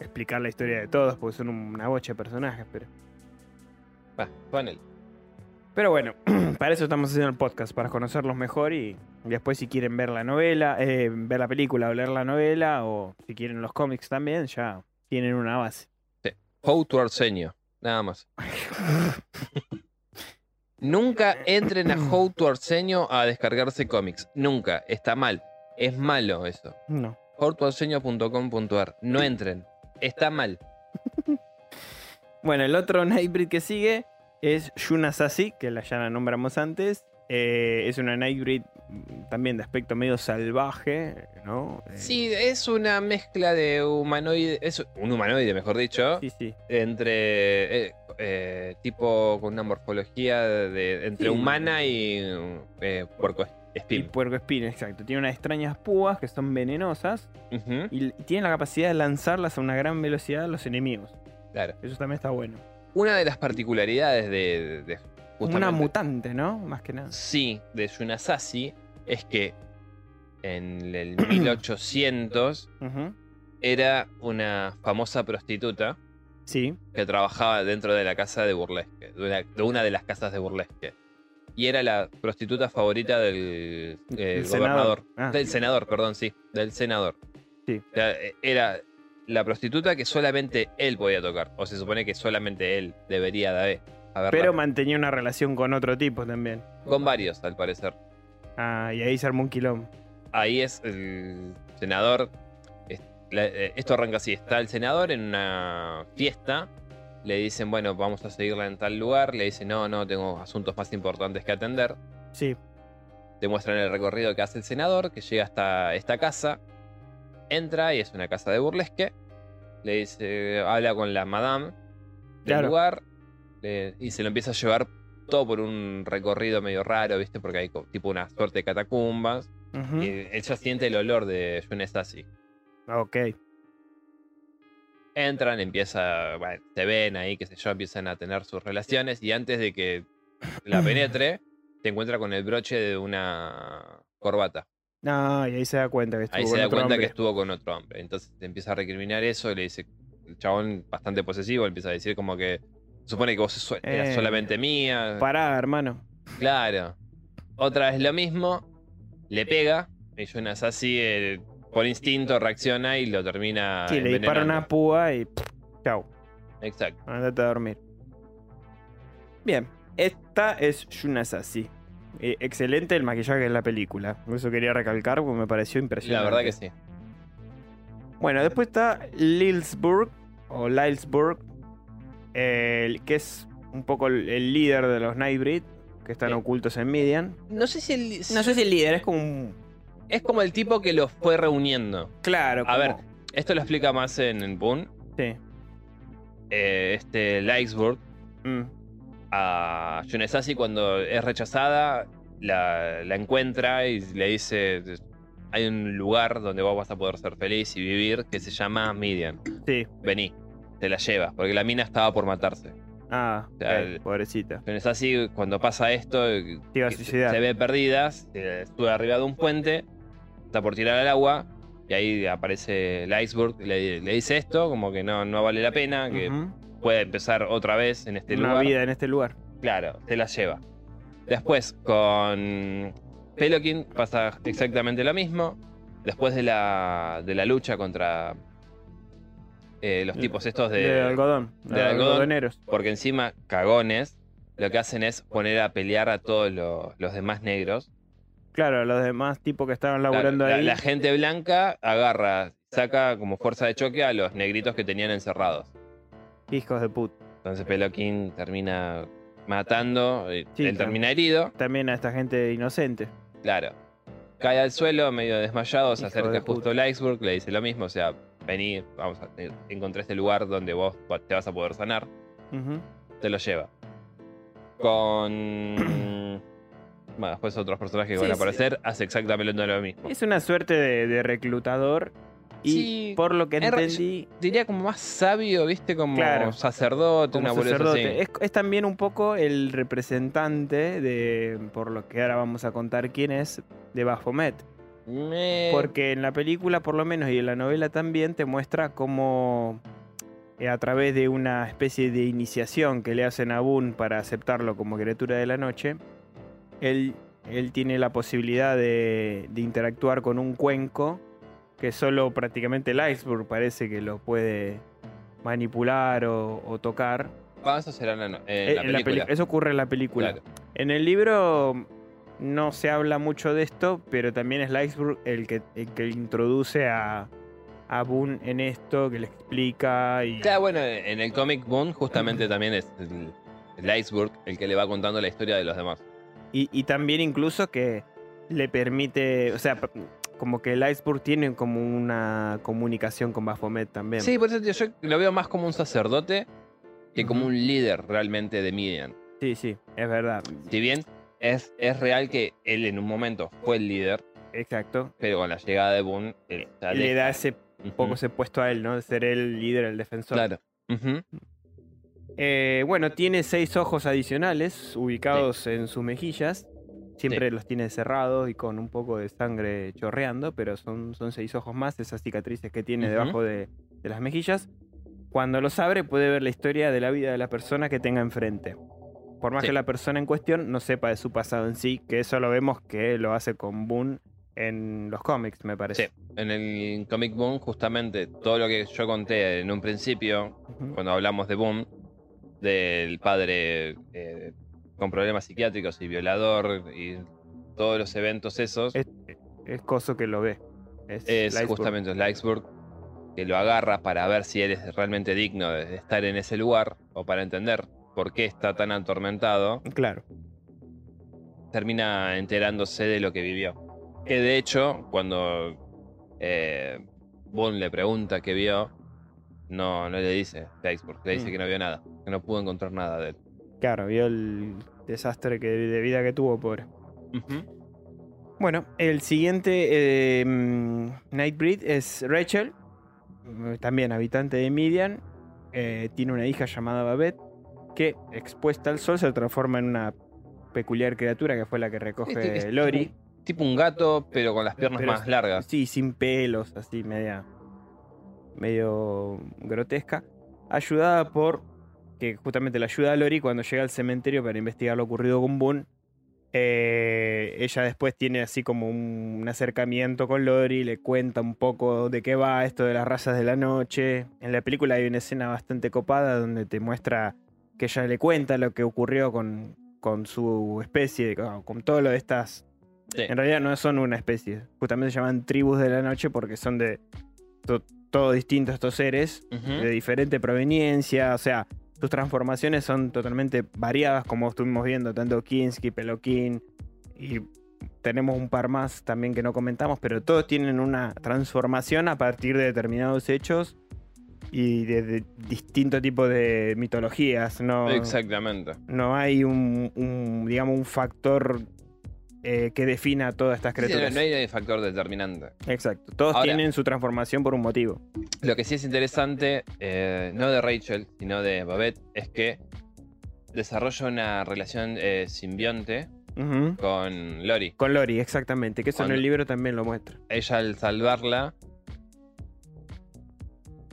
explicar la historia de todos, porque son una bocha de personajes, pero. Va, ponele. Pero bueno, para eso estamos haciendo el podcast, para conocerlos mejor y después si quieren ver la novela, eh, ver la película o leer la novela, o si quieren los cómics también, ya tienen una base. How to Arsenio, nada más. Nunca entren a How to Arsenio a descargarse cómics. Nunca. Está mal. Es malo eso. No. howtoarsenio.com.ar. No entren. Está mal. Bueno, el otro Nightbreed que sigue es Yuna Sassi, que la ya la nombramos antes. Eh, es una Nightbreed también de aspecto medio salvaje, ¿no? Eh, Sí, es una mezcla de humanoide. Es un humanoide, mejor dicho. sí, sí. Entre. eh, eh, tipo con una morfología de, entre Sí. humana y. Eh, puerco Y espín. puerco espín, exacto. Tiene unas extrañas púas que son venenosas y tiene la capacidad de lanzarlas a una gran velocidad a los enemigos. Claro. Eso también está bueno. Una de las particularidades de. de- Una mutante, ¿no? Más que nada. Sí, de Yunasashi es que en el 1800 Ujú. era una famosa prostituta Sí. que trabajaba dentro de la casa de burlesque, de una de, una de las casas de burlesque. Y era la prostituta favorita del eh, gobernador. senador. Ah. Del senador, perdón, sí. Del senador. Sí. O sea, eh, era la prostituta que solamente él podía tocar. O se supone que solamente él debería de haber- Pero mantenía una relación con otro tipo también. Con varios, al parecer. Ah, y ahí se armó un quilombo. ahí es el senador. es- la- eh, Esto arranca así: está el senador en una fiesta. Le dicen, bueno, vamos a seguirla en tal lugar. Le dicen, no, no, tengo asuntos más importantes que atender. Sí. Demuestran el recorrido que hace el senador, que llega hasta esta casa. Entra y es una casa de burlesque. Le dice, habla con la madame del Claro. lugar. Le- y se lo empieza a llevar todo por un recorrido medio raro, ¿viste? Porque hay tipo una suerte de catacumbas. Y ella siente el olor de Yunesasi. Ok. Entran, empieza, bueno, se ven ahí, qué sé yo, empiezan a tener sus relaciones y antes de que la penetre, se encuentra con el broche de una corbata. No, y ahí se da cuenta que estuvo Ahí se con da otro cuenta hombre. que estuvo con otro hombre. Entonces te empieza a recriminar eso, le dice, el chabón bastante posesivo, empieza a decir como que supone que vos so- eras Eh, solamente mía. Pará, hermano. Claro. Otra vez lo mismo, le pega, y Yunesasi eh, por instinto reacciona y lo termina Sí, le dispara una púa y. Chau. Exacto. Andate a dormir. Bien. Esta es Yunasashi. Eh, excelente el maquillaje en la película. Eso quería recalcar porque me pareció La impresionante. verdad que sí. Bueno, después está Lilsburg o Lilsburg, el- que es un poco el, el líder de los Nightbreed que están Sí. ocultos en Midian. No sé si el- No sé si el líder es como un. es como el tipo que los fue reuniendo. Claro, A ver. Esto lo explica más en, en Boone. Sí. Eh, este Lightsburg Mm, a Yunesasi cuando es rechazada la, la encuentra y le dice hay un lugar donde vos vas a poder ser feliz y vivir que se llama Midian. Sí. Vení, te la lleva, porque la mina estaba por matarse. Ah, sea, ok, el- pobrecita. Yunesasi cuando pasa esto Se a suicidar. se ve perdida, se sube arriba de un puente, está por tirar al agua y ahí aparece el iceberg, le, le dice esto, como que no, no vale la pena, que puede empezar otra vez en este Una lugar. vida en este lugar. Claro, te la lleva. Después, con Pelokin pasa exactamente lo mismo. Después de la, de la lucha contra eh, los tipos estos de... De, algodón. de de algodón. algodoneros. Porque encima, cagones, lo que hacen es poner a pelear a todos los, los demás negros. Claro, los demás tipos que estaban laburando la, ahí. la gente blanca agarra, saca como fuerza de choque a los negritos que tenían encerrados. Hijos de puta. Entonces Peloquín termina matando, eh, Sí, él termina herido, También a esta gente inocente. claro. Cae al suelo, medio desmayado, se Hijo acerca de justo al iceberg, le dice lo mismo, o sea, vení, vamos a encontré este lugar donde vos te vas a poder sanar. Te lo lleva. Con... Bueno, después otros personajes que Sí, van a sí. aparecer, hace exactamente lo mismo. Es una suerte de, de reclutador. Y Sí, por lo que entendí, Diría como más sabio, viste, como Claro. sacerdote, como una sacerdote, es también un poco el representante de, por lo que ahora vamos a contar quién es, de Baphomet. Me- Porque en la película, por lo menos, y en la novela también, te muestra cómo eh, a través de una especie de iniciación que le hacen a Boone para aceptarlo como criatura de la noche, él, él tiene la posibilidad de, de interactuar con un cuenco que solo prácticamente el iceberg parece que lo puede manipular o, o tocar. Ah, eso será en la, en Eh, la en la película. peli- eso ocurre en la película. Claro. En el libro no se habla mucho de esto, pero también es Iceberg el que, el que introduce a, a Boone en esto, que le explica y... Claro, bueno, en el cómic Boone justamente también es el, el iceberg el que le va contando la historia de los demás. Y, y también incluso que le permite, o sea, como que el Iceberg tiene como una comunicación con Baphomet también. Sí, por eso yo lo veo más como un sacerdote que como un líder realmente de Midian. sí, sí, es verdad. Si bien es, es real que él en un momento fue el líder, Exacto. pero con la llegada de Boone, él Le da ese poco ese puesto a él, ¿no? De ser el líder, el defensor. Claro. Eh, bueno, tiene seis ojos adicionales ubicados en sus mejillas. Siempre los tiene cerrados y con un poco de sangre chorreando, pero son, son seis ojos más, esas cicatrices que tiene debajo de, de las mejillas. Cuando los abre puede ver la historia de la vida de la persona que tenga enfrente. Por más Sí. que la persona en cuestión no sepa de su pasado en sí, que eso lo vemos que lo hace con Boone en los cómics, me parece. Sí. En el Comic Boom, justamente todo lo que yo conté en un principio, cuando hablamos de Boom, del padre eh, con problemas psiquiátricos y violador y todos los eventos esos, Es, es coso que lo ve. Es, es justamente iceberg que lo agarra para ver si él es realmente digno de estar en ese lugar o para entender por qué está tan atormentado, Claro. termina enterándose de lo que vivió. Que de hecho, cuando eh, Boone le pregunta qué vio, no, no le dice iceberg, le dice Mm. que no vio nada, que no pudo encontrar nada de él. Claro, vio el desastre que, de vida que tuvo, pobre. Bueno, el siguiente eh, mm, Nightbreed es Rachel, eh, también habitante de Midian. eh, tiene una hija llamada Babette que, expuesta al sol, se transforma en una peculiar criatura que fue la que recoge Este Lori. Tipo, tipo un gato, pero con las piernas Pero más largas. Sí, sin pelos, así media. medio grotesca. Ayudada por. que justamente la ayuda a Lori cuando llega al cementerio para investigar lo ocurrido con Boone. Eh, ella después tiene así como un, un acercamiento con Lori, le cuenta un poco de qué va esto de las razas de la noche. En la película hay una escena bastante copada donde te muestra que ella le cuenta lo que ocurrió con, con su especie, con, con todo lo de estas Sí. en realidad no son una especie. Justamente se llaman tribus de la noche porque son de to- todo distintos estos seres, de diferente proveniencia. O sea, sus transformaciones son totalmente variadas, como estuvimos viendo, tanto Kinski, Peloquín. Y tenemos un par más también que no comentamos, pero todos tienen una transformación a partir de determinados hechos y de, de distinto tipo de mitologías. No, Exactamente. no hay un, un, digamos, un factor eh, que defina todas estas Sí, sí, no, criaturas. no hay factor determinante. Exacto. Todos Ahora- tienen su transformación por un motivo. Lo que sí es interesante, eh, no de Rachel, sino de Babette, es que desarrolla una relación eh, simbionte con Lori. Con Lori, exactamente. Que eso en el libro también lo muestra. Ella al salvarla,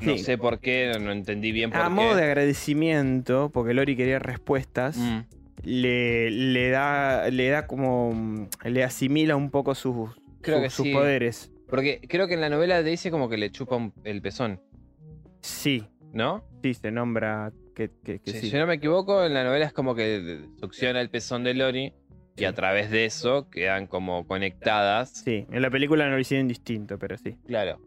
no Sí. sé por qué, no entendí bien por A qué. modo de agradecimiento, porque Lori quería respuestas, Mm, le, le da le da como. le asimila un poco sus, Creo sus- que sus sí. poderes. Porque creo que en la novela dice como que le chupa un- el pezón, Sí, ¿no? sí, se nombra que, que- que Si sí. no me equivoco, en la novela es como que succiona el pezón de Lori y a través de eso quedan como conectadas. Sí, en la película no lo hicieron distinto, pero sí. Claro.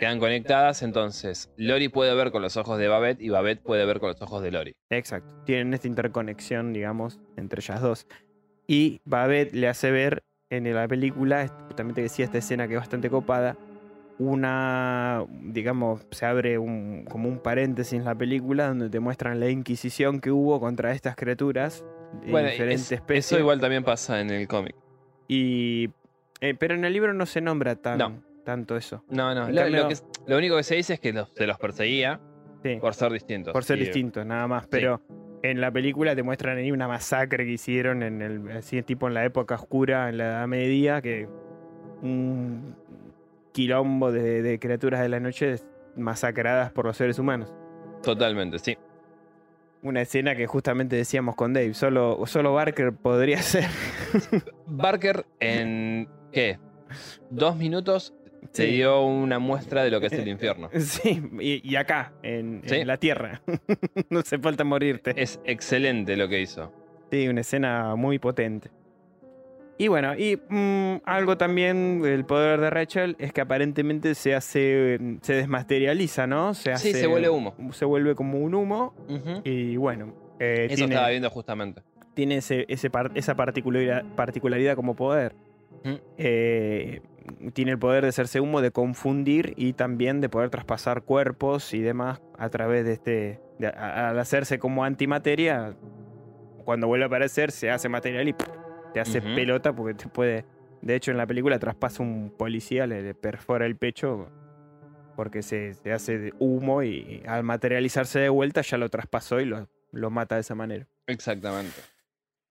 Quedan conectadas, entonces Lori puede ver con los ojos de Babette y Babette puede ver con los ojos de Lori. Exacto. Tienen esta interconexión, digamos, entre ellas dos. Y Babette le hace ver en la película, justamente decía esta escena que es bastante copada, una, digamos, se abre un, como un paréntesis en la película donde te muestran la inquisición que hubo contra estas criaturas de Bueno, diferentes es- especies. eso igual también pasa en el cómic. Y, eh, pero en el libro no se nombra tan, No. Tanto eso. No, no. Lo, cambio- lo que es- lo único que se dice es que los- se los perseguía Sí, por ser distintos. por ser Y- distintos, nada más. Pero en la película te muestran ahí una masacre que hicieron en el, así tipo en la época oscura, en la Edad Media, que un quilombo de, de criaturas de la noche masacradas por los seres humanos. Totalmente, sí. Una escena que justamente decíamos con Dave, solo, solo Barker podría ser. Barker en, ¿qué? Dos minutos se Sí. dio una muestra de lo que es el infierno. Sí, y, y acá, en, en Sí. la Tierra. no hace falta morirte. Es excelente lo que hizo. Sí, una escena muy potente. Y bueno, y mm, algo también del poder de Rachel es que aparentemente se hace, mm, se desmaterializa, ¿no? Se Sí, hace- se vuelve humo. Se vuelve como un humo y bueno, eh, Eso tiene, estaba viendo justamente. tiene ese, ese par- esa particularidad, particularidad como poder. Eh, tiene el poder de hacerse humo, de confundir y también de poder traspasar cuerpos y demás a través de este. de- a- al hacerse como antimateria, cuando vuelve a aparecer, se hace material y ¡pum! te hace pelota porque te puede. De hecho, en la película traspasa un policía, le, le perfora el pecho porque se, se hace de humo y al materializarse de vuelta ya lo traspasó y lo, lo mata de esa manera. Exactamente.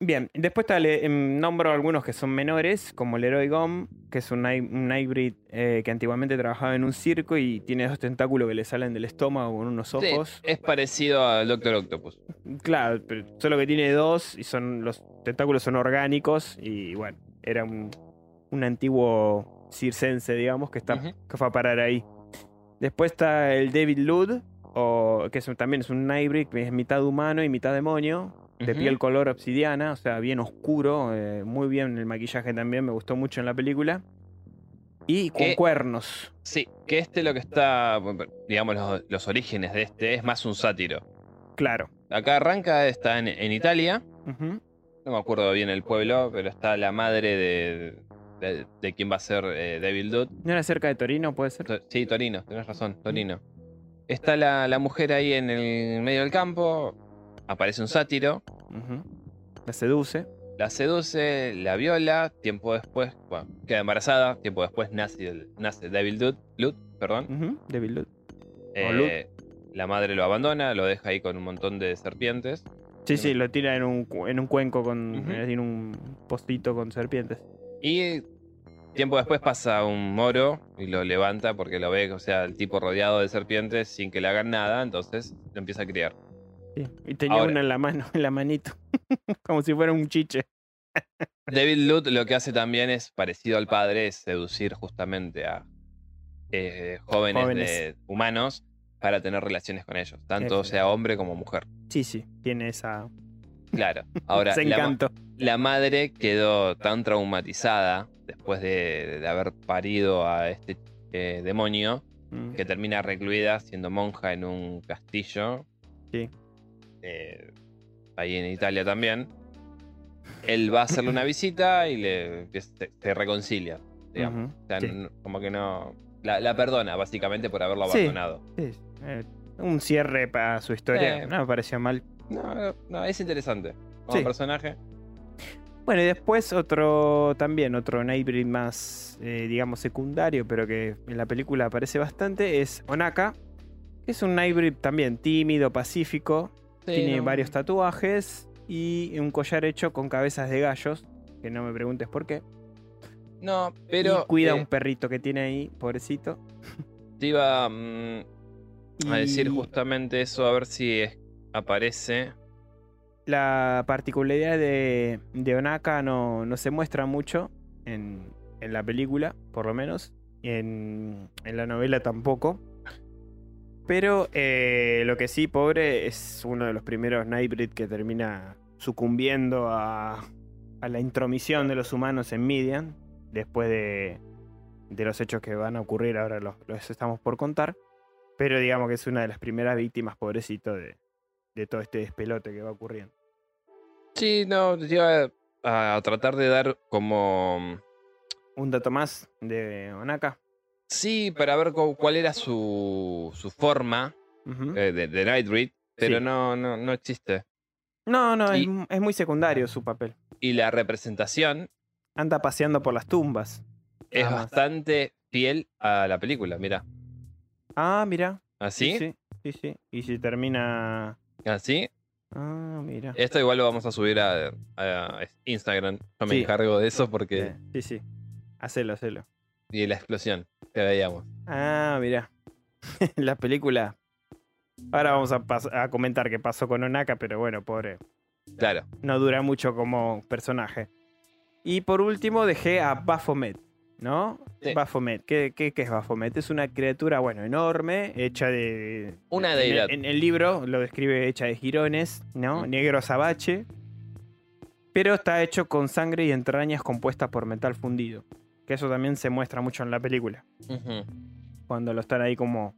Bien, después tal, eh, em, nombro algunos que son menores, como Leroy Gom, que es un, hy- un hybrid eh, que antiguamente trabajaba en un circo y tiene dos tentáculos que le salen del estómago con unos Sí, ojos. es parecido al Doctor Octopus. Claro, pero solo que tiene dos y son los tentáculos son orgánicos y bueno, era un, un antiguo circense, digamos, que, está, que fue a parar ahí. Después está el David Lud, o, que es también es un hybrid que es mitad humano y mitad demonio, de piel color obsidiana, o sea, bien oscuro, eh, muy bien el maquillaje también, me gustó mucho en la película. Y con cuernos. Sí, que este lo que está, digamos, los, los orígenes de este es más un sátiro. Claro. Acá arranca, está en, en Italia, no me acuerdo bien el pueblo, pero está la madre de, de, de quien va a ser eh, Devil Dude. ¿No era cerca de Torino, puede ser? To- Sí, Torino, tenés razón, Torino. Está la, la mujer ahí en el medio del campo, aparece un sátiro. La seduce. la seduce, la viola, tiempo después, bueno, queda embarazada, tiempo después nace, nace Devil Dude, Lud, perdón. Lud. Eh, la madre lo abandona, lo deja ahí con un montón de serpientes. Sí, sí, lo tira en un, en un cuenco con. Eh, Tiene un postito con serpientes. Y tiempo después pasa un moro y lo levanta porque lo ve, o sea, el tipo rodeado de serpientes sin que le hagan nada, entonces lo empieza a criar. Sí. Y tenía Ahora- una en la mano, en la manito. Como si fuera un chiche. David Lud lo que hace también es parecido al padre, es seducir justamente a eh, jóvenes, Jóvenes. de- humanos para tener relaciones con ellos, tanto sea hombre como mujer. Sí, sí, tiene esa. Claro. Ahora, ese la, la madre quedó tan traumatizada después de, de haber parido a este eh, demonio Mm. que termina recluida siendo monja en un castillo. Sí. Eh, ahí en Italia también. Él va a hacerle una visita y le se, se reconcilia. Digamos. Ujú, O sea, sí. n- como que no. La, la perdona, básicamente, por haberlo Sí. abandonado. Sí, eh, un cierre para su historia. Eh. No me pareció mal. No, no, es interesante. Como Sí. personaje. Bueno, y después otro también, otro Nightbreed más, eh, digamos, secundario, pero que en la película aparece bastante, es Onaka, que es un Nightbreed también tímido, pacífico, Sí, tiene no- varios tatuajes y un collar hecho con cabezas de gallos, que no me preguntes por qué. No, pero. y cuida a eh, un perrito que tiene ahí, pobrecito. Te iba mm, a decir justamente eso, a ver si es- aparece. La particularidad de, de Onaka no, no se muestra mucho en, en la película, por lo menos. En, en la novela tampoco. Pero eh, lo que sí, pobre, es uno de los primeros Nightbreed que termina sucumbiendo a, a la intromisión de los humanos en Midian. Después de, de los hechos que van a ocurrir, ahora los, los estamos por contar. Pero digamos que es una de las primeras víctimas, pobrecito, de, de todo este despelote que va ocurriendo. Sí, no, iba a, a tratar de dar como. Un dato más de Onaka. Sí, para ver cu- cuál era su, su forma eh, de, de Nightbreed, pero Sí. no, no, no existe. No, no, es, y- es muy secundario su papel. Y la representación Anda paseando por las tumbas. es bastante fiel a la película, mira. Ah, mira. ¿Así? Sí, sí, sí. Y si termina. ¿Así? Ah, mira. Esto igual lo vamos a subir a, a Instagram. Yo me Sí. encargo de eso porque Sí, sí. Hacelo, hacelo. Y la explosión que veíamos. Ah, mira. la película. Ahora vamos a, a comentar qué pasó con Onaka, pero bueno, pobre. Claro. No dura mucho como personaje. Y por último dejé a Baphomet, ¿no? Sí. Baphomet. ¿Qué, qué, qué es Baphomet? Es una criatura, bueno, enorme, hecha de... Una en deidad. En el, libro lo describe hecha de jirones, ¿no? Mm. Negro azabache. Pero está hecho con sangre y entrañas compuestas por metal fundido. Que eso también se muestra mucho en la película. Cuando lo están ahí como...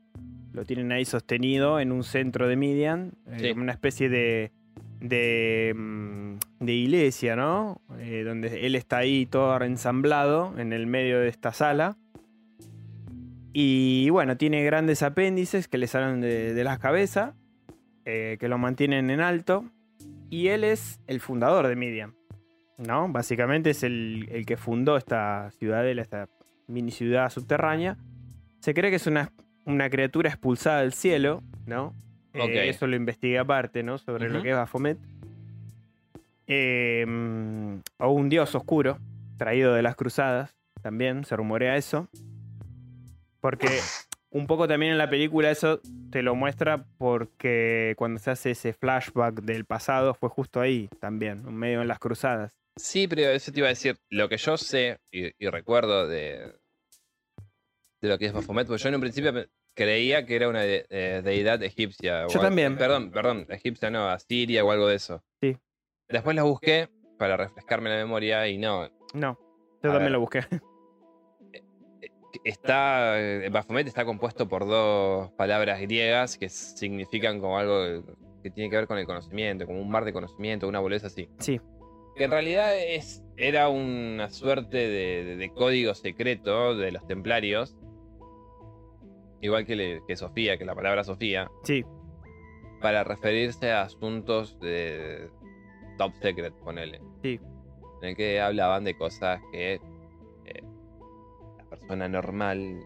Lo tienen ahí sostenido en un centro de Midian. eh, como una especie de... De, mm, de iglesia, ¿no? Eh, donde él está ahí todo ensamblado en el medio de esta sala. Y bueno, tiene grandes apéndices que le salen de, de la cabeza, eh, que lo mantienen en alto. Y él es el fundador de Midian, ¿no? Básicamente es el, el que fundó esta ciudadela, esta mini ciudad subterránea. Se cree que es una, una criatura expulsada del cielo, ¿no? Eh, eso lo investigué aparte, ¿no? Sobre lo que es Baphomet. Eh, o un dios oscuro, traído de las cruzadas, también se rumorea eso. Porque un poco también en la película eso te lo muestra porque cuando se hace ese flashback del pasado fue justo ahí también, en medio de las cruzadas. Sí, pero eso te iba a decir. Lo que yo sé y, y recuerdo de, de lo que es Baphomet, porque yo en un principio creía que era una de- eh, deidad egipcia. Yo también. Perdón, perdón, egipcia no, asiria o algo de eso. Sí. Después la busqué para refrescarme la memoria y no. No, yo A también ver. lo busqué. Está, eh, Baphomet está compuesto por dos palabras griegas que significan como algo que tiene que ver con el conocimiento, como un mar de conocimiento, una boludez así. Sí. Que en realidad es, era una suerte de, de- de código secreto de los templarios. Igual que, le- que Sofía, que la palabra Sofía, Sí, para referirse a asuntos de top secret, ponele. Sí. En el que hablaban de cosas que eh, la persona normal,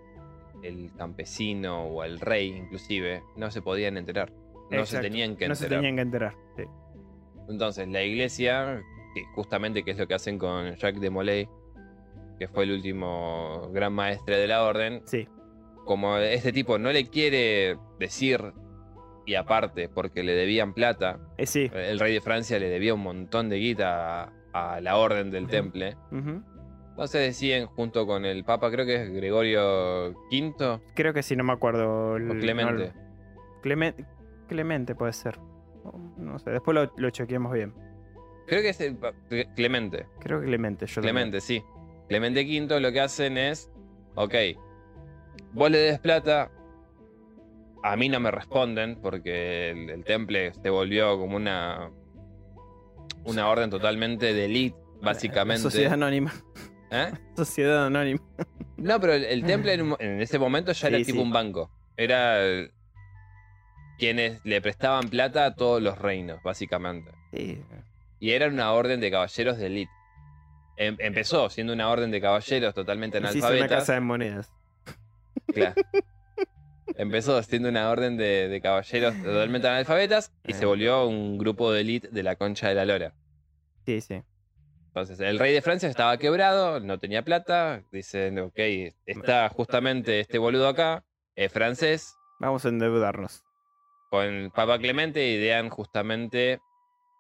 el campesino o el rey inclusive, no se podían enterar. No se tenían que no se enterar. tenían que enterar. sí. Entonces, la iglesia, que justamente que es lo que hacen con Jacques de Molay, que fue el último gran maestre de la orden, Sí, como este tipo no le quiere decir, y aparte, porque le debían plata, eh, sí. el rey de Francia le debía un montón de guita a, a la orden del Ujú. temple. Ujú. Entonces deciden junto con el papa, creo que es Gregorio V Creo que sí, no me acuerdo. el- o Clemente. no, Clemente, Clemente puede ser. No sé, después lo, lo chequeamos bien. Creo que es el Clemente. Creo que Clemente, yo Clemente, sí. Clemente V lo que hacen es, ok, vos le des plata, a mí no me responden porque el, el temple se volvió como una una orden totalmente de elite, básicamente. Sociedad anónima. ¿Eh? Sociedad anónima. No, pero el, el temple en, ese momento ya era tipo sí. un banco. Era el- quienes le prestaban plata a todos los reinos, básicamente. Sí. Y era una orden de caballeros de elite. Em- empezó siendo una orden de caballeros totalmente Se hizo una analfabetas. casa de monedas. Claro. Empezó siendo una orden de, de caballeros totalmente analfabetas y se volvió un grupo de elite de la concha de la lora. Sí, sí. Entonces, el rey de Francia estaba quebrado, no tenía plata. Dicen, ok, está justamente este boludo acá, es francés. Vamos a endeudarnos. Con el Papa Clemente idean justamente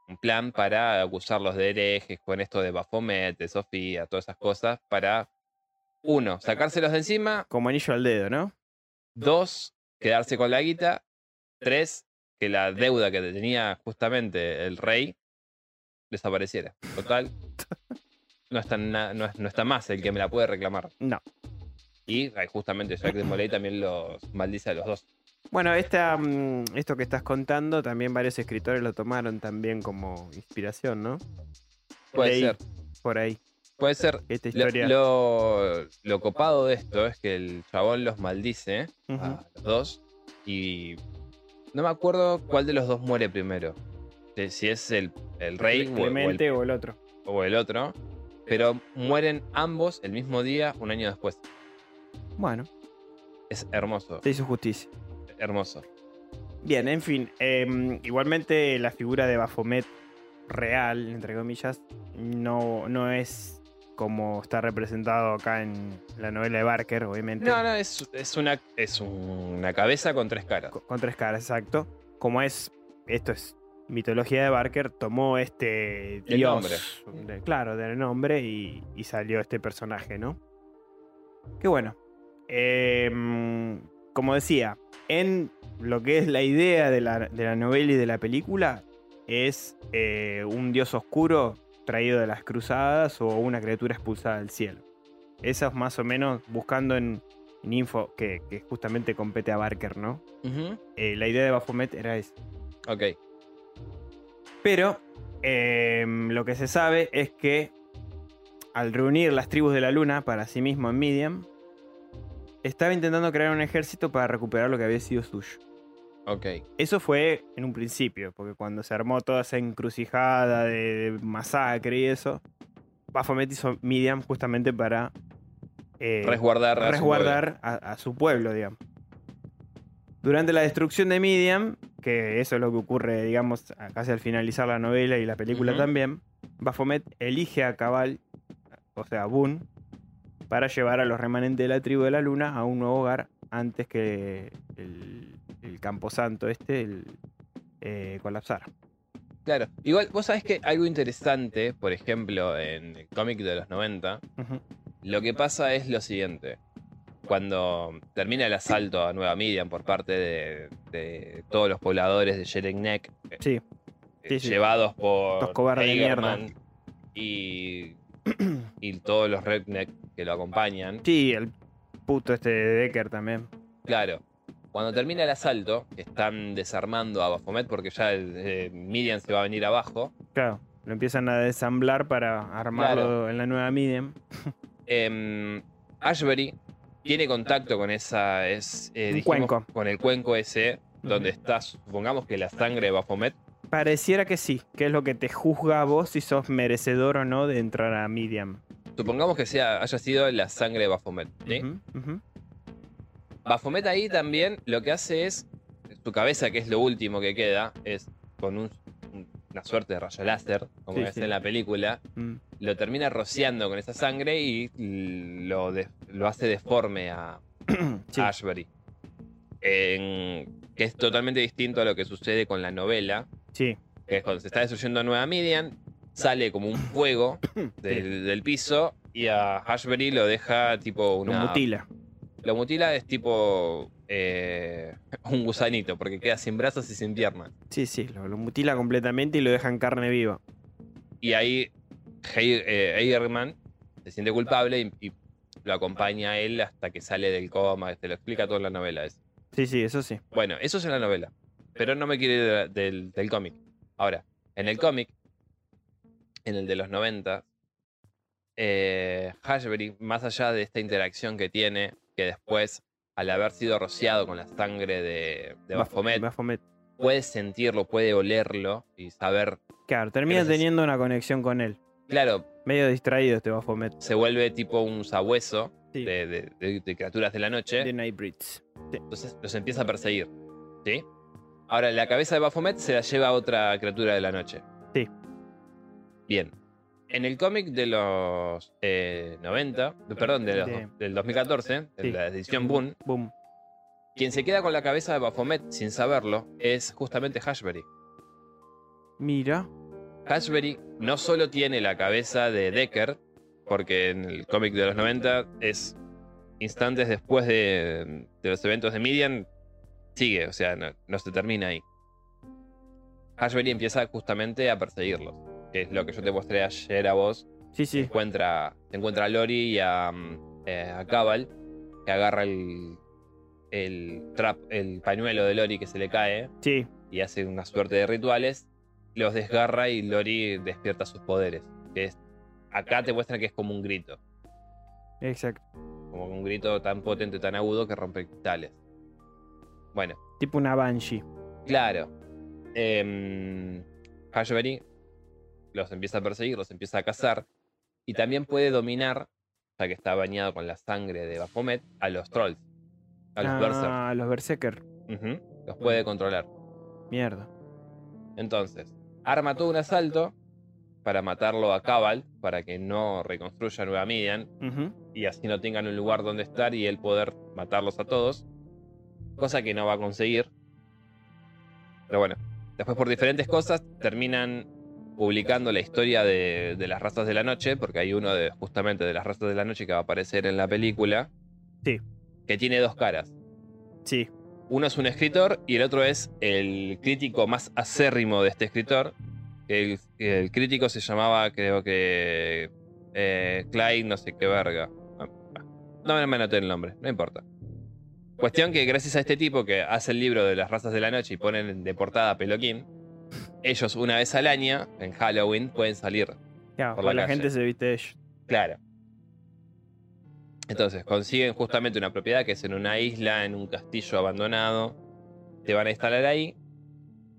un plan para acusarlos de herejes con esto de Baphomet, de Sofía, todas esas cosas, para, uno, sacárselos de encima, Como anillo al dedo, ¿no? Dos, quedarse con la guita. Tres, que la deuda que tenía justamente el rey desapareciera. Total, no está, na- no, no está más el que me la puede reclamar. No. Y justamente Jacques de Molay también los maldice a los dos. Bueno, esta, mm, esto que estás contando, también varios escritores lo tomaron también como inspiración, ¿no? Puede Leí ser, Por ahí. puede ser. Esta Lo, historia. lo- lo copado de esto es que el chabón los maldice Ujú. a los dos y no me acuerdo cuál de los dos muere primero. Si- es el, el rey o- o el o el otro. o el otro, pero mueren ambos el mismo día, un año después. Bueno, Es hermoso, se hizo justicia. Hermoso. Bien, en fin. em, igualmente la figura de Baphomet real, entre comillas, no, no es como está representado acá en la novela de Barker, obviamente. No, no, es, es una, es una cabeza con tres caras. Con, con tres caras, exacto. Como es, esto es mitología de Barker, tomó este El dios, de- claro, del nombre y, y salió este personaje, ¿no? Qué bueno. Em, como decía, en lo que es la idea de la, de la novela y de la película, es eh, un dios oscuro traído de las cruzadas o una criatura expulsada del cielo. Eso es más o menos buscando en, en info que, que justamente compete a Barker, ¿no? Eh, la idea de Baphomet era esa. Ok. Pero em, lo que se sabe es que al reunir las tribus de la luna para sí mismo en Midian, estaba intentando crear un ejército para recuperar lo que había sido suyo. Ok. Eso fue en un principio, porque cuando se armó toda esa encrucijada de, de masacre y eso, Baphomet hizo Midian justamente para eh, Resguardar. a su resguardar a, a su pueblo, digamos. Durante la destrucción de Midian, que eso es lo que ocurre, digamos, casi al finalizar la novela y la película también, Baphomet elige a Cabal, o sea, a Boone, para llevar a los remanentes de la tribu de la luna a un nuevo hogar antes que el, el camposanto este el, eh, colapsara. Claro. Igual, vos sabés que algo interesante, por ejemplo, en el cómic de los 90, Ujú. lo que pasa es lo siguiente. Cuando termina el asalto a Nueva Midian por parte de, de todos los pobladores de Sherek Neck, eh, Sí, sí, sí. llevados por Hagerman y, y todos los redneck que lo acompañan, sí, el puto este de Decker también. Claro. Cuando termina el asalto, están desarmando a Baphomet porque ya el, eh, Midian se va a venir abajo. Claro, lo empiezan a desamblar para armarlo Claro. en la nueva Midian. Ashbury tiene contacto con esa. Es, eh, dijimos, cuenco. Con el cuenco ese, donde está, supongamos que la sangre de Baphomet. Pareciera que sí, que es lo que te juzga a vos si sos merecedor o no de entrar a Midian. Supongamos que sea, haya sido la sangre de Baphomet. ¿sí? Ujú. Baphomet ahí también lo que hace es. Su cabeza, que es lo último que queda, es con un- una suerte de rayo láser, como Sí, es sí. en la película. Mm. lo termina rociando con esa sangre y lo, de- lo hace deforme a, Sí, a Ashbury. En- que es totalmente distinto a lo que sucede con la novela, sí, que es cuando se está destruyendo Nueva Midian, sale como un fuego del, del piso y a Ashbury lo deja tipo lo una... mutila. Lo mutila es tipo eh, un gusanito, porque queda sin brazos y sin piernas. Sí, sí, lo, lo mutila completamente y lo deja en carne viva. Y ahí Hei- eh, se siente culpable y, y lo acompaña a él hasta que sale del coma. Te lo explica todo en la novela. eso. Sí, sí, eso sí. Bueno, eso es en la novela. Pero no me quiere ir de- del, del cómic. Ahora, en el cómic, en el de los 90, eh, Ashbury, más allá de esta interacción que tiene, que después, al haber sido rociado con la sangre de, de Baphomet, Baphomet. puede sentirlo, puede olerlo y saber. Claro, termina teniendo una conexión con él. Claro, Medio distraído este Baphomet. se vuelve tipo un sabueso Sí. de, de- de- de criaturas de la noche. De Nightbreeds. Entonces los empieza a perseguir. ¿Sí? Ahora, la cabeza de Baphomet se la lleva a otra criatura de la noche. Sí. Bien. En el cómic de los eh, 90, de- perdón, de los- De- del 2014, Sí. de la edición Boon, Boom. quien se queda con la cabeza de Baphomet sin saberlo es justamente Hashbury. Mira. Hashbury no solo tiene la cabeza de Decker, porque en el cómic de los 90 es instantes después de, de los eventos de Midian, sigue, o sea, no, no se termina ahí. Hashbury empieza justamente a perseguirlos, que es lo que yo te mostré ayer a vos. Sí, sí. Encuentra, encuentra a Lori y a, eh, a Cabal, que agarra el, el, trap, el pañuelo de Lori que se le cae Sí. y hace una suerte de rituales, los desgarra y Lori despierta sus poderes. Que es, acá te muestran que es como un grito, Exacto. como un grito tan potente, tan agudo que rompe cristales. Bueno, Tipo una Banshee. claro. Eh, Hashbury los empieza a perseguir, los empieza a cazar y también puede dominar, ya que está bañado con la sangre de Baphomet, a los trolls, a los ah, los Berserker. Ujú, Los puede controlar. Mierda. Entonces, arma todo un asalto para matarlo a Cabal, para que no reconstruya Nueva Midian y así no tengan un lugar donde estar y él poder matarlos a todos. Cosa que no va a conseguir. Pero bueno, después por diferentes cosas terminan publicando la historia de, de las razas de la noche, porque hay uno de justamente de las razas de la noche que va a aparecer en la película. Sí. Que tiene dos caras. Sí. Uno es un escritor y el otro es el crítico más acérrimo de este escritor. El, el crítico se llamaba, creo que. Eh, Clyde, no sé qué verga. Ah, No me anoté el nombre, no importa. Cuestión que gracias a este tipo que hace el libro de las razas de la noche y ponen de portada a Peloquín, ellos una vez al año, en Halloween, pueden salir. Claro, Por la la, gente se viste ellos. Claro. Entonces, consiguen justamente una propiedad que es en una isla, en un castillo abandonado. Te van a instalar ahí.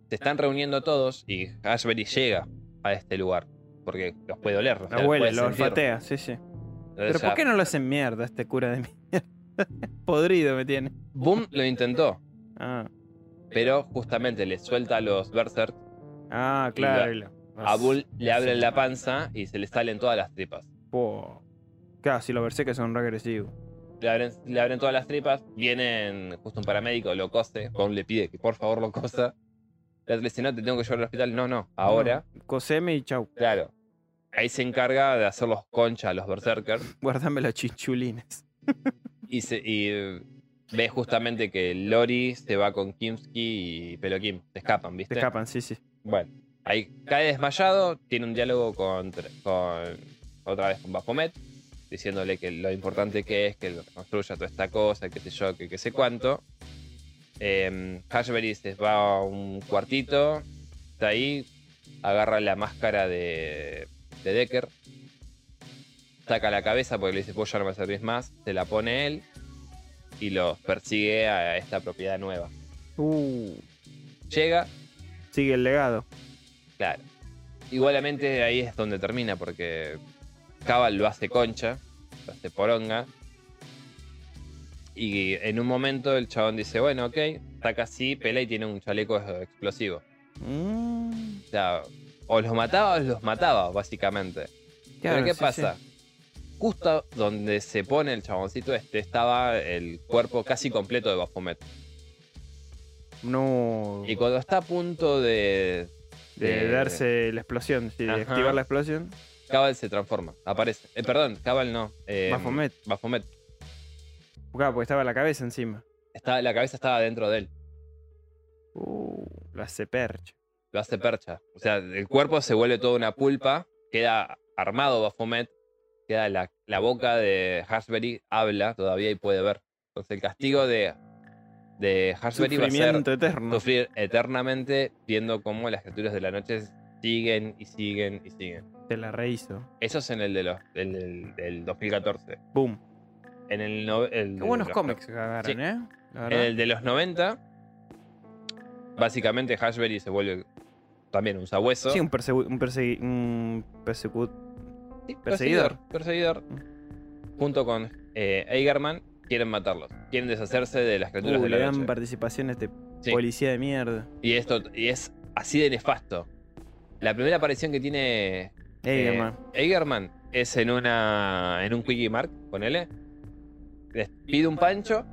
Se están reuniendo todos y Ashbury llega a este lugar. Porque los puede oler. los huele, puede lo sentir. olfatea, sí, sí. Entonces Pero ¿por qué no lo hacen mierda este cura de mierda? Podrido me tiene. Boom lo intentó. Ah, Pero justamente le suelta a los Berserk. ah claro. y A Bull le abren la panza y se le salen todas las tripas. Po. Claro, si lo que son regresivos. Le abren, le abren todas las tripas, vienen justo un paramédico, lo cose, Bond le pide que por favor lo cosa. Le dice, no, te tengo que llevar al hospital. No, no, ahora. No, coseme y chau. Claro. Ahí se encarga de hacerlos concha a los berserkers. Guardame los chinchulines. Y, se, y ve justamente que Lori se va con Kimsky y Peloquim. Se escapan, Se ¿viste? escapan, sí, sí. Bueno, ahí cae desmayado, tiene un diálogo con, con otra vez con Baphomet, diciéndole que lo importante que es que lo construya toda esta cosa, que sé yo, que sé cuánto. Eh, Hashberry se va a un cuartito, está ahí, agarra la máscara de, de Decker, saca la cabeza porque le dice, vos ya no me servís más, se la pone él y los persigue a esta propiedad nueva. Uh, Llega, sigue el legado. Claro. Igualmente ahí es donde termina porque Cabal lo hace concha, lo hace poronga. Y en un momento el chabón dice, bueno, ok, saca así, pelea y tiene un chaleco explosivo. Mm, O sea, o los mataba o los mataba, básicamente. claro, Pero ¿qué sí, pasa? Justo donde se pone el chaboncito este estaba el cuerpo casi completo de Baphomet. No. Y cuando está a punto de... De darse la explosión, de Ajá. activar la explosión. Cabal se transforma, aparece. Eh, perdón, Cabal no. eh, Baphomet. Baphomet. Claro, porque estaba la cabeza encima. Está, la cabeza estaba dentro de él. Uh, lo hace percha. Lo hace percha. O sea, el cuerpo se vuelve toda una pulpa. Queda armado Baphomet. Queda la, la boca de Hashberry. Habla todavía y puede ver. Entonces el castigo de, de Hashberry va a ser Sufrimiento eterno. sufrir eternamente viendo cómo las criaturas de la noche siguen y siguen y siguen. Te la rehizo. Eso es en el de los, el del, del 2014. Boom. En el, no- el Qué buenos cómics que agarran, Sí. ¿eh? La En el de los 90, básicamente Hashberry se vuelve también un sabueso. Sí, un, persegu- un, persecu- Sí, perseguidor. Perseguidor. Junto con eh, Eigerman, quieren matarlos. Quieren deshacerse de las criaturas Uh, de le la dan noche. participación a este Sí. policía de mierda. Y esto y es así de nefasto. La primera aparición que tiene eh, hermano. Eigerman es en una en un Quickie Mark, ponele. Les pide un pancho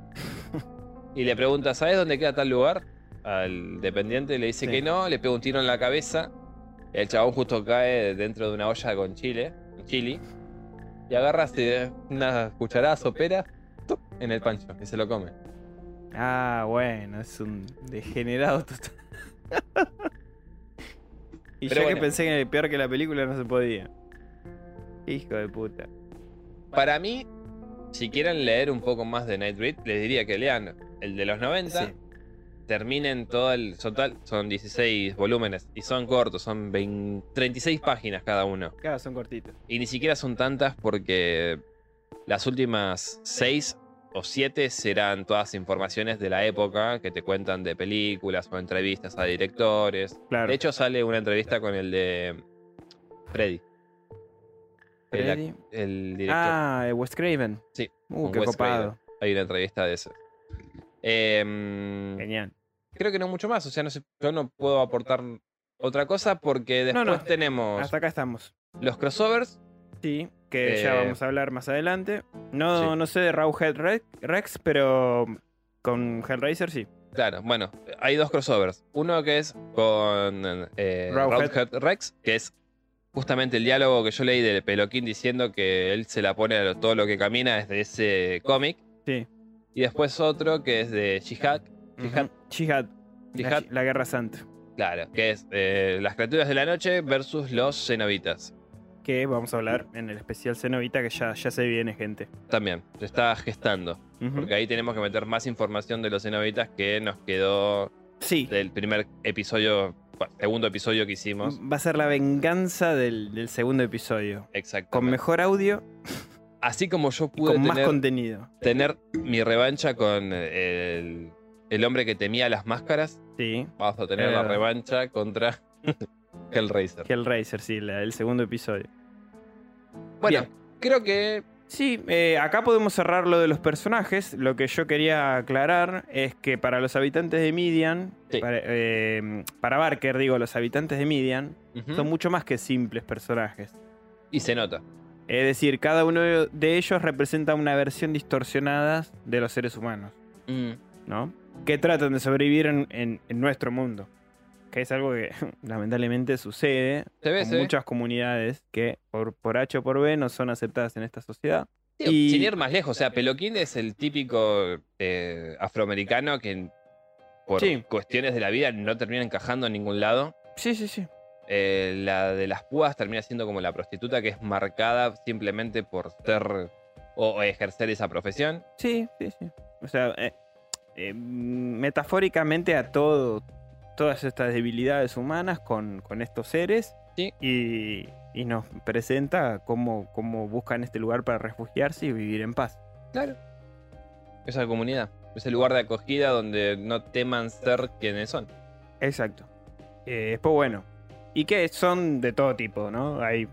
y le pregunta, ¿sabes dónde queda tal lugar? Al dependiente le dice Sí. que no, le pega un tiro en la cabeza. El chabón justo cae dentro de una olla con chile, chili, y agarra así una cucharada sopera ¡tup! en el pancho y se lo come. Ah, bueno, es un degenerado total. y Pero ya que pensé que peor que la película no se podía. Hijo de puta. Para mí, si quieren leer un poco más de Nightbreed, les diría que lean el de los 90. Sí. Terminen todo el. Son, tal- son 16 volúmenes y son cortos, son 20 36 páginas cada uno. Claro, son cortitos. Y ni siquiera son tantas porque las últimas 6 o 7 serán todas informaciones de la época que te cuentan de películas o entrevistas a directores. Claro. De hecho, sale una entrevista con el de Freddy. Freddy. el director. Ah, Wes Craven. Sí, Uh, qué copado. Craven. Hay una entrevista de ese. Em, Genial. creo que no mucho más. O sea, no sé, yo no puedo aportar otra cosa porque después no, tenemos Hasta acá estamos. los crossovers. Sí, que ya Eh, vamos a hablar más adelante. No, sí. no sé de Rawhead Rex, Rex, pero con Hellraiser sí. Claro, bueno, hay dos crossovers. Uno que es con eh, Rawhead. Rex, que es justamente el diálogo que yo leí de Peloquín diciendo que él se la pone a todo lo que camina desde ese cómic. Sí. Y después otro que es de Jihad. Jihad, Ujú. Jihad. Jihad, La, la Guerra Santa. claro, que es eh, las criaturas de la noche versus los cenobitas. Que vamos a hablar en el especial Cenovita, que ya, ya se viene, gente. También, se está gestando. Porque ahí tenemos que meter más información de los cenobitas que nos quedó Sí. del primer episodio, segundo episodio que hicimos. Va a ser la venganza del, del segundo episodio. Exactamente. Con mejor audio Así como yo pude con más tener, contenido. tener mi revancha con el, el hombre que temía las máscaras, Sí. vamos a tener Eh. la revancha contra Hellraiser. Hellraiser, sí, la- el segundo episodio. Bueno, Bien. creo que Sí, eh, acá podemos cerrar lo de los personajes. Lo que yo quería aclarar es que para los habitantes de Midian, Sí. para, eh, para Barker, digo, los habitantes de Midian son mucho más que simples personajes. y se nota. Es decir, cada uno de ellos representa una versión distorsionada de los seres humanos, Mm, ¿no? Que tratan de sobrevivir en, en- en nuestro mundo. Que es algo que lamentablemente sucede ve, con se ve. muchas comunidades que por, por H o por B no son aceptadas en esta sociedad. Y- Sin ir más lejos, o sea, Peloquín es el típico eh, afroamericano que por Sí. cuestiones de la vida no termina encajando en ningún lado. Sí, sí, sí. Eh, la de las púas termina siendo como la prostituta que es marcada simplemente por ser o ejercer esa profesión. Sí, sí, sí. O sea, eh, eh, metafóricamente a todo, todas estas debilidades humanas con, con estos seres. Sí. Y, y nos presenta cómo, cómo buscan este lugar para refugiarse y vivir en paz. Claro. Esa comunidad. Ese lugar de acogida donde no teman ser quienes son. Exacto. Después, bueno. Y que son de todo tipo, ¿no? Hay.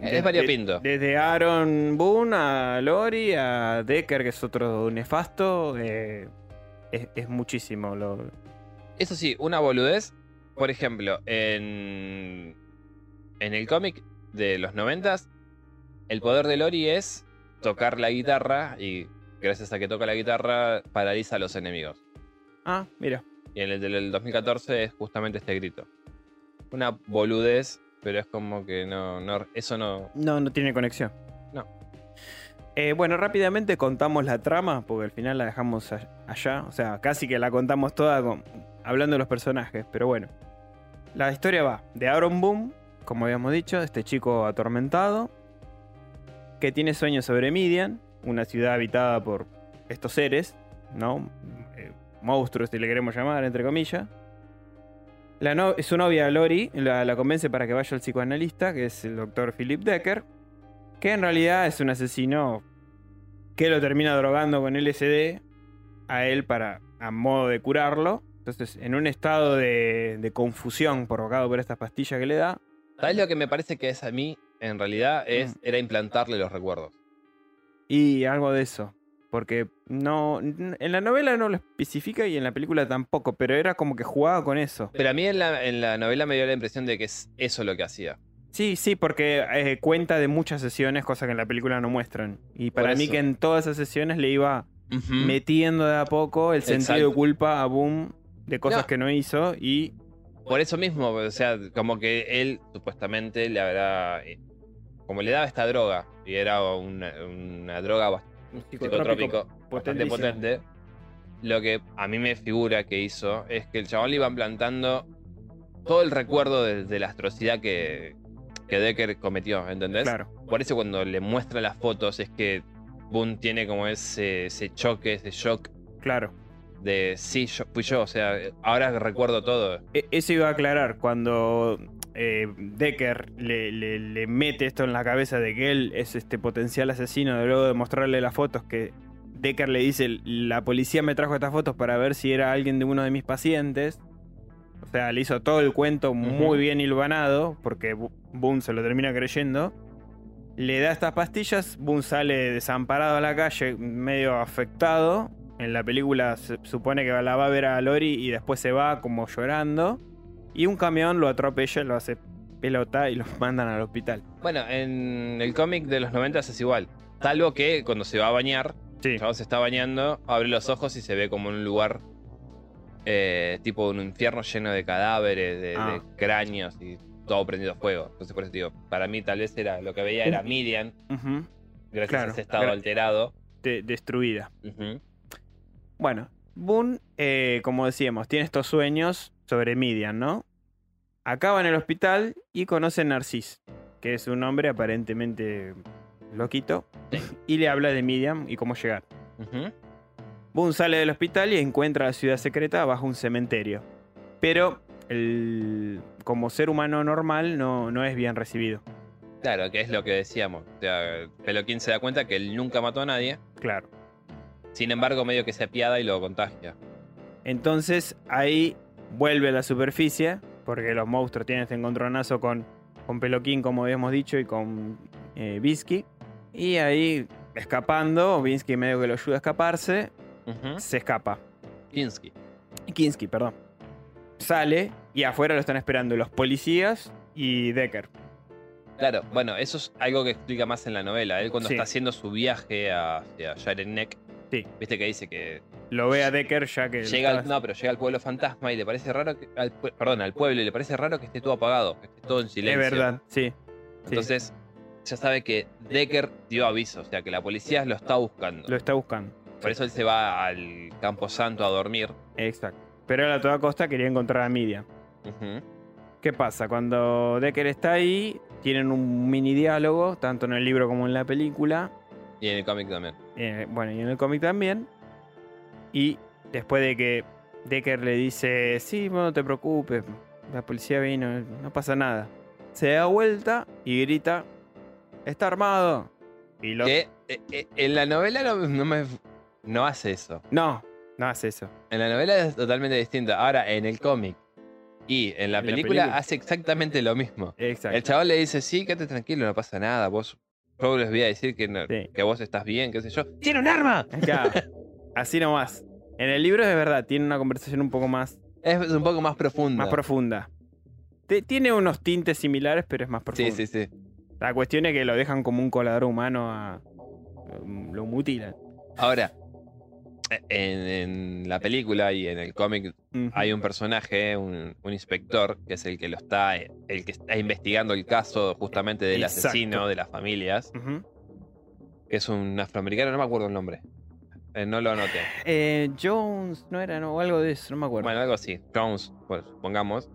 Es variopinto. Desde Aaron Boone a Lori a Decker, que es otro nefasto. eh, es, es muchísimo lo, Eso sí, una boludez. Por ejemplo, en, en el cómic de los noventas, el poder de Lori es tocar la guitarra y gracias a que toca la guitarra paraliza a los enemigos. Ah, mira. Y en el del 2014 es justamente este grito. Una boludez, pero es como que no, no eso no... No, no tiene conexión. No. Eh, bueno, rápidamente contamos la trama, porque al final la dejamos allá. O sea, casi que la contamos toda con- hablando de los personajes, pero bueno. La historia va de Aaron Boom, como habíamos dicho, este chico atormentado, que tiene sueños sobre Midian, una ciudad habitada por estos seres, ¿no? Eh, monstruos, si le queremos llamar, entre comillas. La no- su novia Lori la, la convence para que vaya al psicoanalista, que es el doctor Philip Decker, que en realidad es un asesino que lo termina drogando con LSD a él para a modo de curarlo. Entonces, en un estado de, de confusión provocado por estas pastillas que le da, ¿Sabes lo que me parece que es a mí? En realidad es, Mm. era implantarle los recuerdos. y algo de eso. Porque no. En la novela no lo especifica y en la película tampoco, pero era como que jugaba con eso. Pero a mí en la, en la novela me dio la impresión de que es eso lo que hacía. Sí, sí, porque eh, cuenta de muchas sesiones, cosa que en la película no muestran. Y para mí que en todas esas sesiones le iba metiendo de a poco el sentido Exacto. de culpa a Boom de cosas No. que no hizo y Por eso mismo, o sea, como que él supuestamente le habrá. eh, Como le daba esta droga, y era una, una droga bastante un psicotrópico, bastante potentísimo. potente. Lo que a mí me figura que hizo es que el chabón le iba implantando todo el recuerdo de, de la atrocidad que, que Decker cometió, ¿entendés? Claro. Por eso cuando le muestra las fotos es que Boone tiene como ese, ese choque, ese shock Claro. de sí, yo, fui yo, o sea, ahora recuerdo todo. E- Eso iba a aclarar cuando eh, Decker le, le- le mete esto en la cabeza de que él es este potencial asesino, de luego de mostrarle las fotos que Decker le dice, la policía me trajo estas fotos para ver si era alguien de uno de mis pacientes. O sea, le hizo todo el cuento muy bien hilvanado, porque Boone se lo termina creyendo. Le da estas pastillas, Boone sale desamparado a la calle, medio afectado. En la película se supone que la va a ver a Lori y después se va como llorando. Y un camión lo atropella, lo hace pelota y lo mandan al hospital. Bueno, en el cómic de los 90 es igual. Salvo que cuando se va a bañar, Sí. se está bañando, abre los ojos y se ve como en un lugar eh, tipo un infierno lleno de cadáveres, de, Ah. de cráneos y todo prendido a fuego. Entonces por eso digo, para mí tal vez era lo que veía era Midian, Ujú. gracias Claro, a ese estado alterado. De- destruida. Bueno, Boone, eh, como decíamos, tiene estos sueños sobre Midian, ¿no? Acaba en el hospital y conoce a Narcis, que es un hombre aparentemente loquito, Sí. y le habla de Midian y cómo llegar. Ujú. Boone sale del hospital y encuentra la ciudad secreta bajo un cementerio. Pero el- como ser humano normal no, no es bien recibido. Claro, que es lo que decíamos. O sea, Peloquín se da cuenta que él nunca mató a nadie. Claro. Sin embargo, medio que se apiada y lo contagia. Entonces ahí vuelve a la superficie, porque los monstruos tienen este encontronazo con, con Peloquín, como habíamos dicho, y con eh, Bisky. Y ahí, escapando, Binsky medio que lo ayuda a escaparse, se escapa. Kinski. Kinski, perdón. Sale y afuera lo están esperando los policías y Decker. Claro, bueno, eso es algo que explica más en la novela. Él cuando Sí. está haciendo su viaje hacia Jaren Neck, Sí. viste que dice que Lo ve a Decker ya que... llega al, no, pero llega al pueblo fantasma y le parece raro que, al perdón, al pueblo y le parece raro que esté todo apagado, que esté todo en Es silencio. verdad, sí. sí. Entonces, ya sabe que Decker dio aviso, o sea que la policía lo está buscando. Lo está buscando. Por eso él se va al Campo Santo a dormir. Exacto. Pero él a toda costa quería encontrar a Midian. Ujú. ¿Qué pasa? Cuando Decker está ahí, tienen un mini diálogo, tanto en el libro como en la película. Y en el cómic también. Eh, bueno, y en el cómic también. Y después de que Decker le dice, sí, no te preocupes, la policía vino, no pasa nada. Se da vuelta y grita, está armado. Y lo... Eh, eh, en la novela no, no me, no hace eso. No, no hace eso. En la novela es totalmente distinta. Ahora, en el cómic y en la, En la película, película. hace exactamente lo mismo. Exacto. El chaval le dice, sí, quédate tranquilo, no pasa nada. Vos, yo les voy a decir que, no- Sí. que vos estás bien, qué sé yo. ¡Tiene un arma! Claro, así nomás. En el libro es verdad, tiene una conversación un poco más, Es un poco más profunda. más profunda. Tiene unos tintes similares, pero es más profundo. Sí, sí, sí. La cuestión es que lo dejan como un colador humano a. Lo mutilan. Ahora, en, en la película y en el cómic hay un personaje, un, un inspector, que es el que lo está, el que está investigando el caso justamente del Exacto. asesino de las familias, que es un afroamericano, no me acuerdo el nombre. Eh, no lo anoté. Eh, Jones, no era, no, o algo de eso, no me acuerdo. Bueno, algo así. Jones, pues, pongamos.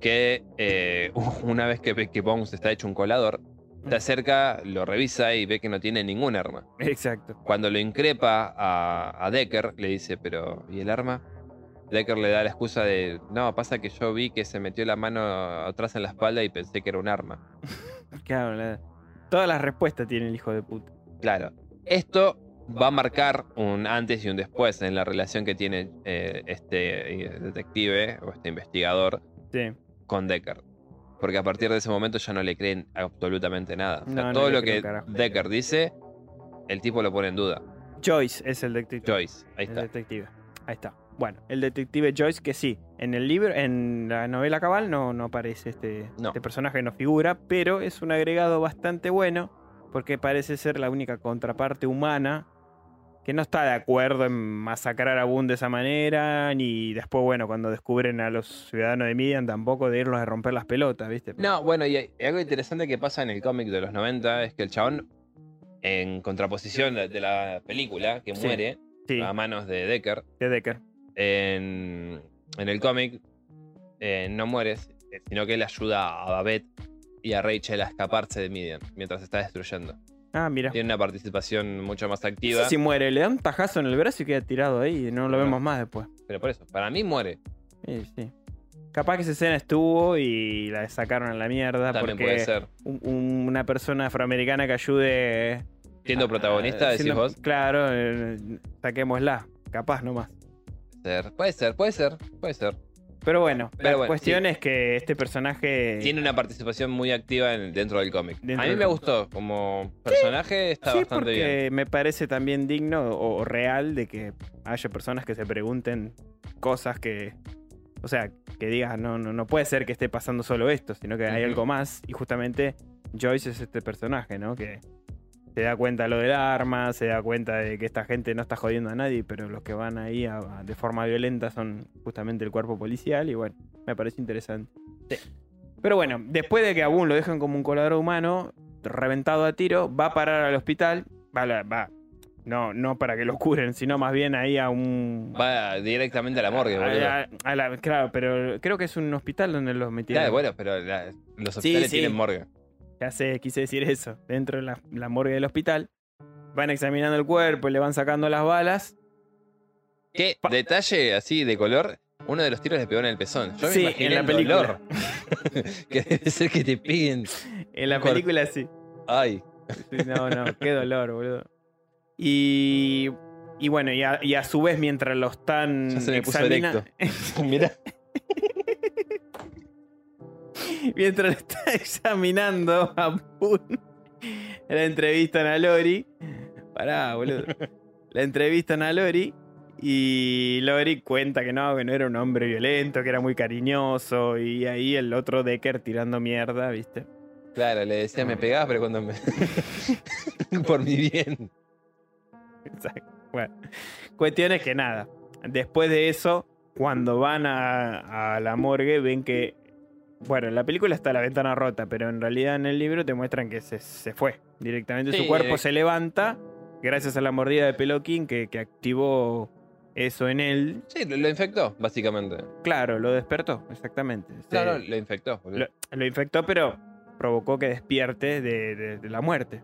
Que eh, una vez que que Bones está hecho un colador, se acerca, lo revisa y ve que no tiene ningún arma. Exacto. Cuando lo increpa a, a Decker, le dice, pero ¿y el arma? Decker le da la excusa de, no, pasa que yo vi que se metió la mano atrás en la espalda y pensé que era un arma. Claro, la- todas las respuestas tiene el hijo de puta. Claro. Esto va a marcar un antes y un después en la relación que tiene eh, este eh, detective o este investigador Sí. con Decker. Porque a partir de ese momento ya no le creen absolutamente nada. O sea, No, no todo lo que. Decker dice, el tipo lo pone en duda. Joyce es el detective. Joyce, ahí El está. detective. Ahí está. Bueno, el detective Joyce, que sí, en el libro, en la novela cabal no, no aparece este, No. este personaje, no figura, pero es un agregado bastante bueno porque parece ser la única contraparte humana que no está de acuerdo en masacrar a Boone de esa manera, ni después, bueno, cuando descubren a los ciudadanos de Midian, tampoco de irlos a romper las pelotas, ¿viste? No, bueno, y algo interesante que pasa en el cómic de los 90 es que el chabón, en contraposición de de la película, que Sí. muere Sí, a manos de Decker, de Decker. en, en el cómic eh, no muere, sino que él ayuda a Babette y a Rachel a escaparse de Midian mientras está destruyendo. Ah, mira. Tiene una participación mucho más No activa. sé si muere, le da un tajazo en el brazo y queda tirado ahí, y no lo No. vemos más después. Pero por eso, para mí muere. Sí, sí. Capaz que esa escena estuvo y la sacaron a la mierda También porque puede ser. un- un- una persona afroamericana que ayude. Siendo protagonista, decís siendo- vos. Claro, eh, saquémosla. Capaz nomás. Ser. Puede ser, puede ser, puede ser. Pero bueno, Pero la bueno, cuestión es que este personaje. Tiene una participación muy activa en- dentro del cómic. Dentro A mí me gustó. Como personaje está sí, bastante porque bien. me parece también digno o, o real de que haya personas que se pregunten cosas que. O sea, que digas, no, no, no puede ser que esté pasando solo esto, sino que hay algo más. Y justamente Joyce es este personaje, ¿no? Que se da cuenta de lo del arma, se da cuenta de que esta gente no está jodiendo a nadie, pero los que van ahí a- a- de forma violenta son justamente el cuerpo policial. Y bueno, me parece interesante. Pero bueno, después de que a Boone lo dejan como un colador humano, reventado a tiro, va a parar al hospital. Va, va. No, no para que lo curen, sino más bien ahí a un. Va directamente a la morgue, a- boludo. a- a la- claro, pero creo que es un hospital donde los metieron. Claro, bueno, pero la- los hospitales sí. tienen morgue. Ya sé, quise decir eso. Dentro de la, la morgue del hospital. Van examinando el cuerpo y le van sacando las balas. ¿Qué Pa- detalle así de color? Uno de los tiros le pegó en el pezón. Yo me Sí, en la el película. dolor. que debe ser que te peguen. En la película sí. Ay. No, no, qué dolor, boludo. Y, y bueno, y a, y a su vez, mientras lo están Ya se me puso Mira. mientras lo está examinando a Boone, la entrevistan a Lori. Pará, boludo. La entrevistan a Lori y Lori cuenta que no, que no era un hombre violento, que era muy cariñoso. Y ahí el otro Decker tirando mierda, ¿viste? Claro, le decía, me pegabas, pero cuando me. Por mi bien. Exacto. Bueno, cuestión es que nada. Después de eso, cuando van a, a la morgue, ven que. Bueno, en la película está la ventana rota, pero en realidad en el libro te muestran que se, se fue. Directamente su cuerpo eh. se levanta gracias a la mordida de Peloquín que, que activó eso en él. Sí, lo, infectó, básicamente. Claro, lo despertó, exactamente. Se- No, no, lo infectó. lo, lo infectó, pero provocó que despierte de, de- de la muerte.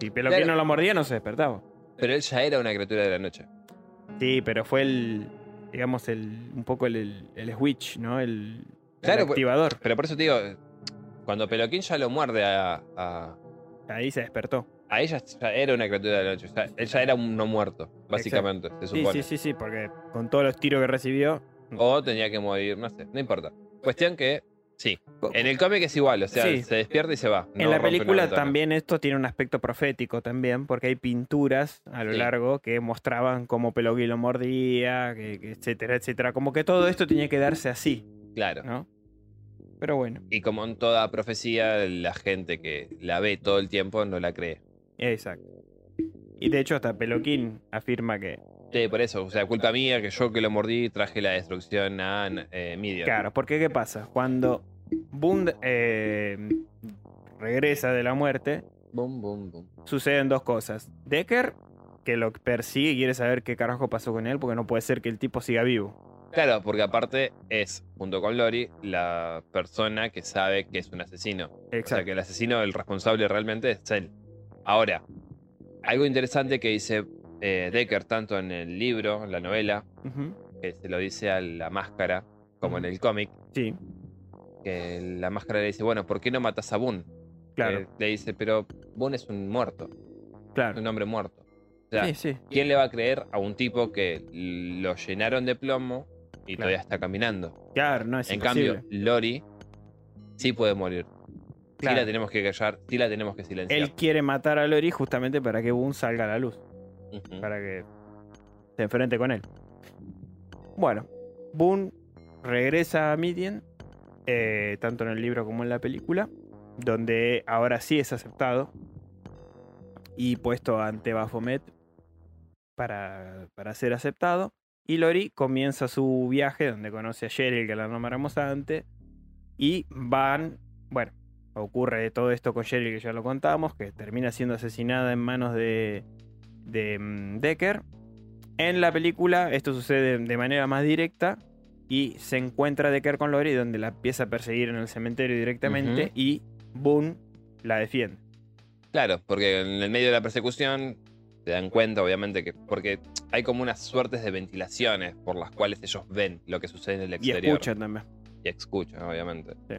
Si Peloquín Claro. no lo mordía, no se despertaba. Pero él ya era una criatura de la noche. Sí, pero fue el, digamos, el, un poco el, el, el switch, ¿no? El Claro, pues- activador. Pero por eso te digo, cuando Peloquín ya lo muerde a, a, Ahí se despertó. a ella, ya era una criatura de la noche. O sea, ya era un no muerto, básicamente, se Sí, supone. sí, sí, sí, porque con todos los tiros que recibió. O tenía que morir, no sé, no importa. Cuestión que, sí. En el cómic es igual, o sea, Sí. se despierta y se va. en la película también esto tiene un aspecto profético también, porque hay pinturas a lo Sí. largo que mostraban cómo Peloquín lo mordía, que, que etcétera, etcétera. Como que todo esto tenía que darse así, Claro. ¿no? Pero bueno, Y como en toda profecía, la gente que la ve todo el tiempo no la cree. exacto. Y de hecho hasta Peloquín afirma que, Sí, por eso, o sea, culpa mía que yo que lo mordí traje la destrucción a eh, Midian. Claro, porque ¿qué pasa? Cuando Bund eh, regresa de la muerte, Bum, bum, bum. suceden dos cosas. Decker, que lo persigue y quiere saber qué carajo pasó con él, porque no puede ser que el tipo siga vivo. Claro, porque aparte es, junto con Lori, la persona que sabe que es un asesino. O sea, Exacto. que el asesino, el responsable realmente es él. Ahora, algo interesante que dice eh, Decker, tanto en el libro, en la novela, que se lo dice a la máscara, como en el cómic, Sí, que la máscara le dice, bueno, ¿por qué no matas a Boone? claro, Eh, le dice, pero Boone es un muerto, claro. un hombre muerto. O sea, Sí, sí. ¿quién le va a creer a un tipo que lo llenaron de plomo y Claro. todavía está caminando? Claro, no es en imposible. cambio, Lori sí puede morir. Claro. Sí la tenemos que callar, sí la tenemos que silenciar. Él quiere matar a Lori justamente para que Boone salga a la luz, para que se enfrente con él. Bueno, Boone regresa a Midian, eh, tanto en el libro como en la película, donde ahora sí es aceptado y puesto ante Baphomet para, para ser aceptado. Y Lori comienza su viaje donde conoce a Cheryl, que la nombramos antes, y van, bueno, ocurre todo esto con Cheryl, que ya lo contamos, que termina siendo asesinada en manos de, de mm, Decker. En la película esto sucede de manera más directa y se encuentra Decker con Lori donde la empieza a perseguir en el cementerio directamente y Boone la defiende. Claro, porque en el medio de la persecución se dan cuenta, obviamente, que porque hay como unas suertes de ventilaciones por las cuales ellos ven lo que sucede en el Y exterior. escucha también. Y escuchan, obviamente. Sí.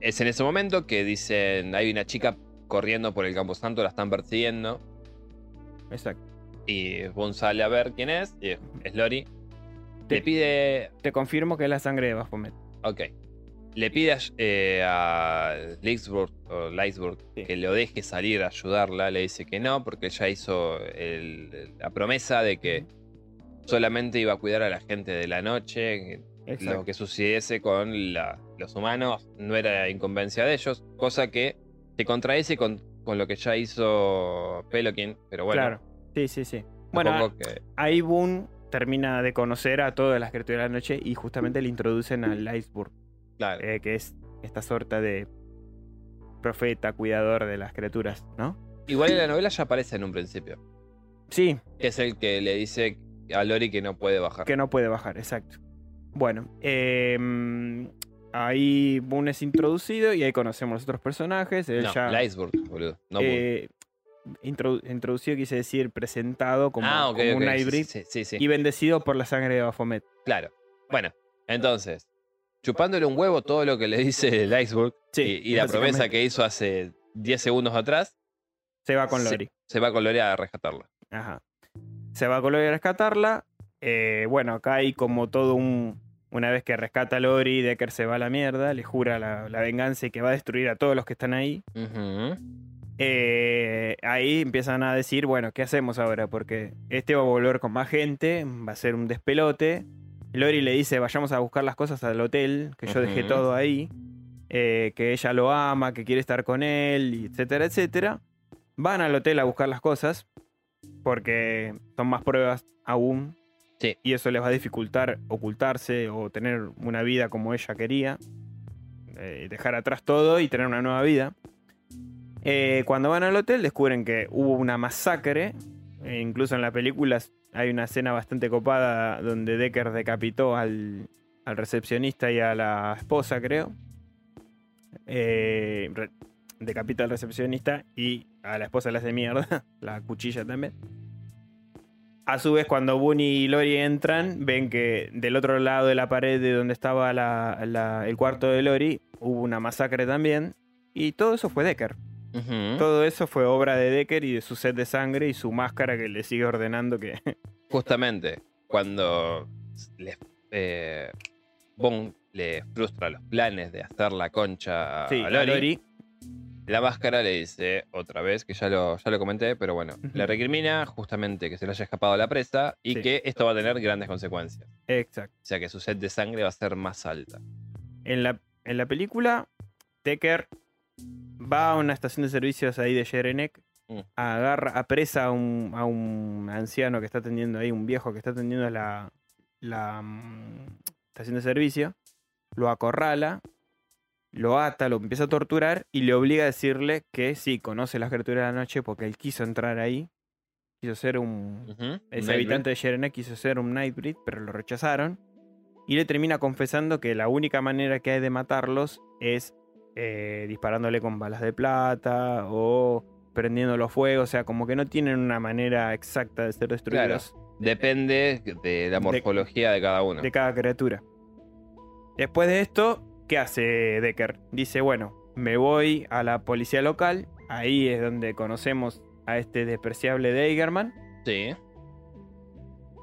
Es en ese momento que dicen, hay una chica corriendo por el Camposanto, la están persiguiendo. Exacto. Y Boone sale a ver quién es, y es Lori. Le pide Te confirmo que es la sangre de Baphomet. Ok. Le pide a, eh, a Leesburg, o Sí. que lo deje salir a ayudarla. Le dice que no, porque ella hizo el- la promesa de que solamente iba a cuidar a la gente de la noche. Exacto. lo que sucediese con la- los humanos no era incumbencia de ellos, cosa que se contradice con, con lo que ya hizo Peloquin, pero bueno, Claro. Sí, sí, sí. Bueno, supongo que ahí Boone termina de conocer a todas las criaturas de la noche y justamente le introducen al iceberg, claro, eh, que es esta sorta de profeta, cuidador de las criaturas, ¿no? igual en la novela ya aparece en un principio, Sí, que es el que le dice a Lori que no puede bajar. que no puede bajar, exacto. Bueno, eh, ahí Boone es introducido y ahí conocemos los otros personajes. Él no, ya, iceberg, boludo, no eh, introdu- introducido, quise decir, presentado como, ah, como un hybrid Sí, sí, sí, y bendecido por la sangre de Baphomet. claro. Bueno, entonces, chupándole un huevo todo lo que le dice el iceberg Sí, y, y la promesa que hizo hace 10 segundos atrás, Se va con. Lori. se va con Lori a rescatarla. Ajá. Se va con Lori a rescatarla. Eh, bueno, acá hay como todo un. Una vez que rescata a Lori, Decker se va a la mierda, le jura la, la venganza y que va a destruir a todos los que están ahí. Eh, ahí empiezan a decir, bueno, ¿qué hacemos ahora? Porque este va a volver con más gente, va a ser un despelote. Lori le dice, vayamos a buscar las cosas al hotel, que yo dejé todo ahí, eh, que ella lo ama, que quiere estar con él, etcétera, etcétera. Van al hotel a buscar las cosas, porque son más pruebas aún. Sí. Y eso les va a dificultar ocultarse o tener una vida como ella quería. Eh, dejar atrás todo y tener una nueva vida. Eh, cuando van al hotel descubren que hubo una masacre. Incluso en la película hay una escena bastante copada donde Decker decapitó al, al recepcionista y a la esposa, creo. Eh, decapita al recepcionista y a la esposa la hace mierda. La cuchilla también. A su vez, cuando Boone y Lori entran, ven que del otro lado de la pared de donde estaba el cuarto de Lori hubo una masacre también. Y todo eso fue Decker. Todo eso fue obra de Decker y de su sed de sangre y su máscara que le sigue ordenando que. Justamente cuando le, eh, Bond le frustra los planes de hacer la concha a, sí, a a Lori, Lori. la máscara le dice otra vez, que ya lo, ya lo comenté, pero bueno, Ujú. le recrimina justamente que se le haya escapado la presa y Sí. que esto va a tener grandes consecuencias. Exacto. O sea que su sed de sangre va a ser más alta. En la, en la película, Decker va a una estación de servicios ahí de Jerenek, Mm. agarra, apresa a un, a un anciano que está atendiendo ahí, un viejo que está atendiendo la, la mm, estación de servicio, lo acorrala, lo ata, lo empieza a torturar y le obliga a decirle que sí, conoce las criaturas de la noche porque él quiso entrar ahí, quiso ser un, ese habitante de Sherenek quiso ser un Nightbreed, pero lo rechazaron. Y le termina confesando que la única manera que hay de matarlos es eh, disparándole con balas de plata o prendiéndolo fuego. O sea, como que no tienen una manera exacta de ser destruidos Depende de la morfología de, cada uno. de cada criatura. Después de esto, ¿qué hace Decker? Dice, bueno, me voy a la policía local. Ahí es donde conocemos a este despreciable Deigerman. Sí.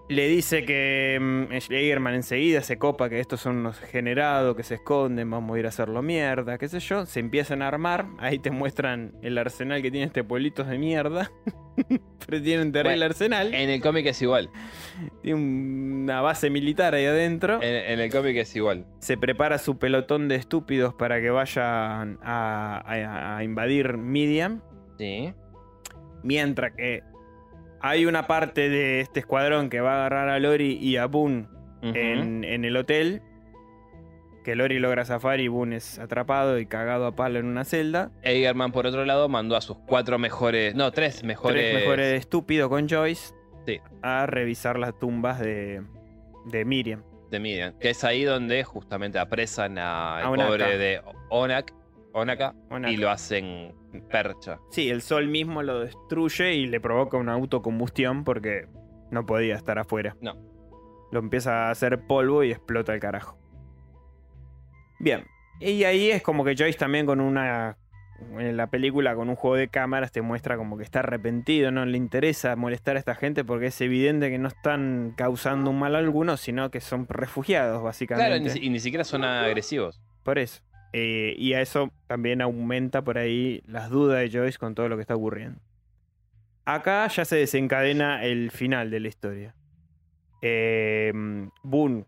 Le dice que mm, Schleierman enseguida se copa que estos son unos generados que se esconden, vamos a ir a hacerlo mierda, qué sé yo. Se empiezan a armar, ahí te muestran el arsenal que tiene este pueblito de mierda. Pero tiene un terrible Bueno, arsenal. En el cómic es igual. Tiene una base militar ahí adentro. En, en el cómic es igual. Se prepara su pelotón de estúpidos para que vayan a, a- a invadir Midian. Sí. Mientras que hay una parte de este escuadrón que va a agarrar a Lori y a Boone en, en el hotel. Que Lori logra zafar y Boone es atrapado y cagado a palo en una celda. Eigerman, por otro lado, mandó a sus cuatro mejores. No, tres mejores. Tres mejores estúpidos con Joyce Sí. a revisar las tumbas de, de Miriam. de Miriam. Que es ahí donde justamente apresan a el A Onaka. pobre de Onak, Onaka, Onaka. y lo hacen percha. Sí, el sol mismo lo destruye y le provoca una autocombustión porque no podía estar afuera. No. Lo empieza a hacer polvo y explota el carajo. Bien. Y ahí es como que Joyce también con una. En la película, con un juego de cámaras, te muestra como que está arrepentido, no le interesa molestar a esta gente porque es evidente que no están causando un mal alguno, sino que son refugiados, básicamente. Claro, y ni, y ni siquiera son agresivos. Por eso. Eh, y a eso también aumenta por ahí las dudas de Joyce con todo lo que está ocurriendo. Acá ya se desencadena el final de la historia. Eh, Boone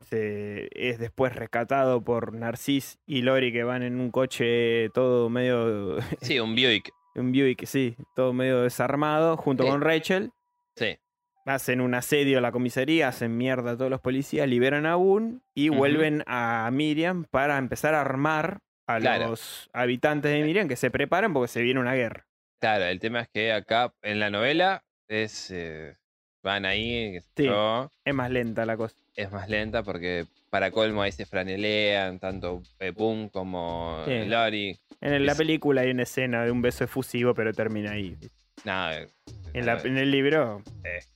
se es después rescatado por Narcis y Lori que van en un coche todo medio. Sí, un Buick. un Buick, sí, todo medio desarmado, junto Sí. con Rachel. Sí. Hacen un asedio a la comisaría, hacen mierda a todos los policías, liberan a Boone y vuelven a Miriam para empezar a armar a Claro. los habitantes de Miriam que se preparan porque se viene una guerra. Claro, el tema es que acá en la novela es. eh, van ahí, Sí. yo, Es más lenta la cosa. es más lenta porque para colmo ahí se franelean tanto Boom como Sí. Lori. En la Es- película hay una escena de un beso efusivo, pero termina ahí. Eh, En, la- nada, en el libro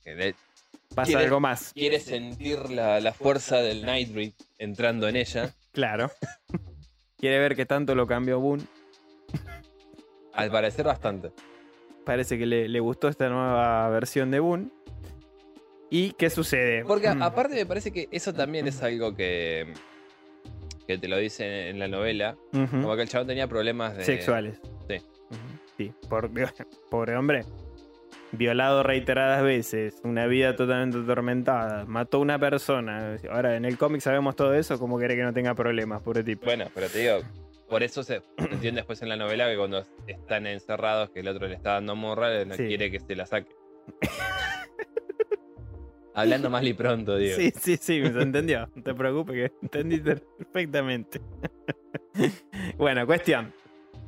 que le- pasa Quiere- algo más. quiere sentir la, la fuerza del Nightbreed entrando en ella. Claro. Quiere ver qué tanto lo cambió Boone. Al parecer bastante. Parece que le, le gustó esta nueva versión de Boone. ¿Y qué sucede? Porque Mm, aparte me parece que eso también es algo que, que te lo dice en la novela. Como que el chabón tenía problemas de... Sexuales. Sí. Sí, por- pobre hombre. Violado reiteradas veces, una vida totalmente atormentada, mató a una persona. Ahora, en el cómic sabemos todo eso, ¿cómo quiere que no tenga problemas, pobre tipo? Bueno, pero te digo, por eso se entiende después en la novela que cuando están encerrados, que el otro le está dando morra, no Sí. quiere que se la saque. Hablando mal y pronto, digo. Sí, sí, sí, se entendió. No te preocupes que entendiste perfectamente. bueno, cuestión.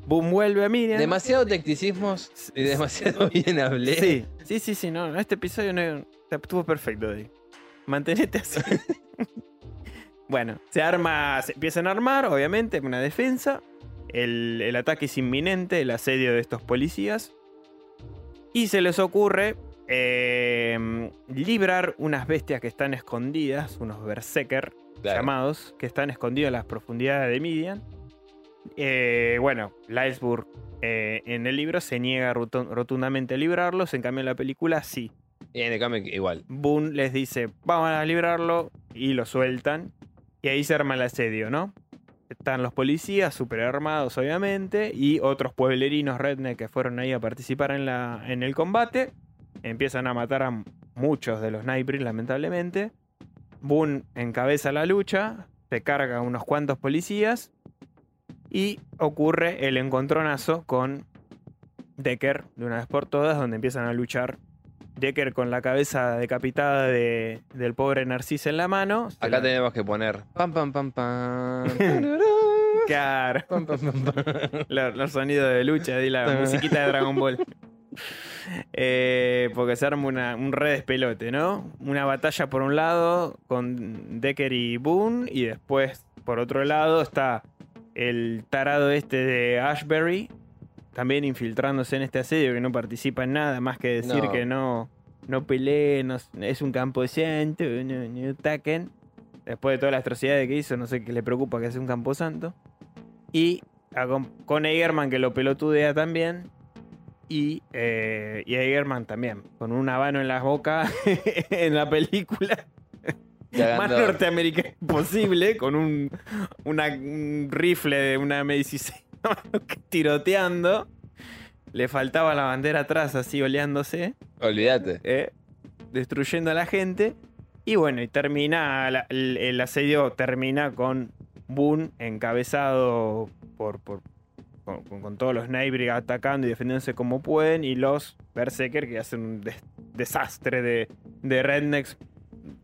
Boom vuelve a Miriam. Demasiado tecnicismos y demasiado bien hablé. Sí, sí, sí, sí, no, este episodio no, estuvo perfecto, Dave. Mantenete así. bueno, se arma, se empiezan a armar, obviamente, una defensa. El, el ataque es inminente, el asedio de estos policías. Y se les ocurre eh, librar unas bestias que están escondidas, unos berserker Claro. llamados, que están escondidos en las profundidades de Midian. Eh, bueno, Lylesburg eh, en el libro se niega rotu- rotundamente a librarlos, en cambio en la película sí. Y en el cómic igual. Boone les dice, vamos a librarlo, y lo sueltan. Y ahí se arma el asedio, ¿no? Están los policías, super armados obviamente, y otros pueblerinos redneck que fueron ahí a participar en, la, en el combate. Empiezan a matar a muchos de los Nightbreed, lamentablemente. Boone encabeza la lucha, se carga a unos cuantos policías, y ocurre el encontronazo con Decker de una vez por todas, donde empiezan a luchar Decker con la cabeza decapitada de- del pobre Narciso en la mano. Acá la- tenemos que poner pam pam pam pam. Claro, Pam, pam, pam, pam. los, los sonidos de lucha y la musiquita de Dragon Ball. Eh, porque se arma una- un re despelote, ¿no? Una batalla por un lado con Decker y Boone, y después por otro lado está el tarado este de Ashbury, también infiltrándose en este asedio que no participa en nada más que decir No. que no, no peleen, no- es un campo santo, no, no ataquen. Después de todas las atrocidades que hizo, no sé qué le preocupa que sea un campo santo. Y a con, con Egerman que lo pelotudea también. Y, eh, y Egerman también, con un habano en la boca en la película. Más Cagando. norteamericano posible, con un, una- un rifle de una M16 tiroteando. Le faltaba la bandera atrás, así oleándose, Olvídate. ¿eh? destruyendo a la gente. Y bueno, y termina, la- el, el asedio termina con Boone encabezado por, por- con, con- con todos los Nightbreed atacando y defendiéndose como pueden. Y los Berserker que hacen un des- desastre de, de rednecks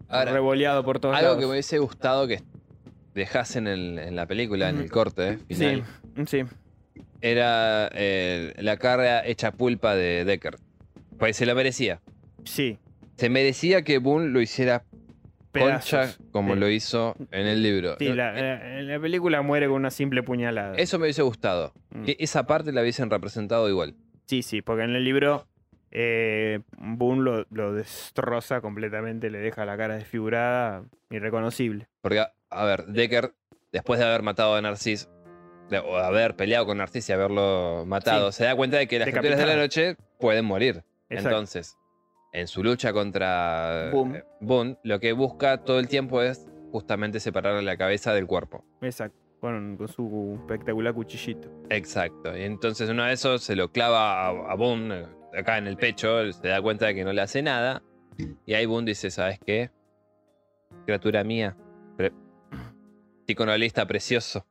Ahora, revoleado por todos Algo lados. que me hubiese gustado que dejasen en, en la película, en el corte eh, final, Sí, sí. era eh, la carga hecha pulpa de Decker. Pues se la merecía. Sí. Se merecía que Boone lo hiciera concha pedazos. como Sí. lo hizo en el libro. Sí, la, la película muere con una simple puñalada. Eso me hubiese gustado. Mm. Que esa parte la hubiesen representado igual. Sí, sí, porque en el libro eh, Boone lo, lo destroza completamente, le deja la cara desfigurada, irreconocible. Porque, a, ver, Decker, después de haber matado a Narcis, de- o haber peleado con Narcis y haberlo matado, Sí. se da cuenta de que las criaturas de la noche pueden morir. Exacto. Entonces, en su lucha contra Boom. eh, Boone, lo que busca todo el tiempo es justamente separar la cabeza del cuerpo. Exacto, con, con su espectacular cuchillito. Exacto. Y entonces uno de esos se lo clava a, a Boone acá en el pecho, se da cuenta de que no le hace nada. Y ahí Boone dice, ¿sabes qué? Criatura mía, pre- Psicoanalista precioso.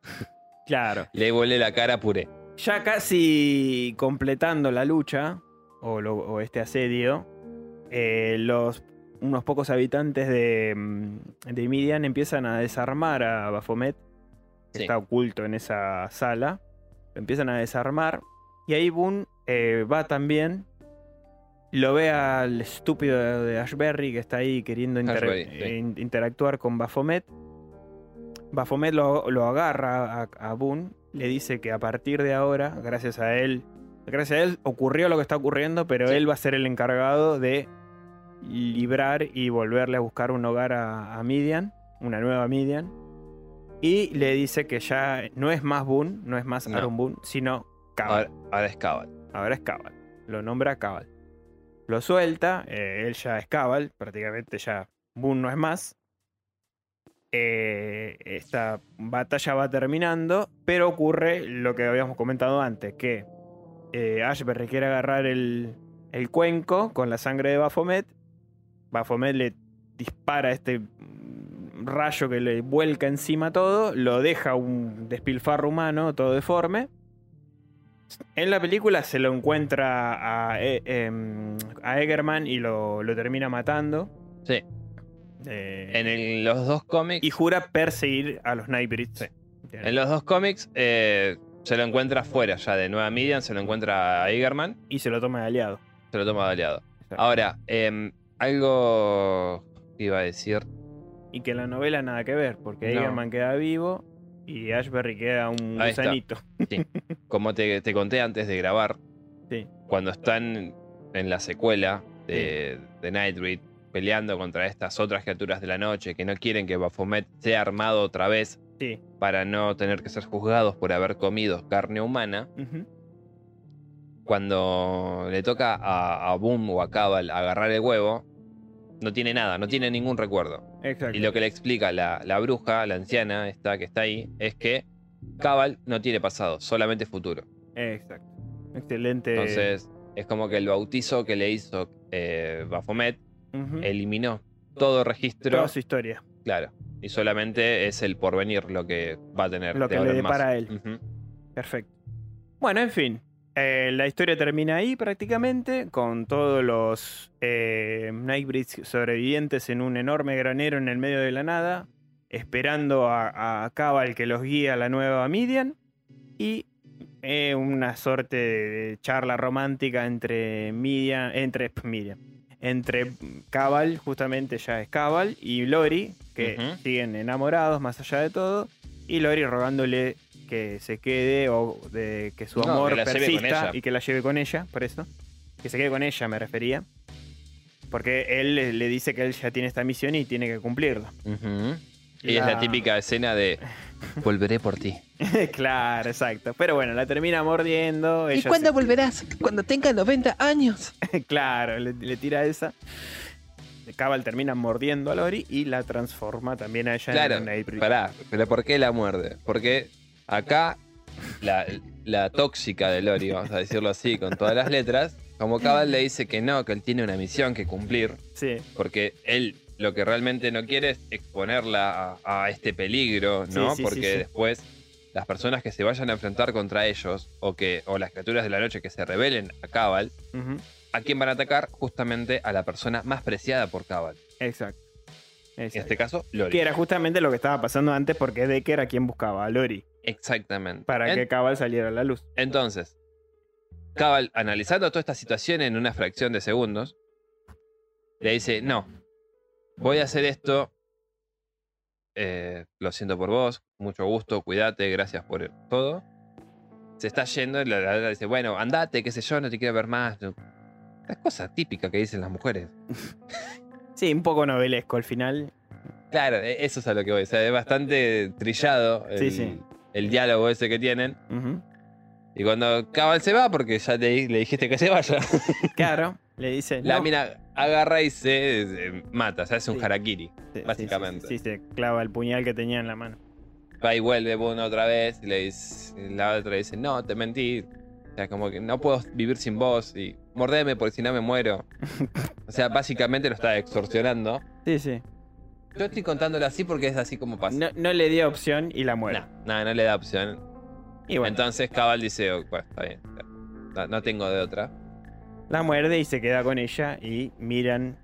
Claro. Le vuelve la cara puré. Ya casi completando la lucha, o, lo- o este asedio, eh, los, unos pocos habitantes de, mm, de Midian empiezan a desarmar a Baphomet, que Sí. está oculto en esa sala. Lo empiezan a desarmar. Y ahí Boone eh, va también. Lo ve al estúpido de, Ashberry que está ahí queriendo inter- Ashbury, sí. eh, in- interactuar con Baphomet. Baphomet lo, lo agarra a, a Boone, le dice que a partir de ahora, gracias a él, gracias a él ocurrió lo que está ocurriendo, pero Sí. él va a ser el encargado de librar y volverle a buscar un hogar a, a Midian, una nueva Midian. Y le dice que ya no es más Boone, no es más No. Aaron Boone, sino Cabal. Ahora, ahora es Cabal. Ahora es Cabal. Lo nombra Cabal. Lo suelta, eh, él ya es Cabal, prácticamente ya Boone no es más. Eh, esta batalla va terminando, pero ocurre lo que habíamos comentado antes, que eh, Ashbury quiere agarrar el, el cuenco con la sangre de Baphomet. Baphomet le dispara este rayo que le vuelca encima todo, lo deja un despilfarro humano todo deforme. En la película se lo encuentra a, E- em, a Egerman y lo, lo termina matando. Sí. Eh, En el- los dos cómics. y jura perseguir a los Nightbreeds. Sí. En los dos cómics eh, se lo encuentra fuera ya de Nueva Midian, se lo encuentra a Egerman, Y se lo toma de aliado. se lo toma de aliado. Exacto. Ahora, em, algo que iba a decir. Y que en la novela nada que ver, porque No. Egerman queda vivo y Ashbury queda un Ahí está. gusanito. Como te, te conté antes de grabar, Sí. cuando están en la secuela de, de Nightbreed peleando contra estas otras criaturas de la noche que no quieren que Baphomet sea armado otra vez Sí. para no tener que ser juzgados por haber comido carne humana, cuando le toca a, a Boom o a Cabal agarrar el huevo, no tiene nada, no tiene ningún recuerdo. Exacto. Y lo que le explica la, la bruja, la anciana, esta que está ahí, es que Cabal no tiene pasado, solamente futuro. Exacto. Excelente. Entonces, es como que el bautizo que le hizo eh, Baphomet eliminó todo registro. toda su historia. Claro. Y solamente es el porvenir lo que va a tener. Lo que le en más. depara a él. Perfecto. Bueno, en fin. eh, la historia termina ahí prácticamente, con todos los eh, Nightbreeds sobrevivientes en un enorme granero en el medio de la nada, esperando a, a Cabal que los guíe a la nueva Midian, y eh, una suerte de charla romántica entre Midian, entre Midian, entre Cabal, justamente ya es Cabal, y Lori, que siguen enamorados más allá de todo, y Lori rogándole que se quede o de que su No, amor que persista y que la lleve con ella, por eso. Que se quede con ella, me refería. Porque él le, le dice que él ya tiene esta misión y tiene que cumplirla. Ujú. Y es la típica escena de volveré por ti. claro, exacto. Pero bueno, la termina mordiendo. ¿Y cuándo se- volverás? Cuando tenga 90 años. claro, le, le tira esa. Cabal termina mordiendo a Lori y la transforma también a ella Claro, en una April. Pará, pero ¿por qué la muerde? Porque acá la, la tóxica de Lori, vamos a decirlo así, con todas las letras, como Cabal le dice que no, que él tiene una misión que cumplir, Sí, porque él lo que realmente no quiere es exponerla a, a este peligro, ¿no? Sí, sí, porque sí, después las personas que se vayan a enfrentar contra ellos, o que, o las criaturas de la noche que se rebelen a Cabal, ¿a quién van a atacar? Justamente a la persona más preciada por Cabal. exacto. En este caso, Lori. Que era justamente lo que estaba pasando antes porque Decker a quien buscaba a Lori Exactamente. para En- que Cabal saliera a la luz. Entonces, Cabal, analizando toda esta situación en una fracción de segundos, le dice, no, voy a hacer esto, eh, lo siento por vos, mucho gusto, cuídate, gracias por todo. Se está yendo y la, la- la dice, bueno, andate, qué sé yo, no te quiero ver más. La cosa típica que dicen las mujeres. Sí, un poco novelesco al final. Claro, e- eso es a lo que voy. O sea, es bastante trillado el, Sí, sí. el diálogo ese que tienen. Y cuando Cabal se va, porque ya le dijiste que se vaya, Claro, le dice. La no. mina agarra y se, se mata, o sea, hace un Sí. harakiri. Sí, básicamente. Sí, se clava el puñal que tenía en la mano. Va y vuelve Boone otra vez y le dice, la otra dice, no, te mentí. O sea, como que no puedo vivir sin vos y mordeme porque si no me muero. O sea, básicamente lo está extorsionando. Sí, sí. Yo estoy contándolo así porque es así como pasa. No, no le dio opción y la muere. No, no, no le da opción. Y bueno, Entonces Cabal dice, "Oh, bueno, está bien. No, no tengo de otra. La muerde y se queda con ella y miran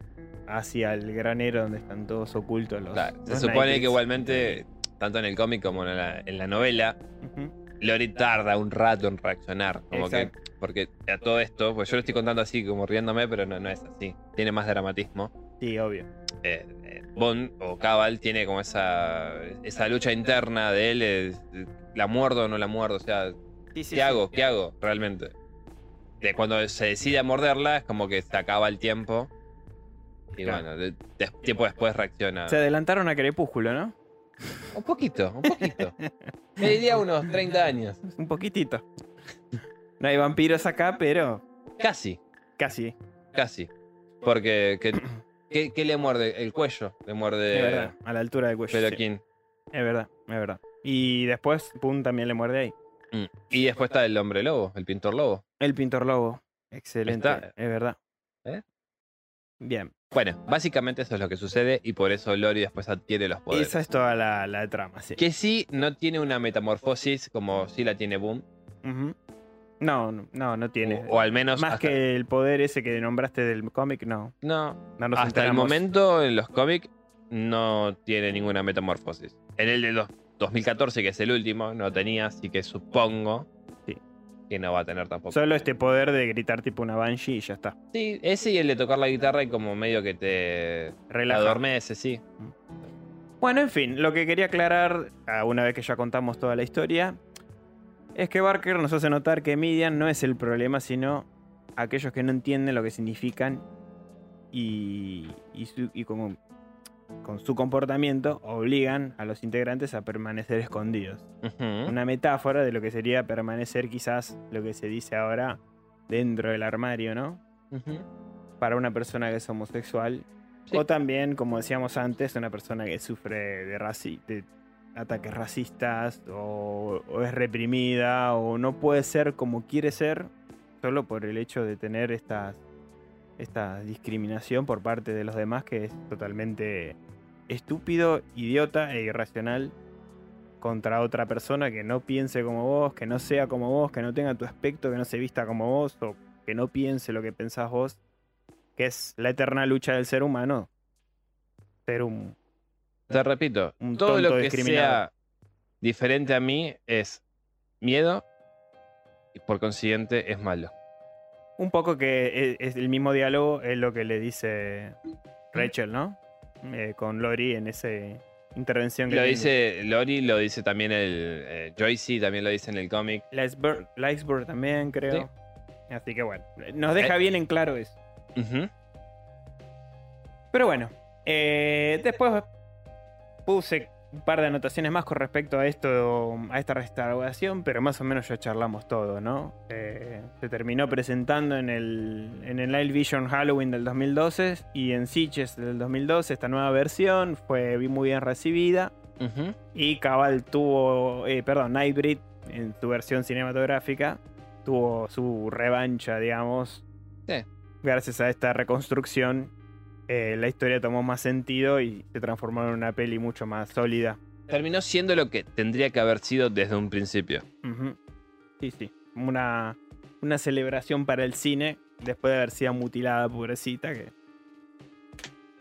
hacia el granero donde están todos ocultos los. Claro, se los supone que igualmente, tanto en el cómic como en la, en la novela, Ujú. Lori tarda un rato en reaccionar. Como Exacto. que, porque a todo esto, pues yo lo estoy contando así como riéndome, pero no, no es así. Tiene más dramatismo. Sí, obvio. Eh, eh, Bond o Cabal tiene como esa, esa lucha interna de él, es, la muerdo o no la muerdo, o sea, Sí, sí, ¿qué sí. hago? ¿Qué hago realmente? De cuando se decide a morderla es como que se acaba el tiempo. Y Claro. bueno, de- de- tiempo después reacciona. Se adelantaron a Crepúsculo, ¿no? Un poquito, un poquito. Me diría unos 30 años. Un poquitito. No hay vampiros acá, pero Casi, casi. casi. Porque, ¿qué, qué- qué le muerde? El cuello. Le Es muerde verdad. A la altura del cuello. Pero sí. quién. Es verdad, es verdad. Y después, Pum también le muerde ahí. Mm. Y después está el hombre lobo, el pintor lobo. El pintor lobo. Excelente. Está. Es verdad. ¿Eh? Bien. Bueno, básicamente eso es lo que sucede y por eso Lori después adquiere los poderes. Esa es toda la, la trama, sí. Que sí no tiene una metamorfosis como sí la tiene Boom. No, no, no, no tiene. O, o al menos Más hasta, que el poder ese que nombraste del cómic, no. no, no nos hasta el momento en los cómics no tiene ninguna metamorfosis. En el de los 2014, que es el último, no tenía, así que supongo Sí. que no va a tener tampoco. Solo este poder de gritar tipo una banshee y ya está. Sí, ese y el de tocar la guitarra y como medio que te Relaja. adormece, sí. Bueno, en fin, lo que quería aclarar, ah, una vez que ya contamos toda la historia, es que Barker nos hace notar que Midian no es el problema, sino aquellos que no entienden lo que significan y, y, su- y como con su comportamiento obligan a los integrantes a permanecer escondidos. Una metáfora de lo que sería permanecer quizás lo que se dice ahora dentro del armario, ¿no? Ujú. Para una persona que es homosexual. Sí. O también, como decíamos antes, una persona que sufre de, raci- de ataques racistas o, o es reprimida o no puede ser como quiere ser solo por el hecho de tener estas, esta discriminación por parte de los demás que es totalmente estúpido, idiota e irracional contra otra persona que no piense como vos, que no sea como vos, que no tenga tu aspecto, que no se vista como vos o que no piense lo que pensás vos, que es la eterna lucha del ser humano. Ser un... Te repito, Un todo lo que sea diferente a mí es miedo y por consiguiente es malo. Un poco que es, es el mismo diálogo, es lo que le dice Rachel, ¿no? Eh, con Lori en esa intervención que Lo tiene. dice Lori, lo dice también el eh, Joycey, también lo dice en el cómic. Lightsburg, Lightsburg también, creo. Así que bueno, nos deja bien en claro eso. Pero bueno, eh, después puse un par de anotaciones más con respecto a esto, a esta restauración, pero más o menos ya charlamos todo, ¿no? Eh, se terminó presentando en el, en el Night Vision Halloween del 2012 y en Sitges del 2012 esta nueva versión fue muy bien recibida Ujú. y Cabal tuvo, eh, perdón, Nightbreed en su versión cinematográfica tuvo su revancha, digamos, Sí. gracias a esta reconstrucción, eh, la historia tomó más sentido y se transformó en una peli mucho más sólida. Terminó siendo lo que tendría que haber sido desde un principio. Sí, sí. Una, una celebración para el cine después de haber sido mutilada, pobrecita. Que...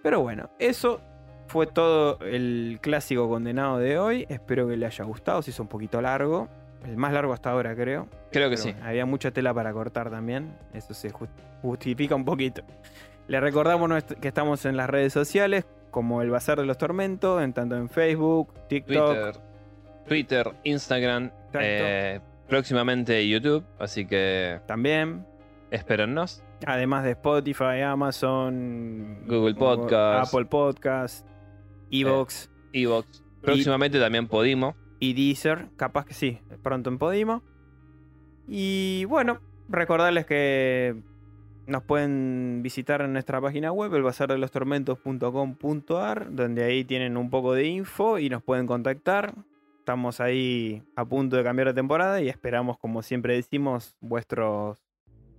Pero bueno, eso fue todo el clásico condenado de hoy. Espero que le haya gustado. Se hizo un poquito largo. El más largo hasta ahora, creo. Creo que Pero sí. bueno, había mucha tela para cortar también. Eso se ju- justifica un poquito. Le recordamos que estamos en las redes sociales como el Bazar de los Tormentos, en tanto en Facebook, TikTok. Twitter, Twitter, Instagram, eh, próximamente YouTube, así que También. espérennos. Además de Spotify, Amazon, Google Podcast. Apple Podcast, Evox Evox. Próximamente también Podimo. y Deezer. Capaz que sí, pronto en Podimo. Y bueno, recordarles que nos pueden visitar en nuestra página web, elbazardelostormentos.com.ar, donde ahí tienen un poco de info y nos pueden contactar. Estamos ahí a punto de cambiar de temporada y esperamos, como siempre decimos, vuestros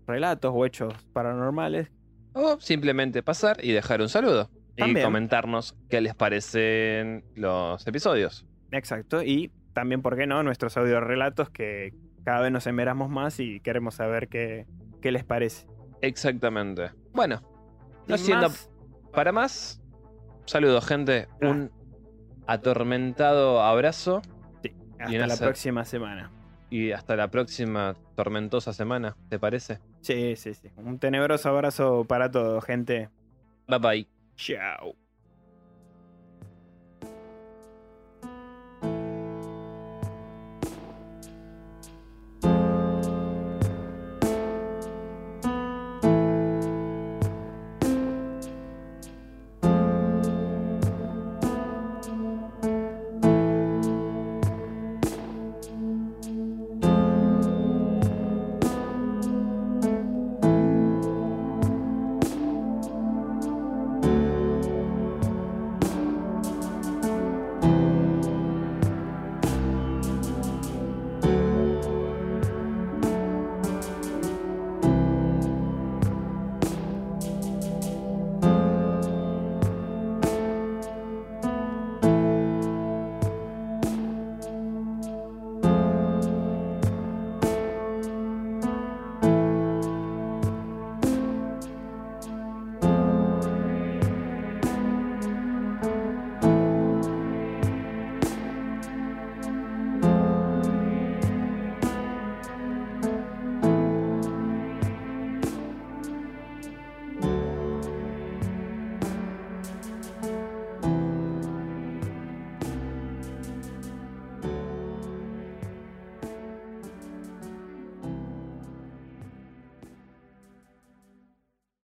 relatos o hechos paranormales O simplemente pasar y dejar un saludo. Y comentarnos qué les parecen los episodios. Exacto. Y también, ¿por qué no? Nuestros audiorelatos que cada vez nos emeramos más y queremos saber qué, qué les parece. Exactamente. Bueno, no siendo más, para más, saludos, gente. Ah. Un atormentado abrazo hasta en la próxima semana. y hasta la próxima tormentosa semana, ¿te parece? Sí, sí, sí. Un tenebroso abrazo para todos, gente. Bye bye. Chao.